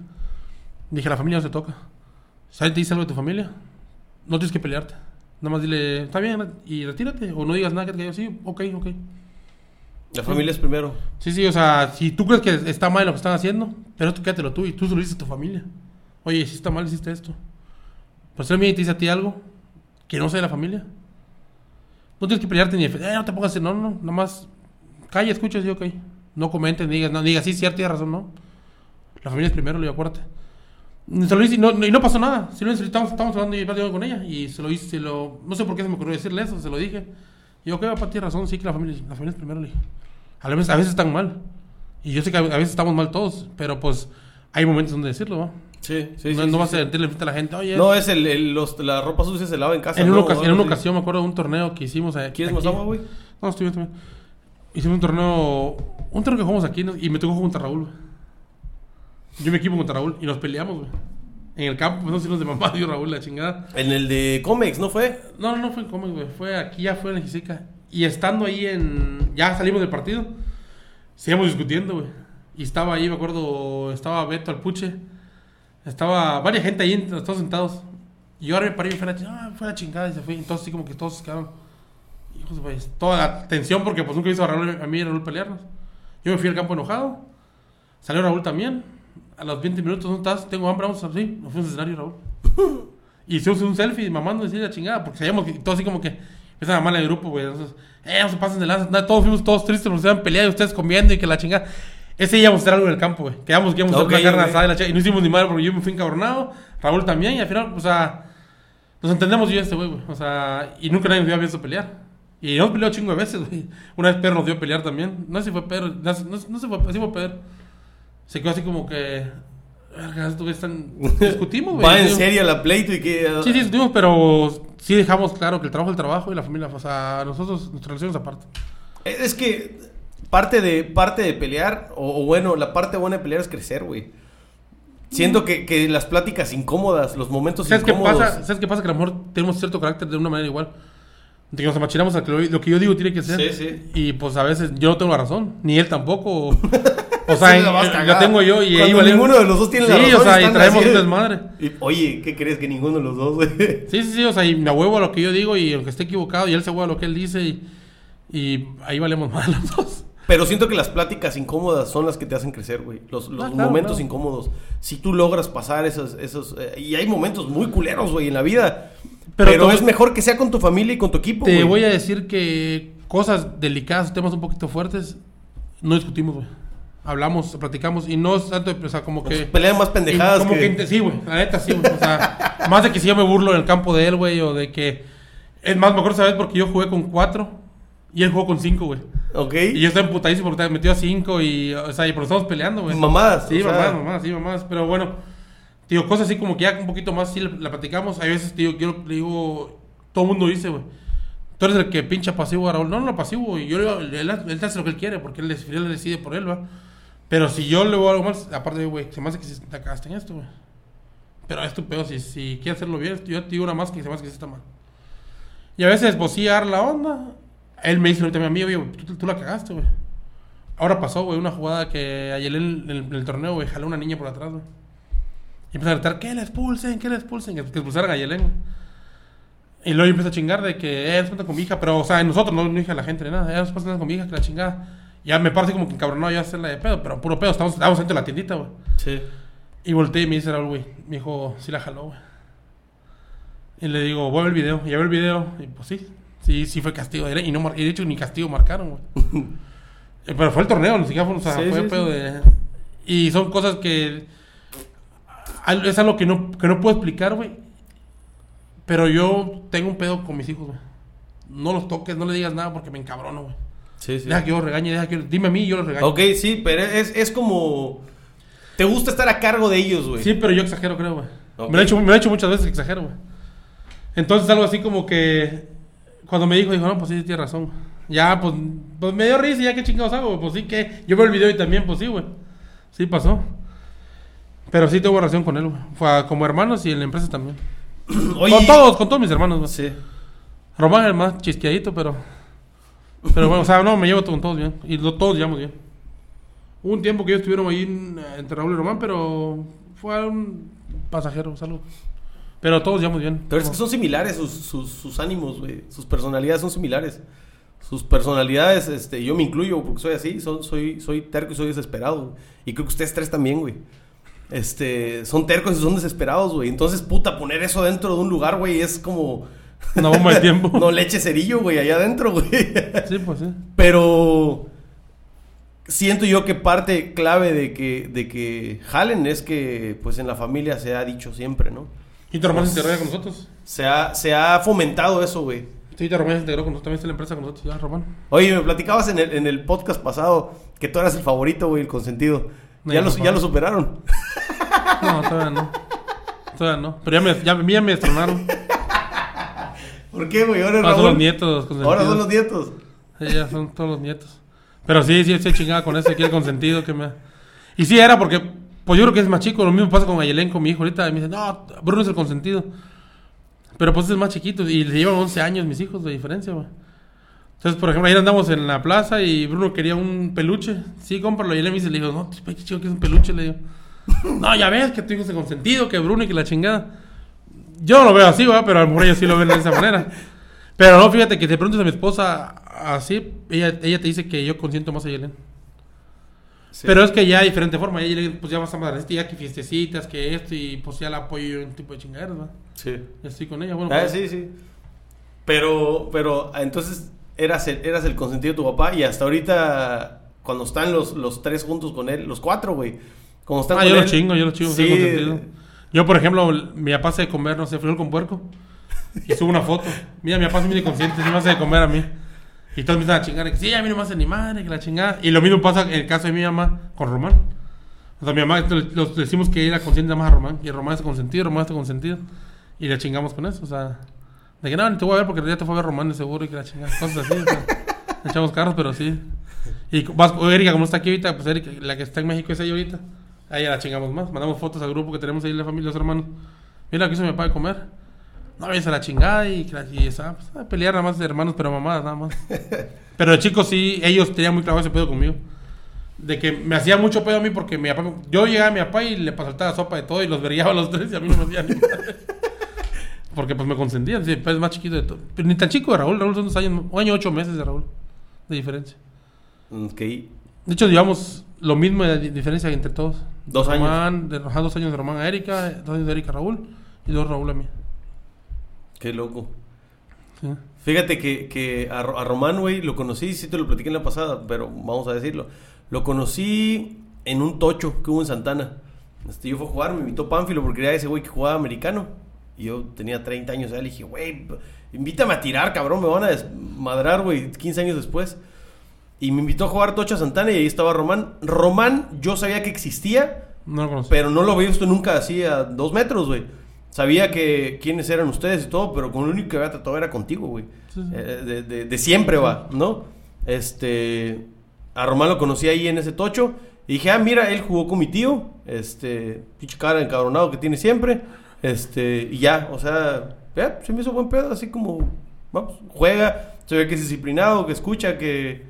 Speaker 2: Dije, la familia no se toca. Alguien te dice algo de tu familia, no tienes que pelearte. Nada más dile, está bien, y retírate. O no digas nada que te caiga. Sí, ok, ok.
Speaker 1: La familia es primero.
Speaker 2: Sí, sí, o sea, si tú crees que está mal lo que están haciendo, pero tú quédatelo tú y tú se lo dices a tu familia. Oye, si está mal, hiciste esto. Pues alguien te dice a ti algo que no sea de la familia, no tienes que pelearte ni, defe- eh, no te pongas, no, no, nada más calla, escucha, sí, ok. No comentes, digas, no, digas, sí, cierto, tienes razón, no. La familia es primero, le digo, acuérdate. Y Se lo hice y no, y no pasó nada. Simplemente estábamos, estábamos hablando y platicando con ella y se lo hice, se lo, no sé por qué se me ocurrió decirle eso, se lo dije. Y yo, ok, papá, tienes razón, sí que la familia, la familia es primero, le dije. A veces, a veces están mal. Y yo sé que a veces estamos mal todos, pero pues hay momentos donde decirlo, ¿va?
Speaker 1: Sí, sí,
Speaker 2: no
Speaker 1: sí,
Speaker 2: no vas a sentirle frente a la gente, oye.
Speaker 1: No, es el, el- los, la ropa sucia se lava en casa.
Speaker 2: en,
Speaker 1: ¿no?
Speaker 2: una, ocasión, en
Speaker 1: algo
Speaker 2: una
Speaker 1: así.
Speaker 2: ocasión me acuerdo de un torneo que hicimos aquí.
Speaker 1: ¿Quieres más agua, güey?
Speaker 2: No, estoy bien, estoy bien. Hicimos un torneo, un torneo que jugamos aquí y me tocó jugar contra Raúl. Yo me equipo contra Raúl y nos peleamos, güey. En el campo, pues no sé si nos de mamá dio Raúl la chingada.
Speaker 1: En el de Comex, ¿no fue?
Speaker 2: No, no, no fue en Comex, güey. Fue aquí, ya fue en Jixica. Y estando ahí en. Ya salimos del partido. Seguimos discutiendo, güey. Y estaba ahí, me acuerdo. Estaba Beto Alpuche. Estaba varias gente ahí, todos sentados. Y yo me paré y fue la, chingada y se fue. Entonces, así como que todos se quedaron. Hijos pues, toda la tensión porque pues nunca hizo a Raúl, a mí y a Raúl pelearnos. Yo me fui al campo enojado. Salió Raúl también. A los 20 minutos, ¿dónde estás? Tengo hambre, vamos a sí. Nos fuimos al escenario, Raúl. Y hicimos un selfie mamando decir la chingada, porque sabíamos que todo así como que esa mamá en el grupo, güey. Entonces, eh, no se pasen de lanza. Todos fuimos todos tristes porque se habían peleado y ustedes comiendo y que la chingada. Ese íbamos a hacer algo en el campo, güey. Quedamos que íbamos a hacer una carne asada y la. Y no hicimos ni madre porque yo me fui encabronado. Raúl también, y al final, o sea, nos entendemos yo y este güey, güey. O sea, y nunca nadie nos había visto pelear. Y nos peleó chingo de veces, güey. Una vez Pedro nos dio a pelear también. No sé si fue Pedro, no, sé- no, no si fue, sí fue Pedro. Se quedó así como que. Verga, están. Discutimos, güey.
Speaker 1: Va en serio la pleito y que...
Speaker 2: Sí, sí, discutimos, pero sí dejamos claro que el trabajo es el trabajo y la familia, o sea, nosotros, nuestra relación es aparte.
Speaker 1: Es que parte de, parte de pelear, o, o bueno, la parte buena de pelear es crecer, güey. Siento que, que las pláticas incómodas, los momentos
Speaker 2: ¿Sabes qué
Speaker 1: incómodos...
Speaker 2: pasa? ¿Sabes qué pasa? Que a lo mejor tenemos cierto carácter de una manera igual. De que nos amachinamos a que lo, lo que yo digo tiene que ser.
Speaker 1: Sí, sí.
Speaker 2: Y pues a veces yo no tengo la razón, ni él tampoco. O sea,
Speaker 1: Sí, la
Speaker 2: tengo yo y ahí
Speaker 1: Cuando
Speaker 2: vale-
Speaker 1: ninguno de los dos tiene
Speaker 2: sí,
Speaker 1: la razón,
Speaker 2: o sea, y traemos un
Speaker 1: de-
Speaker 2: desmadre.
Speaker 1: Y, oye, ¿qué crees que ninguno de los dos, güey?
Speaker 2: Sí, sí, sí, o sea, y me huevo a lo que yo digo y aunque esté equivocado y él se huevo a lo que él dice y, y ahí valemos mal los dos.
Speaker 1: Pero siento que las pláticas incómodas son las que te hacen crecer, güey. Los, los
Speaker 2: Ah, claro,
Speaker 1: momentos
Speaker 2: claro.
Speaker 1: incómodos. Si tú logras pasar esos... esos eh, y hay momentos muy culeros, güey, en la vida.
Speaker 2: Pero
Speaker 1: Pero, es mejor que sea con tu familia y con tu equipo,
Speaker 2: Te
Speaker 1: güey.
Speaker 2: voy a decir que cosas delicadas, temas un poquito fuertes, no discutimos, güey. Hablamos, platicamos y no es tanto, o sea, como que...
Speaker 1: Pelean más pendejadas
Speaker 2: como
Speaker 1: que...
Speaker 2: que... Sí, güey, la neta sí, güey. O sea, más de que si yo me burlo en el campo de él, güey, o de que... Es más, me acuerdo esa vez porque yo jugué con cuatro y él jugó con cinco, güey.
Speaker 1: ¿Ok?
Speaker 2: Y yo estaba emputadísimo porque metió a cinco y, o sea, y por eso estamos peleando, güey.
Speaker 1: Mamadas,
Speaker 2: Sí,
Speaker 1: o sea.
Speaker 2: mamadas, mamadas, sí, mamadas. Pero bueno, digo, cosas así como que ya un poquito más sí la, la platicamos. Hay veces, tío, yo le digo, todo el mundo dice, güey. Tú eres el que pincha pasivo a Raúl. No, no, pasivo, y yo le digo, él, él hace lo que él quiere porque él, él decide por él, va. Pero si yo le voy algo más, aparte, güey, se me hace que se te cagaste en esto, güey. Pero es tu pedo, si, si quieres hacerlo bien, yo te digo una más que se más que sí está mal. Y a veces, pues sí, dar la onda. Él me dice ahorita a mí, oye, tú, tú la cagaste, güey. Ahora pasó, güey, una jugada que ayer en el, en el torneo, güey, jaló una niña por atrás, güey. Y empieza a gritar, que la expulsen, que la expulsen, que, que expulsaran a Yelén, güey. Y luego empieza a chingar de que, eh, no con mi hija, pero, o sea, nosotros no, no dije a la gente ni nada, eh, después con mi hija, que la chingada. Ya me parece como que encabronado ya hacerla de pedo, pero puro pedo, estamos, estábamos dentro de la tiendita, güey.
Speaker 1: Sí.
Speaker 2: Y volteé y me dice Raúl, güey, me dijo, sí la jaló, güey. Y le digo, voy a ver el video, y a ver el video, y pues sí, sí, sí fue castigo, y, no, y de hecho ni castigo marcaron, güey. Eh, pero fue el torneo, ni siquiera fue, o sea,
Speaker 1: Sí,
Speaker 2: fue
Speaker 1: sí,
Speaker 2: pedo
Speaker 1: sí.
Speaker 2: de... Y son cosas que... Es algo que no, que no puedo explicar, güey. Pero yo tengo un pedo con mis hijos, güey. No los toques, no le digas nada porque me encabrono, güey.
Speaker 1: Sí, sí.
Speaker 2: Deja que yo los regañe, deja que yo- Dime a mí y yo los regaño.
Speaker 1: Ok, sí, pero es, es como... Te gusta estar a cargo de ellos, güey.
Speaker 2: Sí, pero yo exagero, creo, güey. Me, lo he hecho, me lo he hecho muchas veces que exagero, güey. Entonces, algo así como que. Cuando me dijo, dijo, no, pues sí, tiene razón. Ya, pues, pues me dio risa, ya qué chingados hago. Pues sí, que. Yo veo el video y también, pues sí, güey. Sí pasó. Pero sí tengo relación con él, güey. Fue como hermanos y en la empresa también.
Speaker 1: Oye,
Speaker 2: Con todos, con todos mis hermanos, güey.
Speaker 1: Sí.
Speaker 2: Román es el más chisqueadito, pero. Pero bueno, o sea, no, me llevo con todos bien. Y lo- todos llevamos bien. Hubo un tiempo que ellos estuvieron ahí en- entre Raúl y Román, pero fue un pasajero, algo. Pero todos llevamos bien.
Speaker 1: Pero es que son similares sus, sus, sus ánimos, güey. Sus personalidades son similares. Sus personalidades, este, yo me incluyo porque soy así, son- soy, soy terco y soy desesperado. Y creo que ustedes tres también, güey. Este, son tercos y son desesperados, güey. Entonces, puta, poner eso dentro de un lugar, güey, es como...
Speaker 2: Una bomba de tiempo.
Speaker 1: no leche cerillo, güey, allá adentro, güey.
Speaker 2: Sí, pues sí.
Speaker 1: Pero siento yo que parte clave de que, de que jalen es que, pues en la familia se ha dicho siempre, ¿no?
Speaker 2: ¿Y tu hermano se integró ya con nosotros?
Speaker 1: Se ha, se ha fomentado eso, güey.
Speaker 2: Sí, tu hermano se integró con nosotros. También está en la empresa con nosotros, ya, Román.
Speaker 1: Oye, me platicabas en el, en el podcast pasado que tú eras el favorito, güey, el consentido.
Speaker 2: No,
Speaker 1: ya,
Speaker 2: ya
Speaker 1: lo, ya lo superaron.
Speaker 2: No, todavía no. Todavía no. Pero ya me, ya, a mí ya me destronaron.
Speaker 1: ¿Por qué, güey? Ahora,
Speaker 2: son los nietos consentidos.
Speaker 1: Ahora son los nietos.
Speaker 2: Sí, ya son todos los nietos. Pero sí, sí, se chingaba con ese que el consentido que me... Y sí era porque, pues yo creo que es más chico. Lo mismo pasa con Ayelén, con mi hijo ahorita. Y me dice, no, Bruno es el consentido. Pero pues es más chiquito. Y le llevan 11 años mis hijos de diferencia, güey. Entonces, por ejemplo, ayer andamos en la plaza y Bruno quería un peluche. Sí, cómpralo. Y él me dice, le digo, no, pues, qué chido que es un peluche. Le digo, no, ya ves que tu hijo es el consentido, que Bruno y que la chingada. Yo no lo veo así, ¿verdad? Pero a lo mejor ellos sí lo ven de esa manera. Pero no, fíjate que te preguntas a mi esposa así, ella, ella te dice que yo consiento más a Yelen.
Speaker 1: Sí.
Speaker 2: Pero es que ya de diferente forma, ella pues ya vas a más ya que fiestecitas, que esto, y pues ya la apoyo en un tipo de chingaderas, ¿verdad?
Speaker 1: Sí.
Speaker 2: Ya estoy con ella, bueno.
Speaker 1: Ah,
Speaker 2: pues,
Speaker 1: sí, sí. Pero, pero, entonces, eras el, eras el consentido de tu papá y hasta ahorita, cuando están los, los tres juntos con él, los cuatro, güey. Cuando están
Speaker 2: Ah,
Speaker 1: con
Speaker 2: yo lo
Speaker 1: él,
Speaker 2: chingo, yo lo chingo,
Speaker 1: Sí.
Speaker 2: consentido. Yo, por ejemplo, mi papá hace de comer, no sé, frijol con puerco. Y subo una foto. Mira, mi papá es muy consciente, sí me hace de comer a mí. Y todos me empiezan a chingar, que sí, a mí no me hace ni madre, que la chingada. Y lo mismo pasa en el caso de mi mamá con Román. O sea, mi mamá, los decimos que era consciente más a Román. Y Román está consentido, Román está consentido. Y le chingamos con eso, o sea. De que no, ni te voy a ver porque ya te fue a ver Román de seguro y que la chingada. Cosas así, o sea. echamos carros, pero sí. Y vas, Erika, como está aquí ahorita, pues Erika, la que está en México es ella ahorita. A ella la chingamos más. Mandamos fotos al grupo que tenemos ahí la familia, los hermanos. Mira, aquí mi papá de comer. No, vayas a la chingada y, y esa, pues, a pelear nada más de hermanos, pero mamadas nada más. Pero de chicos sí, ellos tenían muy claro ese pedo conmigo. De que me hacía mucho pedo a mí porque mi papá, yo llegaba a mi papá y le pasaba sopa de todo y los verillaba a los tres y a mí no me hacía ni. Porque pues me consentían, sí, pues, es más chiquito de todo. Pero ni tan chico de Raúl, Raúl son dos años, un año ocho meses de Raúl, de diferencia.
Speaker 1: Ok.
Speaker 2: De hecho, llevamos lo mismo de di- diferencia entre todos.
Speaker 1: Dos años.
Speaker 2: De, dos años de Román a Erika, dos años de Erika a Raúl y dos Raúl a mí.
Speaker 1: Qué loco.
Speaker 2: Sí.
Speaker 1: Fíjate que, que a, Ro- a Román, güey, lo conocí, sí te lo platiqué en la pasada, pero vamos a decirlo. Lo conocí en un tocho que hubo en Santana. Este, yo fui a jugar, me invitó Pánfilo porque era ese güey que jugaba americano. Y yo tenía 30 años, le dije, güey, invítame a tirar, cabrón, me van a desmadrar, güey, 15 años después. Y me invitó a jugar tocho a Santana y ahí estaba Román. Román, yo sabía que existía,
Speaker 2: No lo
Speaker 1: pero no lo había visto nunca así a dos metros, güey. Sabía que quiénes eran ustedes y todo, pero con lo único que había tratado era contigo, güey.
Speaker 2: Sí, sí.
Speaker 1: Eh, de, de- de siempre va, ¿no? Este. A Román lo conocí ahí en ese tocho. Y dije, ah, mira, él jugó con mi tío, este, pinche cara encabronado que tiene siempre, este, y ya, o sea, se me hizo buen pedo, así como, vamos, juega, se ve que es disciplinado, que escucha, que,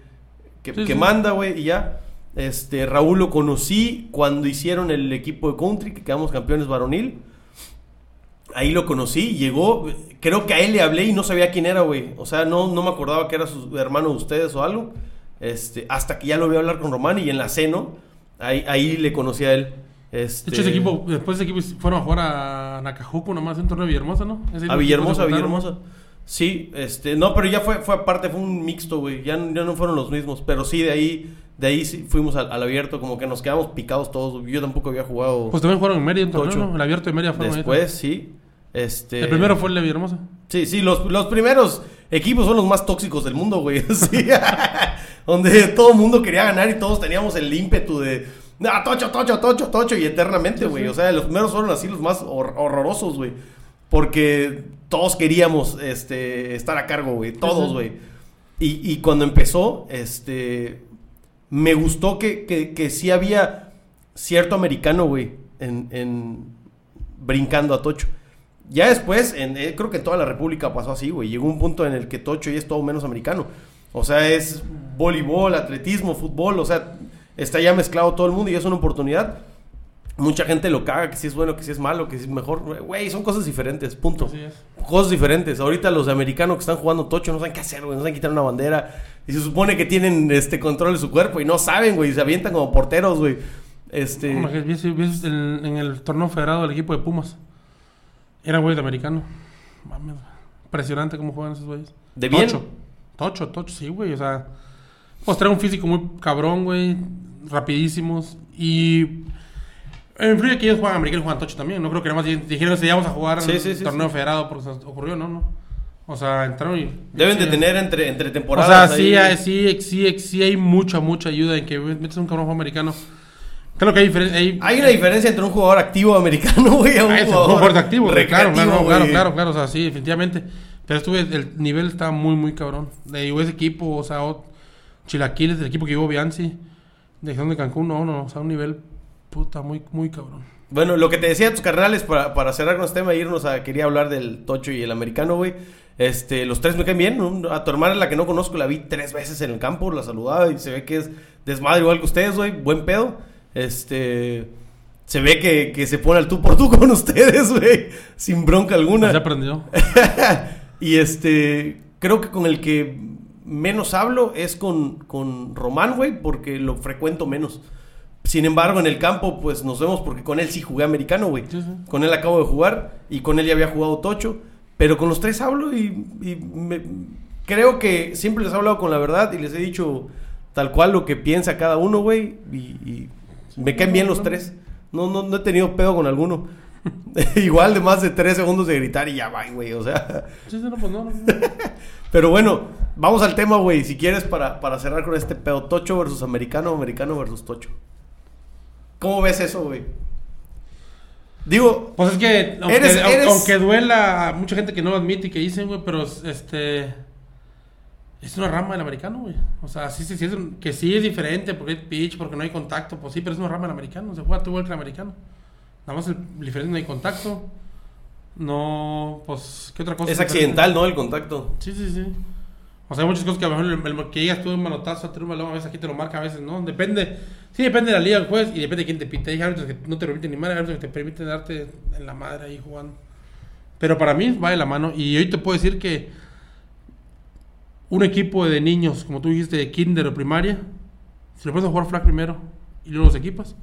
Speaker 1: que,
Speaker 2: Sí,
Speaker 1: que
Speaker 2: sí.
Speaker 1: manda, güey, y ya. Este, Raúl lo conocí cuando hicieron el equipo de country, que quedamos campeones varonil. Ahí lo conocí, llegó, creo que a él le hablé y no sabía quién era, güey. O sea, no, no me acordaba que era su hermano de ustedes o algo. Este, hasta que ya lo vi hablar con Román y en la seno, ahí, ahí le conocí a él. Este,
Speaker 2: De hecho, ese equipo, después de ese equipo fueron a jugar a Nacajuco nomás, un torneo de Villahermosa, ¿no?
Speaker 1: A Villahermosa, a. Villahermosa. Sí, este, no, pero ya fue, fue aparte, fue un mixto, güey. Ya, ya no fueron los mismos. Pero sí, de ahí, de ahí sí fuimos al, al abierto, como que nos quedamos picados todos. Yo tampoco había jugado
Speaker 2: Pues también jugaron en Mérida,
Speaker 1: Tocho.
Speaker 2: ¿no? El abierto de Mérida ahí
Speaker 1: después, sí. Este.
Speaker 2: El primero fue el de Villahermosa.
Speaker 1: Sí, sí, los, los primeros equipos son los más tóxicos del mundo, güey. Sí. Donde todo el mundo quería ganar y todos teníamos el ímpetu de. "Ah, tocho, tocho, tocho, tocho, y eternamente, güey. O sea, los primeros fueron así los más hor- horrorosos, güey. Porque todos queríamos este, estar a cargo, güey. Todos, güey. Y, y cuando empezó, este. Me gustó que, que, que sí había cierto americano, güey. En, en- brincando a Tocho. Ya después, en, eh, creo que en toda la República pasó así, güey. Llegó un punto en el que Tocho ya es todo menos americano. O sea, es voleibol, atletismo, fútbol. O sea, está ya mezclado todo el mundo y es una oportunidad. Mucha gente lo caga, que si es bueno, que si es malo, que si es mejor. Güey, son cosas diferentes, punto. Cosas diferentes. Ahorita los americanos que están jugando tocho no saben qué hacer, güey. No saben quitar una bandera. Y se supone que tienen este control de su cuerpo y no saben, güey. y Se avientan como porteros, güey. Este.
Speaker 2: Como que ¿Viste, viste el- en el torneo federado del equipo de Pumas? Era güey de americano. Mames, güey. Impresionante cómo juegan esos güeyes.
Speaker 1: ¿De bien?
Speaker 2: Tocho. Tocho, Tocho, sí, güey. O sea, pues trae un físico muy cabrón, güey. Rapidísimos. Y. En influye que ellos juegan americano y juegan Tocho también. No creo que nada más dijeron que íbamos a jugar
Speaker 1: Sí,
Speaker 2: en
Speaker 1: sí,
Speaker 2: torneo federado porque se ocurrió, ¿no? no. O sea, entraron y.
Speaker 1: Deben de
Speaker 2: sí,
Speaker 1: tener entre, entre
Speaker 2: O
Speaker 1: temporadas.
Speaker 2: sea, sí,
Speaker 1: ahí-
Speaker 2: sí, sí, sí hay mucha, mucha ayuda en que metes un cabrón americano. Claro que hay diferencia. Hay,
Speaker 1: Hay una diferencia entre un jugador activo americano, güey, a un
Speaker 2: Ah, es un
Speaker 1: jugador
Speaker 2: jugador activo, claro, claro, claro, claro, claro, o sea, sí, definitivamente. Pero estuve, el nivel está muy, muy cabrón. De ese equipo, o sea, o- Chilaquiles, del equipo que llevó Bianchi, de de Cancún, no, no, o sea, un nivel, puta, muy, muy cabrón.
Speaker 1: Bueno, lo que te decía tus carnales, para, para cerrar con este tema, e irnos a, quería hablar del Tocho y el americano, güey. Este, los tres me caen bien. A tu hermana, la que no conozco, la vi tres veces en el campo, la saludaba y se ve que es desmadre igual que ustedes, güey. Buen pedo. Este, se ve que, que se pone al tú por tú con ustedes, güey. Sin bronca alguna.
Speaker 2: Se aprendió.
Speaker 1: y este, creo que con el que menos hablo es con, con Román, güey, porque lo frecuento menos. Sin embargo, en el campo, pues nos vemos porque con él sí jugué americano, güey.
Speaker 2: Sí, sí.
Speaker 1: Con él acabo de jugar y con él ya había jugado Tocho. Pero con los tres hablo y, y me- creo que siempre les he hablado con la verdad y les he dicho tal cual lo que piensa cada uno, güey. Y, y me caen bien los tres. No, no, no he tenido pedo con alguno. Igual de más de tres segundos de gritar y ya va, güey. O sea.
Speaker 2: Pues.
Speaker 1: Pero bueno, vamos al tema, güey. Si quieres, para, para cerrar con este pedo. Tocho versus americano, americano versus Tocho. ¿Cómo ves eso, güey? Digo,
Speaker 2: Pues es que, aunque,
Speaker 1: Eres-
Speaker 2: aunque-
Speaker 1: eres-
Speaker 2: aunque duela a mucha gente que no lo admite y que dicen, güey, pero este. Es una rama del americano, güey. O sea, sí, sí, sí, es un- que sí es diferente porque es pitch, porque no hay contacto, pues sí, pero es una rama del americano. Se juega igual que el americano. Nada más el el diferente no hay contacto. No, pues, ¿qué otra cosa?
Speaker 1: es accidental, ¿no? El contacto.
Speaker 2: Sí, sí, sí. O sea, hay muchas cosas que a lo mejor que llegas tú un manotazo a un balón, a veces aquí te lo marca, a veces no. Depende. Sí, depende de la liga del juez y depende de quién te pite. Hay árbitros que no te permiten ni madre, árbitros que te permiten darte en la madre ahí jugando. Pero para mí va de la mano. Y hoy te puedo decir que un equipo de niños, como tú dijiste, de kinder o primaria, si lo pones a jugar flag primero y luego los equipas,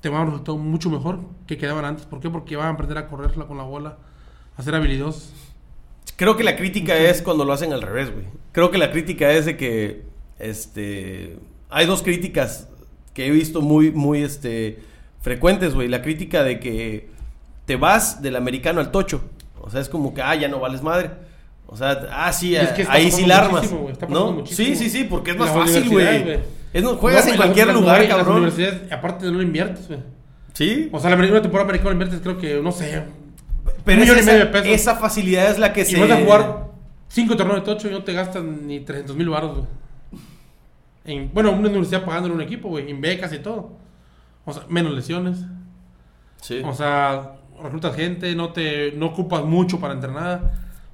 Speaker 2: te van a dar un resultado mucho mejor que quedaban antes. ¿Por qué? Porque van a aprender a correrla con la bola, a ser habilidosos.
Speaker 1: Creo que la crítica es cuando lo hacen al revés, güey. Creo que la crítica es de que, este, hay dos críticas que he visto muy, muy, este, frecuentes, güey. La crítica de que te vas del americano al tocho. O sea, es como que, ah, ya no vales madre. O sea, ah, sí,
Speaker 2: Es que está
Speaker 1: ahí sí la armas.
Speaker 2: está
Speaker 1: ¿No?
Speaker 2: muchísimo.
Speaker 1: Sí, sí, sí, porque es más
Speaker 2: las
Speaker 1: fácil, güey. no- Juegas en
Speaker 2: Las-
Speaker 1: cualquier
Speaker 2: las-
Speaker 1: lugar,
Speaker 2: las- Las
Speaker 1: cabrón.
Speaker 2: universidades, aparte no inviertes, güey.
Speaker 1: Sí.
Speaker 2: O sea, la primera temporada americana inviertes, creo que, no sé.
Speaker 1: Pero
Speaker 2: un millón
Speaker 1: es
Speaker 2: y medio
Speaker 1: esa,
Speaker 2: de pesos.
Speaker 1: esa facilidad es la que
Speaker 2: Y
Speaker 1: se...
Speaker 2: vas a jugar cinco torneos de tocho y no te gastan ni 300 mil baros, güey. En, bueno, una universidad pagándole un equipo, güey, en becas y todo. O sea, menos lesiones.
Speaker 1: Sí.
Speaker 2: O sea, reclutas gente, no te no ocupas mucho para entrenar.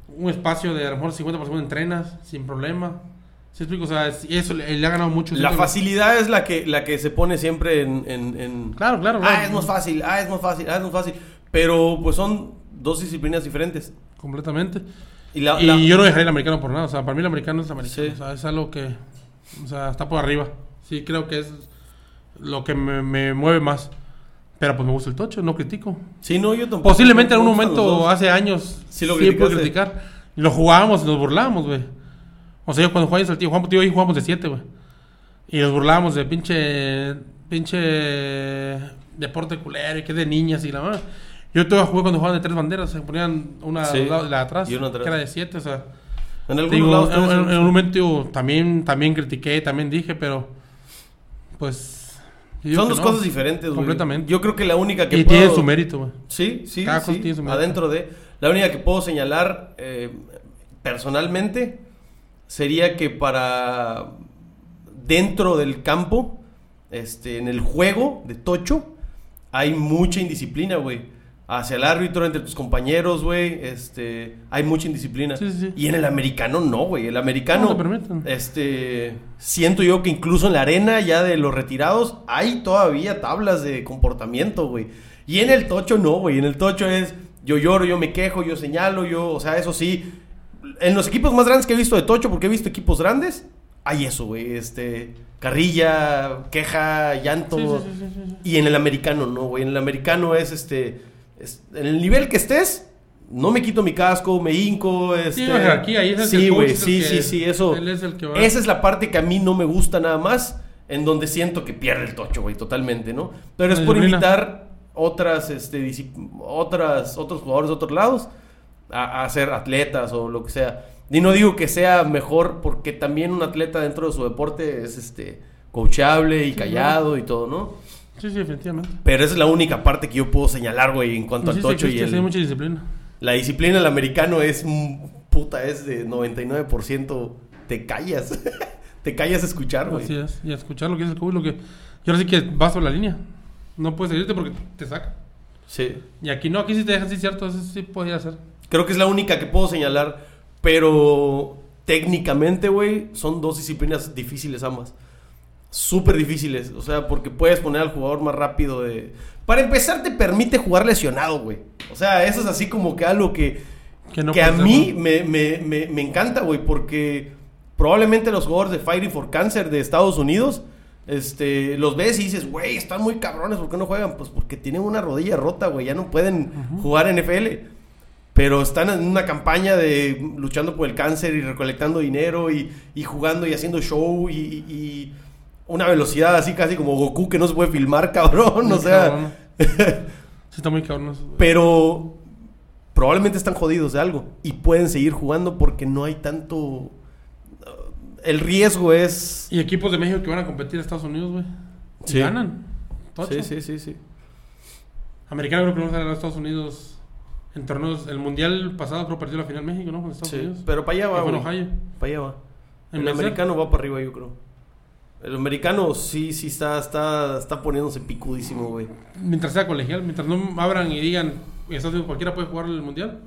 Speaker 2: Un espacio de a lo mejor 50% entrenas sin problema. ¿Sí explico? O sea, es- eso le, le ha ganado mucho.
Speaker 1: La facilidad es la que, la que se pone siempre en... en- en-
Speaker 2: Claro, claro.
Speaker 1: Ah, es más fácil, ah, es más fácil, ah, es más fácil. Pero pues son dos disciplinas diferentes.
Speaker 2: Completamente.
Speaker 1: Y la,
Speaker 2: y
Speaker 1: la-
Speaker 2: yo no dejaría el americano por nada. O sea, para mí el americano es americano.
Speaker 1: Sí.
Speaker 2: O sea, es algo que. O sea, está por arriba. Sí, creo que es lo que me, me mueve más. Pero pues me gusta el tocho, no critico.
Speaker 1: Sí, no, yo tampoco.
Speaker 2: Posiblemente en algún momento hace años
Speaker 1: Sí lo
Speaker 2: puedo
Speaker 1: criticaste.
Speaker 2: criticar. Y lo jugábamos y nos burlábamos, güey. O sea, yo cuando jugaba en Saltillo, jugamos, tío, ahí jugamos de 7, güey. Y nos burlábamos de pinche. pinche. deporte culero y que de niñas y la más. Yo todavía jugué cuando jugaban de tres banderas, se ponían una
Speaker 1: Sí.
Speaker 2: de la atrás,
Speaker 1: Y una atrás.
Speaker 2: que era de 7, o sea.
Speaker 1: En
Speaker 2: Digo,
Speaker 1: lados
Speaker 2: en,
Speaker 1: también
Speaker 2: en-
Speaker 1: se-
Speaker 2: en un momento digo, también, también critiqué, también dije, pero pues...
Speaker 1: Son dos
Speaker 2: no.
Speaker 1: cosas diferentes, güey.
Speaker 2: Completamente.
Speaker 1: Yo creo que la única que
Speaker 2: Y
Speaker 1: puedo...
Speaker 2: tiene su mérito, güey.
Speaker 1: Sí, sí,
Speaker 2: Cada cosa
Speaker 1: sí.
Speaker 2: tiene su mérito.
Speaker 1: Adentro de... La única que puedo señalar eh, personalmente sería que para... Dentro del campo, este, en el juego de Tocho, hay mucha indisciplina, güey. Hacia el árbitro, entre tus compañeros, güey, este, hay mucha indisciplina.
Speaker 2: Sí, sí, sí.
Speaker 1: Y en el americano no, güey. El americano,
Speaker 2: No te permiten.
Speaker 1: este, siento yo que incluso en la arena ya de los retirados hay todavía tablas de comportamiento, güey. Y en el tocho no, güey. En el tocho es yo lloro, yo me quejo, yo señalo, yo, o sea, eso sí. En los equipos más grandes que he visto de tocho, porque he visto equipos grandes, hay eso, güey. Este, carrilla, queja, llanto.
Speaker 2: Sí, sí, sí.
Speaker 1: Y en el americano no, güey. En el americano es este. Es- en el nivel que estés, no me quito mi casco, me hinco. Este,
Speaker 2: una jerarquía, ahí es el
Speaker 1: Sí, güey, sí, sí, sí, eso.
Speaker 2: él es el que va.
Speaker 1: Esa es la parte que a mí no me gusta nada más, en donde siento que pierde el tocho, güey, totalmente, ¿no? Pero es por invitar otras, este, otras, otros jugadores de otros lados a, a ser atletas o lo que sea. Y no digo que sea mejor, porque también un atleta dentro de su deporte es, este, coachable y callado y todo, ¿no?
Speaker 2: Sí, sí, definitivamente.
Speaker 1: Pero esa es la única parte que yo puedo señalar, güey, en cuanto
Speaker 2: Sí,
Speaker 1: al
Speaker 2: sí,
Speaker 1: tocho y
Speaker 2: existe,
Speaker 1: el...
Speaker 2: sí, hay mucha disciplina.
Speaker 1: La disciplina del americano es... Puta, es de 99%... Te callas. te callas a escuchar, güey.
Speaker 2: Así es. Y a escuchar lo que dice el coach, lo que... Y ahora sí que vas por la línea. No puedes seguirte porque te saca.
Speaker 1: Sí.
Speaker 2: Y aquí no, aquí sí te dejan, sí, cierto, eso sí podría ser.
Speaker 1: Creo que es la única que puedo señalar. Pero técnicamente, güey, son dos disciplinas difíciles ambas. Súper difíciles. O sea, porque puedes poner al jugador más rápido de... Para empezar, te permite jugar lesionado, güey. O sea, eso es así como que algo que...
Speaker 2: Que no
Speaker 1: que a mí me, me- me- me encanta, güey, porque probablemente los jugadores de Fighting for Cancer de Estados Unidos, este, los ves y dices, güey, están muy cabrones, ¿por qué no juegan? Pues porque tienen una rodilla rota, güey, ya no pueden jugar NFL. Pero están en una campaña de luchando por el cáncer y recolectando dinero y, y jugando y haciendo show y una velocidad así casi como Goku que no se puede filmar, cabrón.
Speaker 2: Muy
Speaker 1: o sea.
Speaker 2: Sí, está muy cabrón eso.
Speaker 1: pero probablemente están jodidos de algo y pueden seguir jugando porque no hay tanto. uh, El riesgo es.
Speaker 2: Y equipos de México que van a competir a Estados Unidos, güey.
Speaker 1: Sí.
Speaker 2: ganan. Tocho.
Speaker 1: Sí, sí, sí, sí.
Speaker 2: Americano creo que no salió a Estados Unidos en torneos. El mundial pasado creo que perdió la final México, ¿no? Con Estados
Speaker 1: Sí,
Speaker 2: Unidos.
Speaker 1: Pero para allá va.
Speaker 2: Ohio.
Speaker 1: Para allá va.
Speaker 2: En
Speaker 1: El
Speaker 2: Merced.
Speaker 1: americano va para arriba, yo creo. El americano sí, sí está, está, está poniéndose picudísimo, güey.
Speaker 2: Mientras sea colegial, mientras no abran y digan en Estados Unidos cualquiera puede jugar el mundial,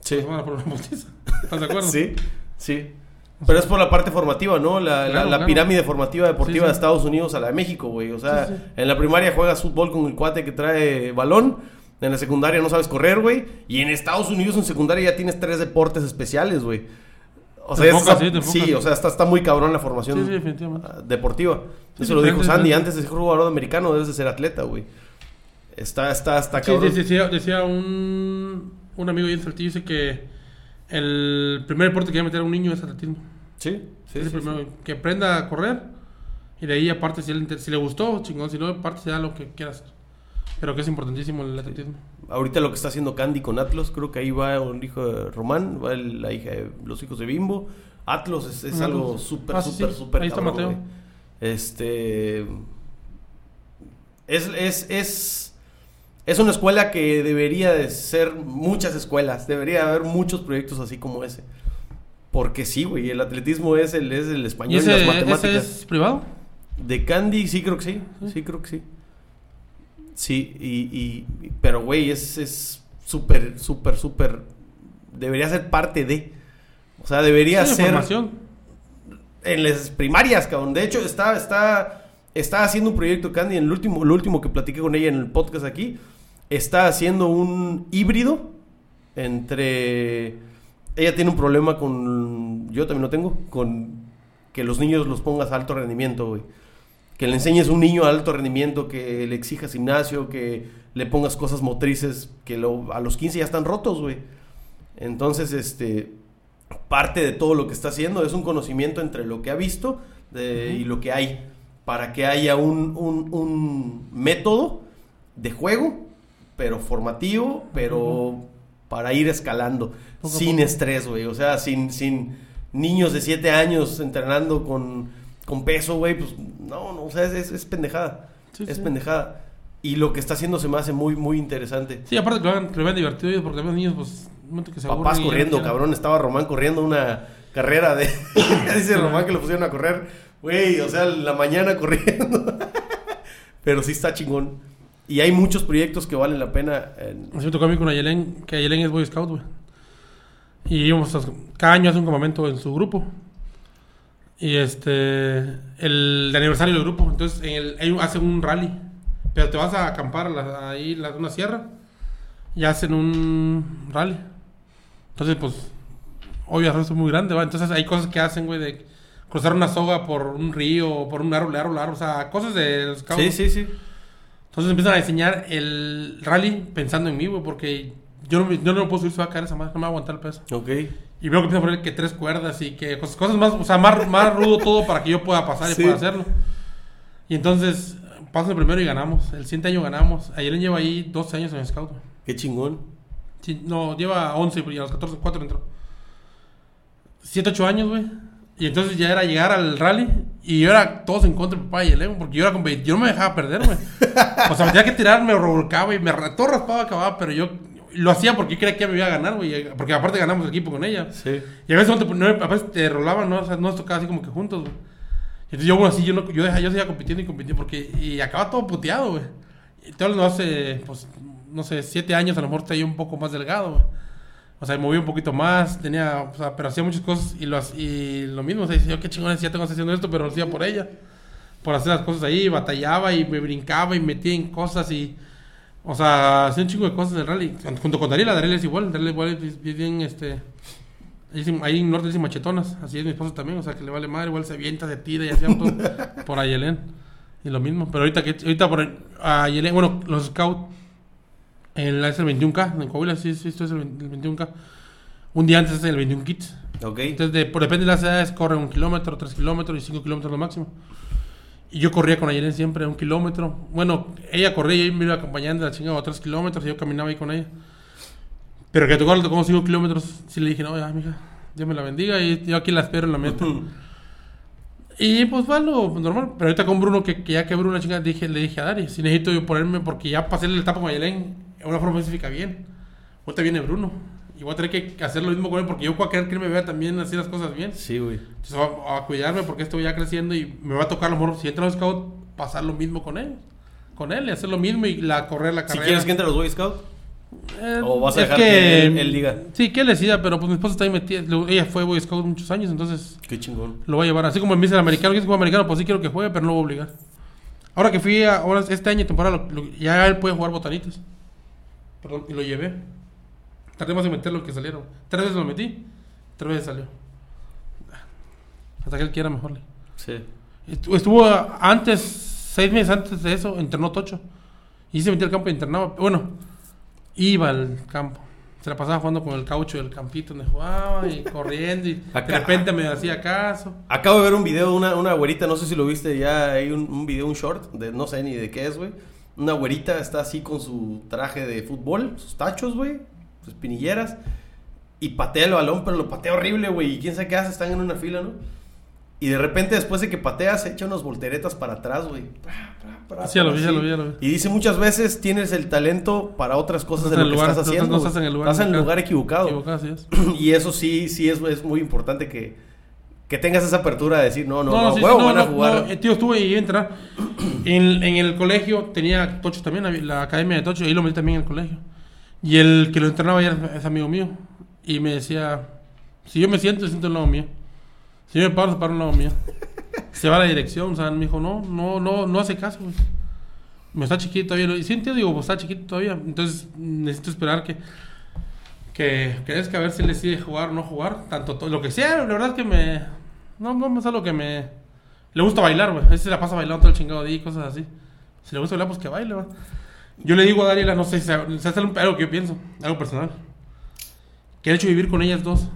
Speaker 1: Sí.
Speaker 2: pues van a poner una botiza. ¿Estás de acuerdo?
Speaker 1: Sí, sí. Pero es por la parte formativa, ¿no? La, la-
Speaker 2: Claro,
Speaker 1: la
Speaker 2: claro.
Speaker 1: pirámide formativa deportiva
Speaker 2: Sí, sí.
Speaker 1: de Estados Unidos a la de México, güey. O sea,
Speaker 2: sí.
Speaker 1: en la primaria juegas fútbol con el cuate que trae balón. En la secundaria no sabes correr, güey. Y en Estados Unidos en secundaria ya tienes tres deportes especiales, güey. O sea,
Speaker 2: enfocas,
Speaker 1: está-
Speaker 2: sí, te enfocas.
Speaker 1: sí, o sea, está, está muy cabrón la formación
Speaker 2: Sí, sí, definitivamente.
Speaker 1: ah, deportiva. Eso lo dijo Sandy. Antes de ser jugador americano debes de ser atleta, güey. Está, está, está
Speaker 2: Sí,
Speaker 1: cabrón.
Speaker 2: decía, decía un, un amigo en Saltillo, dice que el primer deporte que va a meter a un niño es atletismo.
Speaker 1: Sí, sí,
Speaker 2: Es el primero. Que aprenda a correr y de ahí aparte si, él si le gustó, chingón, si no, aparte se da lo que quiera hacer. Pero que es importantísimo el atletismo.
Speaker 1: Ahorita lo que está haciendo Candy con Atlas, creo que ahí va un hijo de Román, va el- la hija de los hijos de Bimbo. Atlas es, es algo súper,
Speaker 2: Ah, sí,
Speaker 1: súper,
Speaker 2: sí.
Speaker 1: súper
Speaker 2: está
Speaker 1: cabrón,
Speaker 2: Mateo.
Speaker 1: güey. Este. Es, es, es, es una escuela que debería de ser muchas escuelas. Debería haber muchos proyectos así como ese. Porque sí, güey, el atletismo es el, es el
Speaker 2: ¿Y
Speaker 1: español y,
Speaker 2: ese,
Speaker 1: las
Speaker 2: ese
Speaker 1: matemáticas.
Speaker 2: es privado?
Speaker 1: De Candy, sí creo que sí. Sí, creo que sí. Sí, y, y- pero güey, es es súper, súper, súper. Debería ser parte de. O sea, debería
Speaker 2: Sí,
Speaker 1: ser
Speaker 2: formación.
Speaker 1: en las primarias, cabrón. De hecho, está, está, está haciendo un proyecto Candy en el último, lo último que platiqué con ella en el podcast aquí. Está haciendo un híbrido entre. Ella tiene un problema con. Yo también lo tengo. Con que los niños los pongas a alto rendimiento, güey. Que le enseñes a un niño a alto rendimiento, que le exijas gimnasio, que le pongas cosas motrices que lo- a los 15 ya están rotos, güey. Entonces, este, parte de todo lo que está haciendo es un conocimiento entre lo que ha visto de- y lo que hay, para que haya un, un- un método de juego, pero formativo, pero para ir escalando,
Speaker 2: Poco
Speaker 1: sin
Speaker 2: poco.
Speaker 1: estrés, güey. O sea, sin, sin niños de 7 años entrenando con, con peso, güey, pues no, no, o sea, es, es- es pendejada.
Speaker 2: Sí,
Speaker 1: es
Speaker 2: sí.
Speaker 1: pendejada. Y lo que está haciendo se me hace muy, muy interesante.
Speaker 2: Sí, aparte que lo, hagan, que lo vean divertido ellos, porque los niños, pues, un momento que se
Speaker 1: Papás
Speaker 2: ya
Speaker 1: corriendo, cabrón. Estaba Román corriendo una carrera de. Dice Román que lo pusieron a correr. Güey, o sea, la mañana corriendo. Pero sí está chingón. Y hay muchos proyectos que valen la pena. en-
Speaker 2: Así me tocó a mí con Ayelen, que Ayelen es Boy Scout, güey. Y íbamos a- cada año hace un campamento en su grupo. Y este, el de aniversario del grupo. Entonces, en el, un- hacen un rally. Pero te vas a acampar la- ahí en una sierra y hacen un rally. Entonces, pues, obvio, es muy grande, ¿va? Entonces, hay cosas que hacen, güey, de cruzar una soga por un río, por un árbol, árbol, árbol, o sea, cosas de los scouts.
Speaker 1: Sí, sí, sí.
Speaker 2: Entonces empiezan a diseñar el rally pensando en mí, güey, porque yo no, me- yo no me puedo subir, se va a caer esa madre, no me va a aguantar el peso.
Speaker 1: Ok.
Speaker 2: Y veo que empiezan a poner que tres cuerdas y que cosas, cosas más, o sea, más, más rudo todo para que yo pueda pasar y
Speaker 1: Sí.
Speaker 2: pueda hacerlo. Y entonces paso el primero y ganamos. El siguiente año ganamos. Ayer lleva ahí 12 años en el scout.
Speaker 1: Qué chingón.
Speaker 2: Sí, no, lleva 11 y a los 14, 4 entró. 7, 8 años, güey. Y entonces ya era llegar al rally y yo era todos en contra de papá y el Evo, porque yo era competi- yo no me dejaba perder, güey. O sea, me tenía que tirar, me revolcaba y me todo raspaba, acababa, pero yo lo hacía porque creía que me iba a ganar, güey. Porque aparte ganamos el equipo con ella.
Speaker 1: Sí.
Speaker 2: Y a veces, no te, no, a veces te rolaban, ¿no? O sea, no nos tocaba así como que juntos, güey. Entonces yo, bueno, así, yo, no, yo, dejaba, yo seguía compitiendo y compitiendo porque... Y acaba todo puteado, güey. Todo lo hace, pues, no sé, siete años, a lo mejor estoy un poco más delgado, güey. O sea, me movía un poquito más, tenía, o sea, pero hacía muchas cosas y lo, ha- y lo mismo, o sea, yo qué chingón ya tengo haciendo esto, pero lo hacía por ella. Por hacer las cosas ahí, batallaba y me brincaba y metía en cosas y... O sea, hacía un chingo de cosas en el rally. Junto con Dariela, Dariela es igual, Dariela igual es bien, este... Ahí, en norte dicen machetonas, así es mi esposo también, o sea que le vale madre, igual se avienta, se tira y hacía todo por Ayelén. Y lo mismo, pero ahorita que ahorita por Ayelén, bueno, los scouts en la es el 21K, en Coahuila sí, sí, esto es el, 20 el 21K. Un día antes es el 21 kits.
Speaker 1: Ok.
Speaker 2: Entonces, de, por, depende de las edades, corren un kilómetro, tres kilómetros y cinco kilómetros lo máximo. Y yo corría con Ayelen siempre un kilómetro. Bueno, ella corría y yo me iba acompañando a la chingada a tres kilómetros y yo caminaba ahí con ella. Pero que tocó, tocó cinco kilómetros, sí le dije, no, ya, mija, Dios me la bendiga y yo aquí la espero en la meta. Y pues fue lo normal. Pero ahorita con Bruno, que, que ya que Bruno la chingada, dije, le dije a Dari, si necesito yo ponerme, porque ya pasé la etapa con Ayelen en una forma específica bien. Ahorita viene Bruno. Y voy a tener que hacer lo mismo con él, porque yo voy a querer que él me vea también hacer las cosas bien.
Speaker 1: Sí, güey.
Speaker 2: Entonces va a, cuidarme porque estoy ya creciendo y me va a tocar a lo mejor si entra a los scout pasar lo mismo con él. Con él y hacer lo mismo y la correr la
Speaker 1: Si
Speaker 2: carrera.
Speaker 1: quieres que entre a los Boy Scouts.
Speaker 2: Eh,
Speaker 1: ¿O vas a dejar que él- él diga?
Speaker 2: Sí, que él decida, pero pues mi esposa está ahí metida. Ella fue Boy Scout muchos años, entonces
Speaker 1: Qué chingón.
Speaker 2: lo voy a llevar. Así como el Mister Americano, que es como americano, pues sí quiero que juegue, pero no lo voy a obligar. Ahora que fui, a, ahora este año temporada, lo- lo- ya él puede jugar botanitas. Perdón, y lo llevé. Tardé más en meter lo que salieron. Tres veces lo metí, tres veces salió. Hasta que él quiera mejor.
Speaker 1: Sí.
Speaker 2: Estu- Estuvo antes, seis meses antes de eso, entrenó Tocho. Y se metió al campo y internaba. Bueno, iba al campo. Se la pasaba jugando con el caucho del campito donde jugaba y corriendo. Y de
Speaker 1: Acá-
Speaker 2: repente me hacía caso.
Speaker 1: Acabo de ver un video de una, una güerita, no sé si lo viste ya, hay un, un video, un short, de no sé ni de qué es, güey. Una güerita está así con su traje de fútbol, sus tachos, güey, sus pinilleras, y patea el balón, pero lo patea horrible, güey, y quién sabe qué hace, están en una fila, ¿no? Y de repente, después de que patea, se echa unas volteretas para atrás, güey.
Speaker 2: Sí, ya lo vi, ya lo vi, ya lo vi.
Speaker 1: Y dice muchas veces tienes el talento para otras cosas de lo que
Speaker 2: lugar-
Speaker 1: estás haciendo.
Speaker 2: no estás en el lugar
Speaker 1: Estás en el lugar equivocado.
Speaker 2: Equivocado, así es.
Speaker 1: Y eso sí, sí es, es muy importante que, que tengas esa apertura de decir, no, no,
Speaker 2: No,
Speaker 1: no,
Speaker 2: sí,
Speaker 1: huevo,
Speaker 2: no,
Speaker 1: van a jugar.
Speaker 2: no, eh, tío, estuve y iba a entrar. En, en el colegio tenía Tocho también, la academia de Tocho, ahí lo metí también en el colegio. Y el que lo entrenaba ya es- amigo mío. Y me decía, si yo me siento, siento al lado mío. Si yo me paro, se para al lado mío. Se va a la dirección, o sea, me dijo, no, no, no, no hace caso, güey. Me está chiquito todavía. Y sí, entiendo, digo, pues está chiquito todavía. Entonces necesito esperar que, que crezca a ver si le decide jugar o no jugar. Tanto to- lo que sea, la verdad es que me. No, no es algo que me. Le gusta bailar, güey. A veces se la pasa bailando todo el chingado día y cosas así. Si le gusta bailar, pues que baile, güey. Yo le digo a Daniela, no sé si si es algo que yo pienso, algo personal. Que el hecho vivir con ellas dos,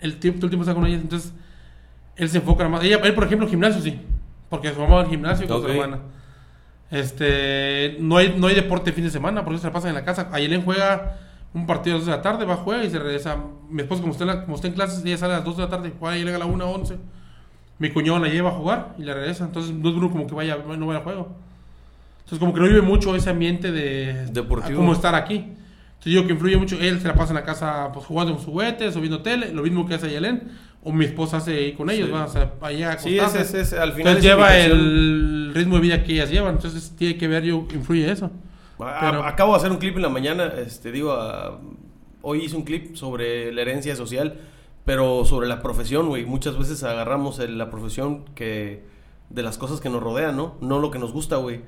Speaker 2: el tiempo, todo el tiempo está con ellas, entonces él se enfoca más. Ella, él, por ejemplo, gimnasio sí, porque su mamá va al gimnasio con
Speaker 1: Ok.
Speaker 2: su hermana. Este, no hay, no hay deporte fin de semana, porque se la pasan en la casa. Ayelen juega un partido a las 2 de la tarde, va, juega y se regresa. Mi esposa, como está en, la- como está en clases, ella sale a las 2 de la tarde, juega y llega a la 1 a 11. Mi cuñado la lleva a jugar y la regresa. Entonces no es uno como que vaya, no vaya a juego. Entonces como que no vive mucho ese ambiente de
Speaker 1: Deportivo.
Speaker 2: como estar aquí. Entonces yo que influye mucho, él se la pasa en la casa pues jugando con juguetes o viendo tele, lo mismo que hace Ayelen, o mi esposa hace ahí con ellos,
Speaker 1: Sí.
Speaker 2: va, o sea, allá a
Speaker 1: Sí, ese
Speaker 2: acostarse.
Speaker 1: es, es- al final
Speaker 2: Entonces
Speaker 1: es
Speaker 2: lleva el ritmo de vida que ellas llevan, entonces tiene que ver, yo, influye eso.
Speaker 1: A-
Speaker 2: Pero-
Speaker 1: Acabo de hacer un clip en la mañana, este, digo, a- hoy hice un clip sobre la herencia social, pero sobre la profesión, güey. Muchas veces agarramos el- la profesión que de las cosas que nos rodean, ¿no? No lo que nos gusta, güey.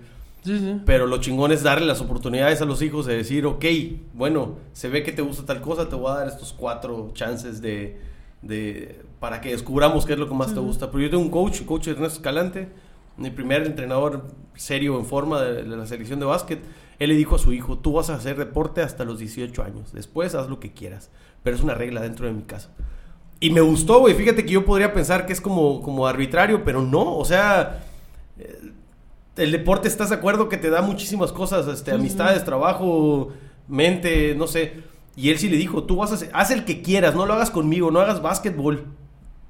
Speaker 2: Sí, sí.
Speaker 1: Pero lo chingón es darle las oportunidades a los hijos de decir, ok, bueno, se ve que te gusta tal cosa, te voy a dar estos cuatro chances de, de para que descubramos qué es lo que más te gusta. Pero yo tengo un coach, coach Ernesto Escalante, mi primer entrenador serio en forma de, de la selección de básquet. Él le dijo a su hijo, tú vas a hacer deporte hasta los 18 años, después haz lo que quieras, pero es una regla dentro de mi casa. Y me gustó, güey, fíjate que yo podría pensar que es como, como arbitrario, pero no, o sea el deporte, ¿estás de acuerdo que te da muchísimas cosas? Este, amistades, trabajo, mente, no sé. Y él sí le dijo, tú vas a hacer, haz el que quieras, no lo hagas conmigo, no hagas básquetbol.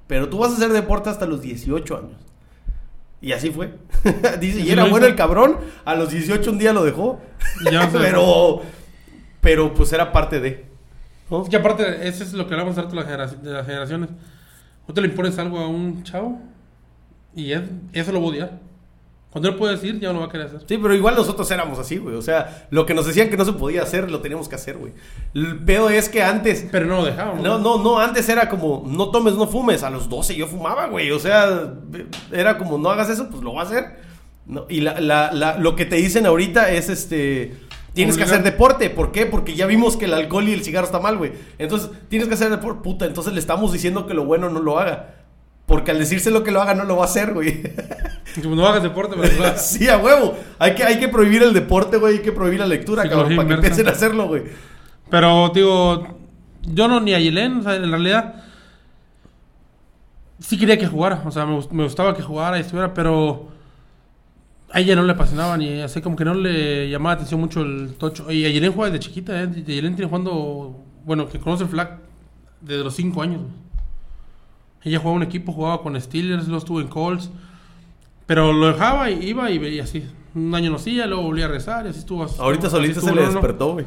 Speaker 1: Pero tú vas a hacer deporte hasta los 18 años. Y así fue. Dice, y era bueno el cabrón, a los 18 un día lo dejó.
Speaker 2: Ya
Speaker 1: pero, pero pues era parte de. ¿no?
Speaker 2: Que aparte, eso es lo que hablamos harto de, las generaciones. No te le impones algo a un chavo y él- eso lo va a odiar. Cuando él puede decir, ya no va a querer hacer.
Speaker 1: Sí, pero igual nosotros éramos así, güey. O sea, lo que nos decían que no se podía hacer, lo teníamos que hacer, güey. El pedo es que antes
Speaker 2: Pero no lo dejaban.
Speaker 1: No, no, no, antes era como, no tomes, no fumes. A los 12 yo fumaba, güey. O sea, era como, no hagas eso, pues lo va a hacer. No, y la, la, la- lo que te dicen ahorita es, este, tienes que hacer deporte. ¿Por qué? Porque ya vimos que el alcohol y el cigarro está mal, güey. Entonces, tienes que hacer deporte. Puta, entonces le estamos diciendo que lo bueno no lo haga. Porque al decirse lo que lo haga, no lo va a hacer, güey.
Speaker 2: No hagas deporte, pero
Speaker 1: sí, a huevo. Hay que, hay que prohibir el deporte, güey. Hay que prohibir la lectura, cabrón, para que empiecen a hacerlo, güey.
Speaker 2: Pero, digo, yo no ni a Yelén, o sea, en realidad sí quería que jugara, o sea, me, gust- me gustaba que jugara y estuviera, pero a ella no le apasionaba ni así como que no le llamaba atención mucho el tocho. Y a Yelén juega desde chiquita, ¿eh? Yelén tiene jugando, bueno, que conoce el flag desde los 5 años. Ella jugaba un equipo, jugaba con Steelers, luego estuvo en Colts, pero lo dejaba y iba y veía así. Un año no hacía, luego volvía a rezar y así estuvo.
Speaker 1: Ahorita solito se le despertó, güey.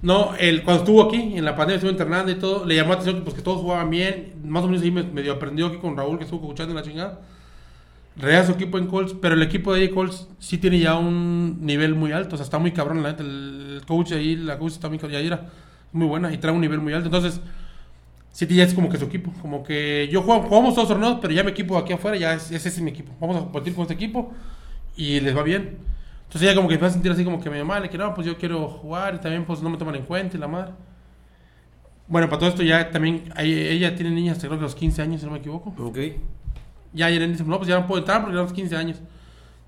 Speaker 2: No, el, cuando estuvo aquí, en la pandemia, estuvo internando y todo, le llamó la atención que, pues, que todos jugaban bien. Más o menos ahí me- medio aprendió aquí con Raúl, que estuvo escuchando en la chingada. Real su equipo en Colts, pero el equipo de ahí Colts sí tiene ya un nivel muy alto. O sea, está muy cabrón, la neta. El, el coach ahí, la coach está muy, Yaira, muy buena y trae un nivel muy alto. Entonces, sí ya es como que su equipo. Como que yo juego, jugamos todos torneos, pero ya mi equipo aquí afuera, ya es, ese es mi equipo. Vamos a competir con este equipo y les va bien. Entonces ella como que empieza a sentir así como que mi mamá le quiere, no, pues yo quiero jugar y también pues no me toman en cuenta y la madre. Bueno, para todo esto ya también, ella tiene niñas, creo que los 15 años, si no me equivoco.
Speaker 1: Ok.
Speaker 2: Ya Irene dice, no, pues ya no puedo entrar porque ya los 15 años.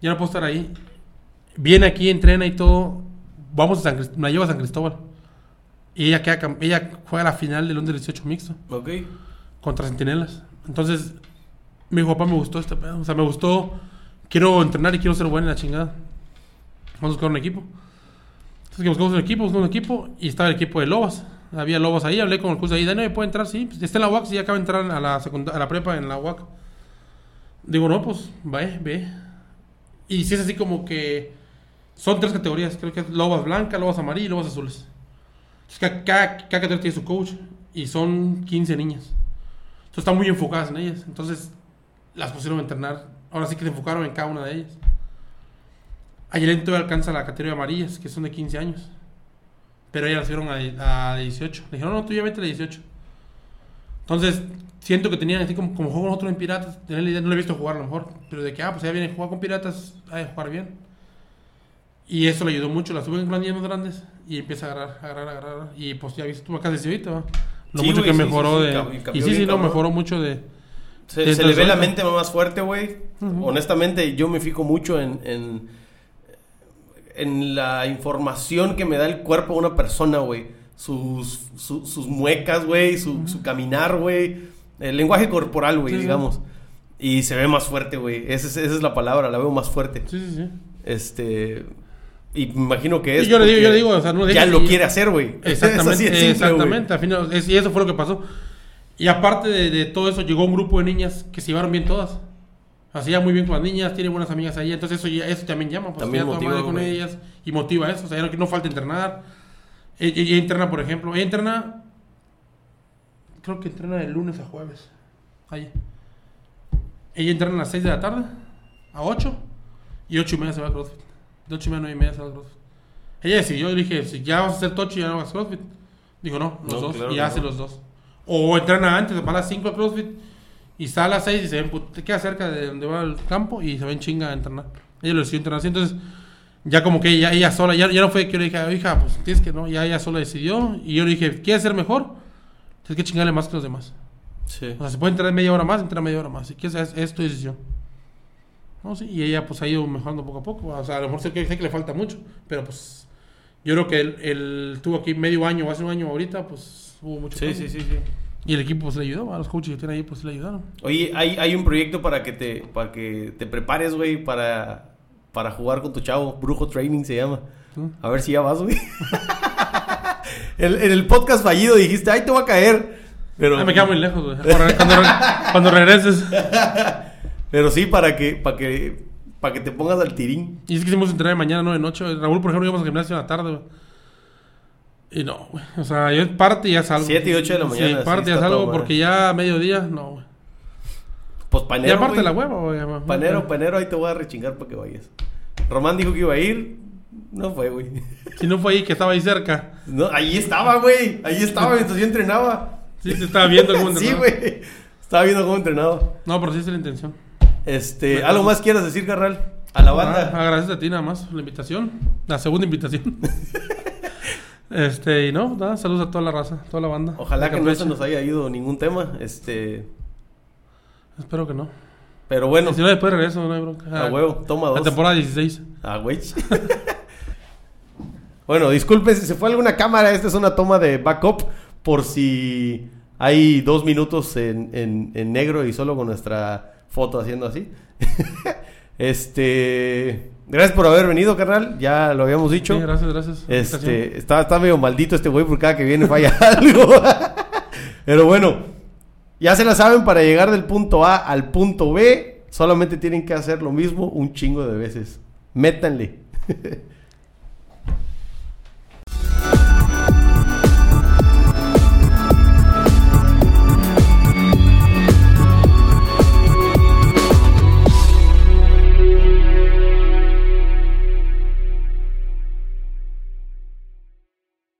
Speaker 2: Ya no puedo estar ahí. Viene aquí, entrena y todo. Vamos a San Crist- la llevo a San Cristóbal. Y ella, queda, ella juega la final del Under 18 mixto
Speaker 1: Ok.
Speaker 2: contra Centinelas. Entonces, mi papá me gustó este pedo. O sea, me gustó. Quiero entrenar y quiero ser bueno en la chingada. Vamos a buscar un equipo. Entonces, que buscamos un equipo, buscamos un equipo. Y estaba el equipo de Lobas. Había Lobas ahí. Hablé con el curso ahí. Dani, ¿puede entrar? Sí. Pues, está en la UAC. Sí, acaba de entrar a la, a la prepa en la UAC. Digo, no, pues, ve, ve. Y si es así como que son tres categorías, creo que es lobas blancas, lobas amarillas y lobas azules. Entonces, cada, cada, tiene su coach y son 15 niñas. Entonces están muy enfocadas en ellas. Entonces las pusieron a entrenar. Ahora sí que se enfocaron en cada una de ellas. Ayer todavía alcanza la categoría amarillas, que son de 15 años. Pero ellas las subieron a, a 18. Le dijeron, no, tú ya vete a 18. Entonces, siento que tenían así como, como juego nosotros en Piratas. Tener la idea, no lo he visto jugar a lo mejor. Pero de que, ah, pues ya viene a jugar con Piratas, que jugar bien. Y eso le ayudó mucho. La suben con las más grandes y empieza a agarrar, agarrar, agarrar. Y pues ya viste, tú acá desde ahorita, ¿va? Lo
Speaker 1: Sí,
Speaker 2: mucho que
Speaker 1: sí,
Speaker 2: mejoró
Speaker 1: sí,
Speaker 2: de. y sí, sí,
Speaker 1: cabrón.
Speaker 2: mejoró mucho de.
Speaker 1: Se, le ve la mente más fuerte, güey. Honestamente, yo me fijo mucho en, en, en la información que me da el cuerpo de una persona, güey. Sus, su- sus muecas, güey, su, su caminar, güey. El lenguaje corporal, güey, digamos. Y se ve más fuerte, güey. Esa es, esa es la palabra, la veo más fuerte.
Speaker 2: Sí, sí, sí.
Speaker 1: Este. Y imagino que es.
Speaker 2: Y yo le digo, yo le digo, o sea, no le
Speaker 1: Ya lo
Speaker 2: y-
Speaker 1: quiere hacer, güey.
Speaker 2: Exactamente,
Speaker 1: Es simple,
Speaker 2: exactamente. Al final, es- y eso fue lo que pasó. Y aparte de, de todo eso, llegó un grupo de niñas que se llevaron bien todas. Hacía muy bien con las niñas, tiene buenas amigas ahí. Entonces, eso, eso también llama. Pues,
Speaker 1: También motiva,
Speaker 2: madre con ellas y motiva eso. O sea, no, no falta entrenar. Ella, ella entrena, por ejemplo, ella entrena. Creo que entrena de lunes a jueves. Ahí. Ella entrena a las 6 de la tarde, a 8, y 8 y media se va a CrossFit. De 8 y media a 9 y media se va a CrossFit. Ella decidió, yo le dije, si ya vas a hacer tocho, ya no hagas CrossFit. Dijo, no, los
Speaker 1: No,
Speaker 2: dos,
Speaker 1: claro
Speaker 2: y hace
Speaker 1: no.
Speaker 2: los dos. O entrena antes, va a las 5 a CrossFit, y sale a las 6 y se ven, put- te queda cerca de donde va el campo, y se ven chinga a entrenar. Ella lo decidió entrenar así, entonces, ya como que ella, ella sola, ya, ya no fue que yo le dije, hija, pues tienes que no, ya ella sola decidió, y yo le dije, ¿quieres ser mejor? Tienes que chingarle más que los demás.
Speaker 1: Sí.
Speaker 2: O sea, se puede entrar media hora más, entra media hora más. Si quieres, es, es tu decisión. No, sí, y ella pues ha ido mejorando poco a poco. O sea, a lo mejor sé que, sé que le falta mucho, pero pues yo creo que él, él tuvo aquí medio año o hace un año ahorita, pues hubo mucho
Speaker 1: Sí,
Speaker 2: cambio.
Speaker 1: sí, sí, sí.
Speaker 2: Y el equipo pues le ayudó, a los coaches que tienen ahí pues le ayudaron.
Speaker 1: Oye, hay, hay un proyecto para que te, para que te prepares, güey, para, para jugar con tu chavo. Brujo Training se llama. A ver si ya vas, güey. en, en el podcast fallido dijiste, ay, te voy a caer. Pero,
Speaker 2: Ah, me queda muy lejos, güey. Cuando re- cuando regreses.
Speaker 1: pero sí, para que, para que, para que te pongas al tirín.
Speaker 2: Y es que hicimos entrenar de mañana, no de noche. Raúl, por ejemplo, íbamos al gimnasio en la tarde, güey. Y no, güey. O sea, yo parte y ya salgo.
Speaker 1: Siete y ocho de la mañana,
Speaker 2: Sí,
Speaker 1: sí,
Speaker 2: parte y ya salgo porque ya a mediodía, no, güey.
Speaker 1: Pues
Speaker 2: Y
Speaker 1: panero,
Speaker 2: aparte
Speaker 1: güey.
Speaker 2: la hueva, güey.
Speaker 1: Panero, panero, ahí te voy a rechingar para que vayas. Román dijo que iba a ir. No fue, güey.
Speaker 2: Si no fue ahí, que estaba ahí cerca.
Speaker 1: No, ahí estaba, güey. Ahí estaba mientras yo entrenaba.
Speaker 2: Sí, se estaba viendo cómo
Speaker 1: sí,
Speaker 2: entrenaba.
Speaker 1: güey. Estaba viendo cómo entrenaba.
Speaker 2: No, pero sí es la intención.
Speaker 1: Este, ¿algo más quieras decir, carnal? A la
Speaker 2: Ah,
Speaker 1: banda.
Speaker 2: gracias a ti nada más, la invitación. La segunda invitación. este, y no, nada, saludos a toda la raza, toda la banda.
Speaker 1: Ojalá que no se nos haya ido ningún tema. Este,
Speaker 2: Espero que no.
Speaker 1: pero bueno,
Speaker 2: Si no, después regreso, no hay bronca.
Speaker 1: a huevo, toma
Speaker 2: La
Speaker 1: dos.
Speaker 2: temporada 16.
Speaker 1: Ah, güey. bueno, disculpen si se fue alguna cámara. Esta es una toma de backup por si hay dos minutos en, en- en negro y solo con nuestra foto haciendo así. este, gracias por haber venido, carnal. Ya lo habíamos dicho.
Speaker 2: Sí, gracias, gracias.
Speaker 1: Este, está, está medio maldito este güey porque cada que viene falla algo. Pero bueno, ya se la saben, para llegar del punto A al punto B, solamente tienen que hacer lo mismo un chingo de veces. Métanle.